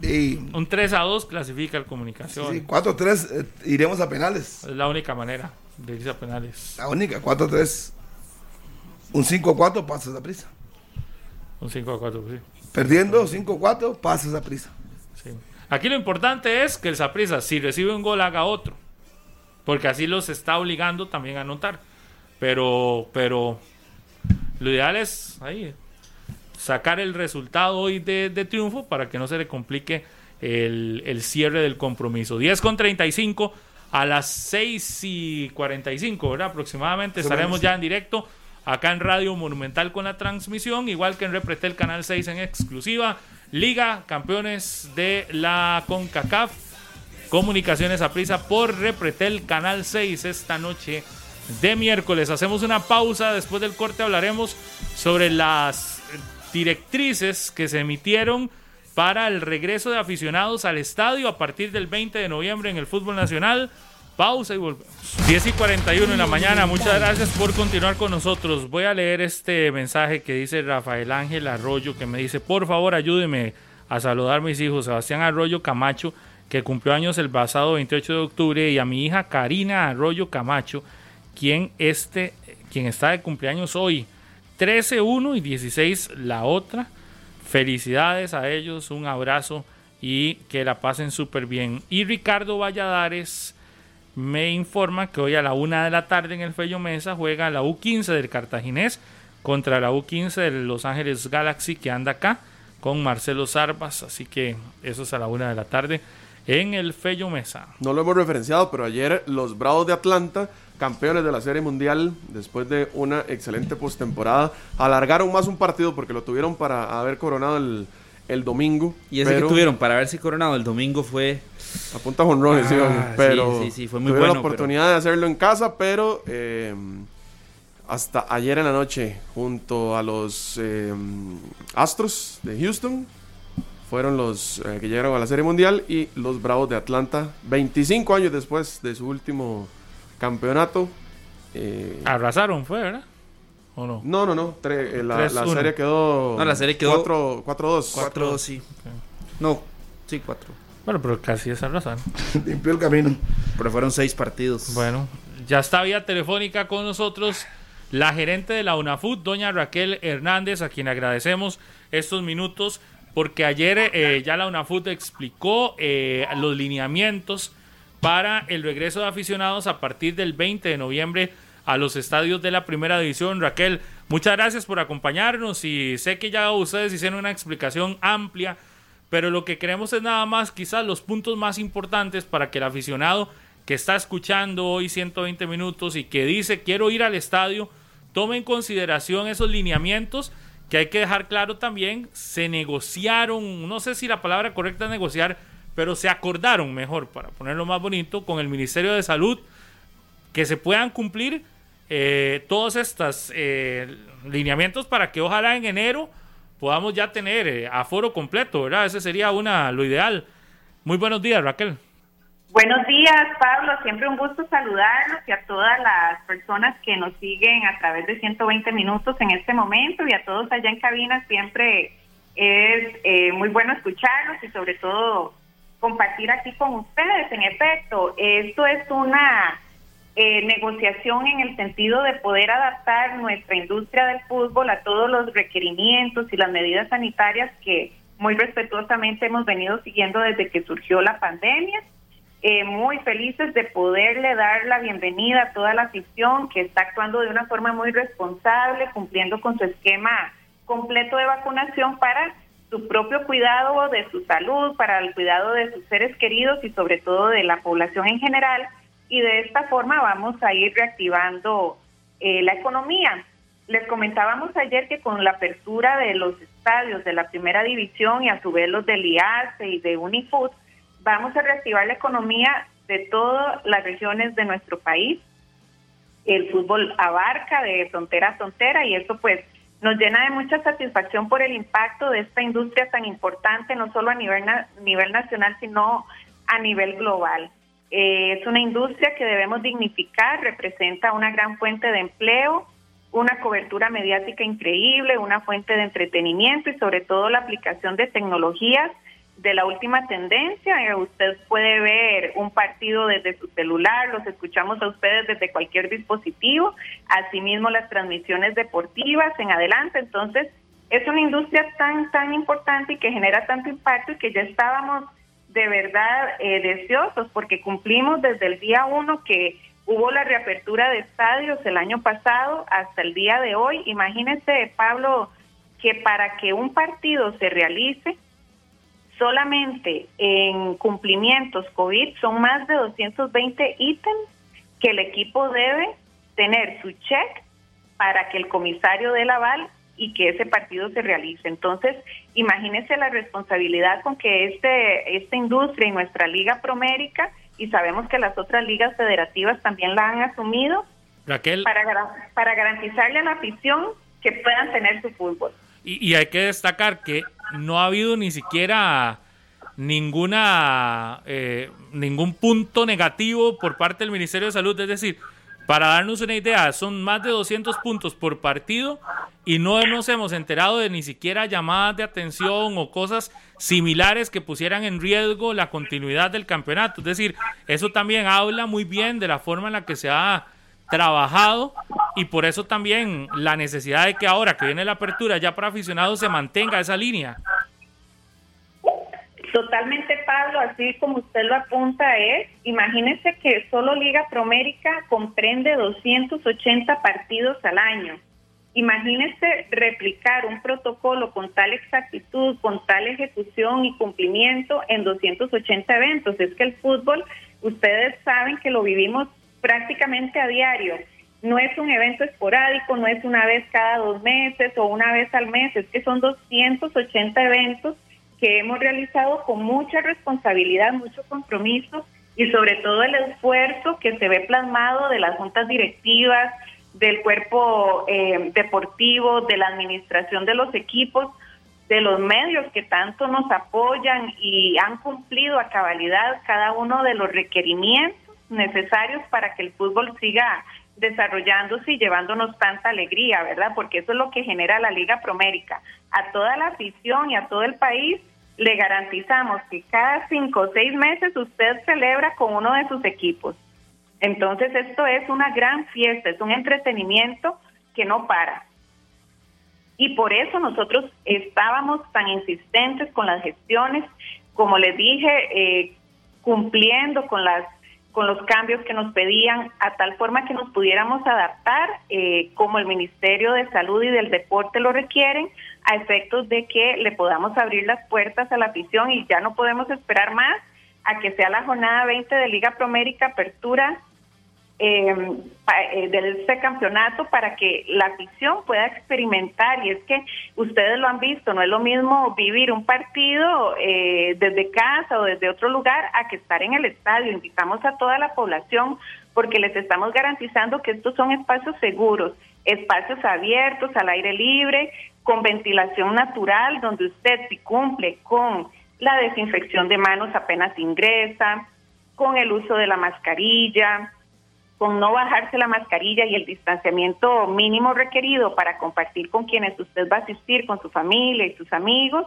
S2: y,
S5: Un 3 a 2 clasifica al comunicaciones.
S2: sí, 4-3 eh, iremos a penales.
S5: Es la única manera de irse a penales.
S2: La única, 4-3. Un 5-4 pasas a prisa.
S5: Un 5 a 4, sí.
S2: Perdiendo 5-4 pasas a prisa.
S5: sí. Aquí lo importante es que el Saprissa, si recibe un gol, haga otro. Porque así los está obligando también a anotar. Pero, pero lo ideal es ahí sacar el resultado hoy de, de triunfo para que no se le complique el, el cierre del compromiso. 10 con 35 a las 6 y 45, ¿verdad? Aproximadamente estaremos ya en directo acá en Radio Monumental con la transmisión, igual que en Repretel Canal 6 en exclusiva. Liga Campeones de la CONCACAF. Comunicaciones a prisa por Repretel Canal 6 esta noche de miércoles. Hacemos una pausa, después del corte hablaremos sobre las directrices que se emitieron para el regreso de aficionados al estadio a partir del 20 de noviembre en el fútbol nacional. Pausa y volvemos. 10 y 41 en la mañana. Muchas gracias por continuar con nosotros. Voy a leer este mensaje que dice Rafael Ángel Arroyo, que me dice, por favor ayúdeme a saludar a mis hijos, Sebastián Arroyo Camacho, que cumplió años el pasado 28 de octubre, y a mi hija Karina Arroyo Camacho, quien, este, quien está de cumpleaños hoy. 13 uno y 16 la otra. Felicidades a ellos, un abrazo y que la pasen súper bien. Y Ricardo Valladares me informa que hoy a la una de la tarde en el Fello Mesa juega la U15 del Cartaginés contra la U15 de Los Ángeles Galaxy que anda acá con Marcelo Zarbas. Así que eso es a la una de la tarde en el Fello Mesa.
S3: No lo hemos referenciado, pero ayer los Bravos de Atlanta, campeones de la Serie Mundial, después de una excelente postemporada, alargaron más un partido porque lo tuvieron para haber coronado el, el domingo.
S4: Y ese que tuvieron para ver si coronado el domingo fue
S3: a punta jonrones,
S4: Ah,
S3: pero
S4: sí, sí, sí, fue muy
S3: tuvieron
S4: bueno,
S3: la oportunidad de hacerlo en casa, pero eh, hasta ayer en la noche, junto a los eh, Astros de Houston, fueron los eh, que llegaron a la Serie Mundial y los Bravos de Atlanta, 25 años después de su último campeonato. eh,
S5: Arrasaron, fue, ¿verdad? ¿O no?
S3: no, no, no, tre- eh, la, la
S5: 3-1.
S3: serie quedó
S4: No, la serie quedó
S3: 4 4-2.
S4: 4 sí. No, sí, 4.
S5: Bueno, pero casi es arrasar.
S2: Limpió el camino.
S4: Pero fueron 6 partidos.
S5: Bueno, ya está vía telefónica con nosotros la gerente de la UNAFUT, doña Raquel Hernández, a quien agradecemos estos minutos, porque ayer eh, ya la UNAFUT explicó eh, los lineamientos para el regreso de aficionados a partir del 20 de noviembre a los estadios de la primera división. Raquel, muchas gracias por acompañarnos y sé que ya ustedes hicieron una explicación amplia, pero lo que queremos es nada más quizás los puntos más importantes para que el aficionado que está escuchando hoy 120 minutos y que dice quiero ir al estadio, tome en consideración esos lineamientos que hay que dejar claro también, se negociaron, no sé si la palabra correcta es negociar, pero se acordaron mejor, para ponerlo más bonito, con el Ministerio de Salud, que se puedan cumplir eh, todos estos eh, lineamientos para que ojalá en enero podamos ya tener eh, aforo completo, ¿verdad? Ese sería una lo ideal. Muy buenos días, Raquel.
S7: Buenos días, Pablo. Siempre un gusto saludarlos y a todas las personas que nos siguen a través de 120 minutos en este momento y a todos allá en cabina. Siempre es eh, muy bueno escucharlos y sobre todo compartir aquí con ustedes. En efecto, esto es una eh, negociación en el sentido de poder adaptar nuestra industria del fútbol a todos los requerimientos y las medidas sanitarias que muy respetuosamente hemos venido siguiendo desde que surgió la pandemia. Eh, muy felices de poderle dar la bienvenida a toda la afición que está actuando de una forma muy responsable, cumpliendo con su esquema completo de vacunación para su propio cuidado de su salud, para el cuidado de sus seres queridos y sobre todo de la población en general. Y de esta forma vamos a ir reactivando eh, la economía. Les comentábamos ayer que con la apertura de los estadios de la primera división y a su vez los del IACE y de Unifood, vamos a reactivar la economía de todas las regiones de nuestro país. El fútbol abarca de frontera a frontera y eso pues nos llena de mucha satisfacción por el impacto de esta industria tan importante, no solo a nivel, nivel nacional, sino a nivel global. Eh, es una industria que debemos dignificar, representa una gran fuente de empleo, una cobertura mediática increíble, una fuente de entretenimiento y sobre todo la aplicación de tecnologías de la última tendencia. Eh, usted puede ver un partido desde su celular, los escuchamos a ustedes desde cualquier dispositivo, asimismo las transmisiones deportivas en adelante. Entonces, es una industria tan, tan importante y que genera tanto impacto y que ya estábamos de verdad eh, deseosos porque cumplimos desde el día uno que hubo la reapertura de estadios el año pasado hasta el día de hoy. Imagínese, Pablo, que para que un partido se realice, solamente en cumplimientos COVID son más de 220 ítems que el equipo debe tener su check para que el comisario dé el aval y que ese partido se realice. Entonces, imagínese la responsabilidad con que este esta industria y nuestra Liga Promérica, y sabemos que las otras ligas federativas también la han asumido,
S5: Raquel.
S7: para, para garantizarle a la afición que puedan tener su fútbol.
S5: Y, y, hay que destacar que no ha habido ni siquiera ninguna eh, ningún punto negativo por parte del Ministerio de Salud. Es decir, para darnos una idea, son más de 200 puntos por partido y no nos hemos enterado de ni siquiera llamadas de atención o cosas similares que pusieran en riesgo la continuidad del campeonato. Es decir, eso también habla muy bien de la forma en la que se ha trabajado y por eso también la necesidad de que ahora que viene la apertura ya para aficionados se mantenga esa línea.
S7: Totalmente, Pablo, así como usted lo apunta es, imagínese que solo Liga Promérica comprende 280 partidos al año. Imagínese replicar un protocolo con tal exactitud, con tal ejecución y cumplimiento en 280 eventos. Es que el fútbol, ustedes saben que lo vivimos prácticamente a diario. No es un evento esporádico, no es una vez cada dos meses o una vez al mes, es que son 280 eventos que hemos realizado con mucha responsabilidad, mucho compromiso y sobre todo el esfuerzo que se ve plasmado de las juntas directivas, del cuerpo eh, deportivo, de la administración de los equipos, de los medios que tanto nos apoyan y han cumplido a cabalidad cada uno de los requerimientos necesarios para que el fútbol siga desarrollándose y llevándonos tanta alegría, ¿verdad? Porque eso es lo que genera la Liga Promérica. A toda la afición y a todo el país le garantizamos que cada cinco o seis meses usted celebra con uno de sus equipos. Entonces esto es una gran fiesta, es un entretenimiento que no para. Y por eso nosotros estábamos tan insistentes con las gestiones, como les dije, eh, cumpliendo con las con los cambios que nos pedían, a tal forma que nos pudiéramos adaptar, eh, como el Ministerio de Salud y del Deporte lo requieren, a efectos de que le podamos abrir las puertas a la afición y ya no podemos esperar más a que sea la jornada 20 de Liga Promérica Apertura eh, de este campeonato para que la afición pueda experimentar. Y es que ustedes lo han visto, no es lo mismo vivir un partido eh, desde casa o desde otro lugar a que estar en el estadio. Invitamos a toda la población porque les estamos garantizando que estos son espacios seguros, espacios abiertos, al aire libre, con ventilación natural, donde usted si cumple con la desinfección de manos apenas ingresa, con el uso de la mascarilla, con no bajarse la mascarilla y el distanciamiento mínimo requerido para compartir con quienes usted va a asistir, con su familia y sus amigos,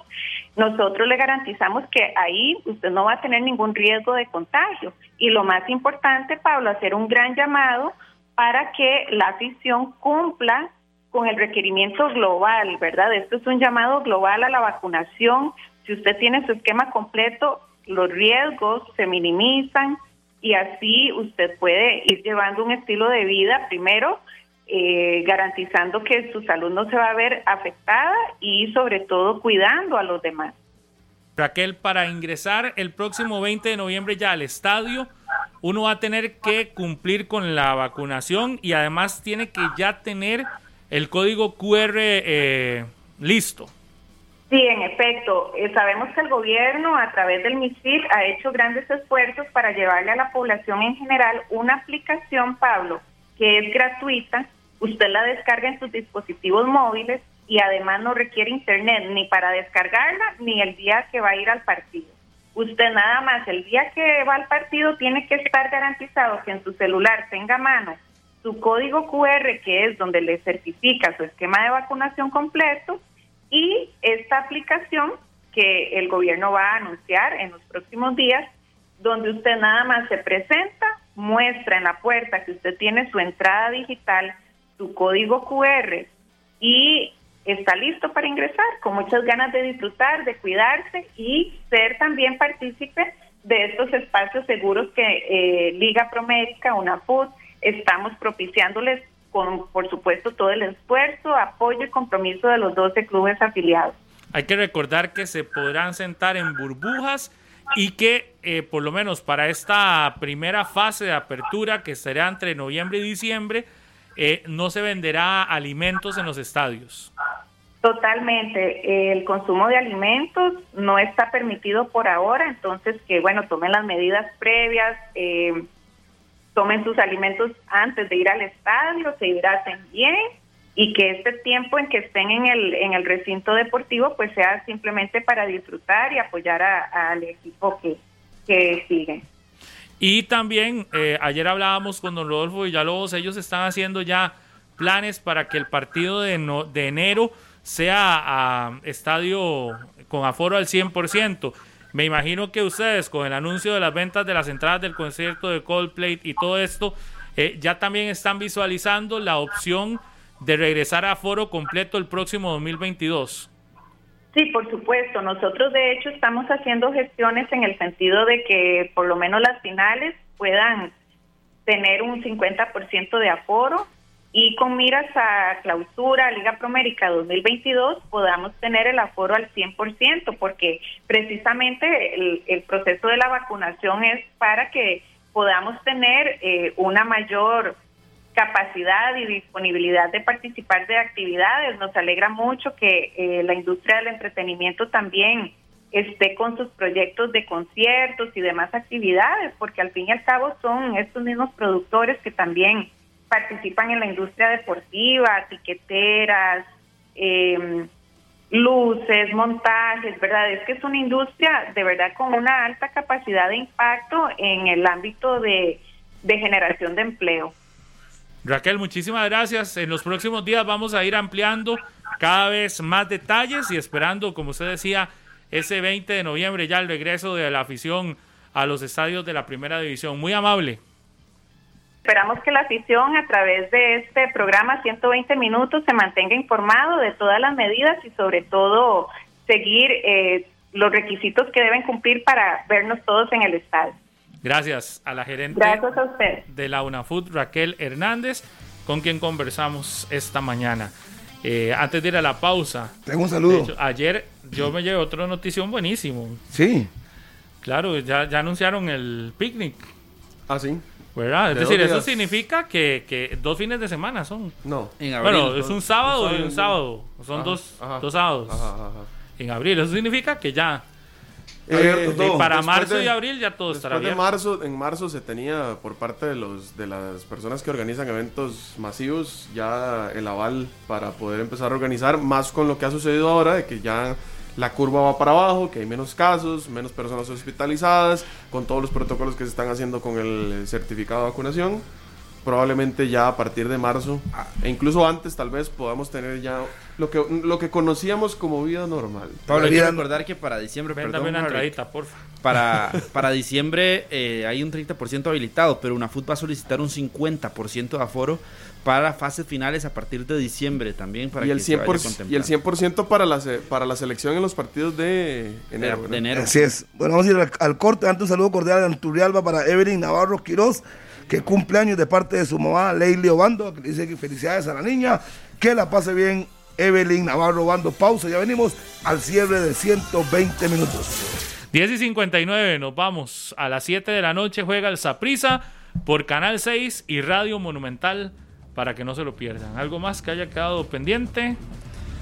S7: nosotros le garantizamos que ahí usted no va a tener ningún riesgo de contagio. Y lo más importante, Pablo, hacer un gran llamado para que la afición cumpla con el requerimiento global, ¿verdad? Esto es un llamado global a la vacunación. Si usted tiene su esquema completo, los riesgos se minimizan, y así usted puede ir llevando un estilo de vida primero eh, garantizando que su salud no se va a ver afectada y sobre todo cuidando a los demás.
S5: Raquel, para ingresar el próximo 20 de noviembre ya al estadio, uno va a tener que cumplir con la vacunación y además tiene que ya tener el código QR eh, listo.
S7: Sí, en efecto, eh, sabemos que el gobierno a través del MISIL ha hecho grandes esfuerzos para llevarle a la población en general una aplicación, Pablo, que es gratuita, usted la descarga en sus dispositivos móviles y además no requiere internet ni para descargarla ni el día que va a ir al partido. Usted nada más el día que va al partido tiene que estar garantizado que en su celular tenga a mano su código QR, que es donde le certifica su esquema de vacunación completo, y esta aplicación que el gobierno va a anunciar en los próximos días, donde usted nada más se presenta, muestra en la puerta que usted tiene su entrada digital, su código QR y está listo para ingresar, con muchas ganas de disfrutar, de cuidarse y ser también partícipe de estos espacios seguros que eh, Liga Promérica, UNAFUT, estamos propiciándoles con, por supuesto, todo el esfuerzo, apoyo y compromiso de los 12 clubes afiliados.
S5: Hay que recordar que se podrán sentar en burbujas y que eh, por lo menos para esta primera fase de apertura, que será entre noviembre y diciembre, eh, no se venderá alimentos en los estadios.
S7: Totalmente. El consumo de alimentos no está permitido por ahora, entonces que bueno, tomen las medidas previas. Eh, tomen sus alimentos antes de ir al estadio, se hidraten bien y que este tiempo en que estén en el, en el recinto deportivo pues sea simplemente para disfrutar y apoyar al equipo que, que sigue.
S5: Y también eh, ayer hablábamos con don Rodolfo Villalobos, ellos están haciendo ya planes para que el partido de, de enero sea estadio con aforo al 100%. Me imagino que ustedes con el anuncio de las ventas de las entradas del concierto de Coldplay y todo esto, eh, ya también están visualizando la opción de regresar a aforo completo el próximo 2022.
S7: Sí, por supuesto. Nosotros de hecho estamos haciendo gestiones en el sentido de que por lo menos las finales puedan tener un 50% de aforo y con miras a clausura Liga Promérica 2022 podamos tener el aforo al 100%, porque precisamente el, proceso de la vacunación es para que podamos tener eh, una mayor capacidad y disponibilidad de participar de actividades. Nos alegra mucho que eh, la industria del entretenimiento también esté con sus proyectos de conciertos y demás actividades, porque al fin y al cabo son estos mismos productores que también participan en la industria deportiva, tiqueteras, em, luces, montajes, ¿verdad? Es que es una industria de verdad con una alta capacidad de impacto en el ámbito de, de generación de empleo.
S5: Raquel, muchísimas gracias. En los próximos días vamos a ir ampliando cada vez más detalles y esperando, como usted decía, ese 20 de noviembre ya el regreso de la afición a los estadios de la primera división. Muy amable.
S7: Esperamos que la afición a través de este programa 120 minutos se mantenga informado de todas las medidas y sobre todo seguir eh, los requisitos que deben cumplir para vernos todos en el estadio.
S5: Gracias a la gerente de la UNAFUT, Raquel Hernández, con quien conversamos esta mañana. Eh, antes de ir a la pausa.
S2: Tengo un saludo.
S5: ayer yo me llevé otra notición buenísimo.
S2: Sí.
S5: Claro, ya, ya anunciaron el picnic.
S3: Ah, sí.
S5: ¿Verdad? Es decir, eso significa que, que, dos fines de semana son.
S3: No.
S5: En abril. Bueno, es un sábado y un sábado. Son dos, dos sábados. en abril. Eso significa que ya. Eh, para marzo y abril ya todo estará bien.
S3: Marzo, en marzo se tenía por parte de los de las personas que organizan eventos masivos ya el aval para poder empezar a organizar, más con lo que ha sucedido ahora, de que ya la curva va para abajo, que hay menos casos, menos personas hospitalizadas, con todos los protocolos que se están haciendo con el certificado de vacunación. Probablemente ya a partir de marzo, e incluso antes tal vez podamos tener ya lo que, lo que conocíamos como vida normal.
S4: Pablo, quiero recordar que para diciembre...
S5: Perdón, una entradita, porfa.
S4: Para, para diciembre eh, hay un 30% habilitado, pero una FUT va a solicitar un 50% de aforo para fases finales a partir de diciembre también. Para
S3: y, el 100%, y el 100% para la, para la selección en los partidos de enero.
S4: De, enero.
S2: Así es. Bueno, vamos a ir al, corte. Antes un saludo cordial de Anturialba para Evelyn Navarro Quiroz, que cumple años de parte de su mamá, Leili Obando, que dice que felicidades a la niña, que la pase bien. Evelyn Navarro Obando, pausa. Ya venimos al cierre de 120 minutos.
S5: 10 y 59, nos vamos. A las 7 de la noche juega el Saprisa por Canal 6 y Radio Monumental para que no se lo pierdan. ¿Algo más que haya quedado pendiente?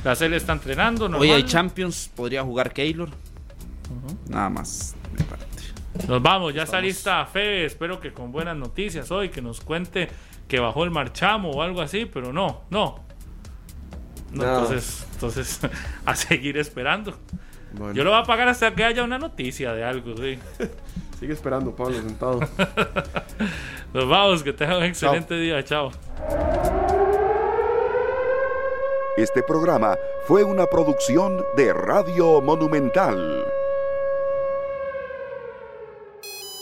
S5: La serie está entrenando.
S4: Hoy hay Champions, podría jugar Keylor. Nada más.
S5: Nos vamos, ya está lista Febe. Espero que con buenas noticias hoy, que nos cuente que bajó el marchamo o algo así, pero no, no. Entonces, entonces a seguir esperando. Yo lo voy a pagar hasta que haya una noticia de algo, sí.
S3: Sigue esperando, Pablo, sentado.
S5: Nos vamos, que tengan un excelente día. Chao.
S1: Este programa fue una producción de Radio Monumental.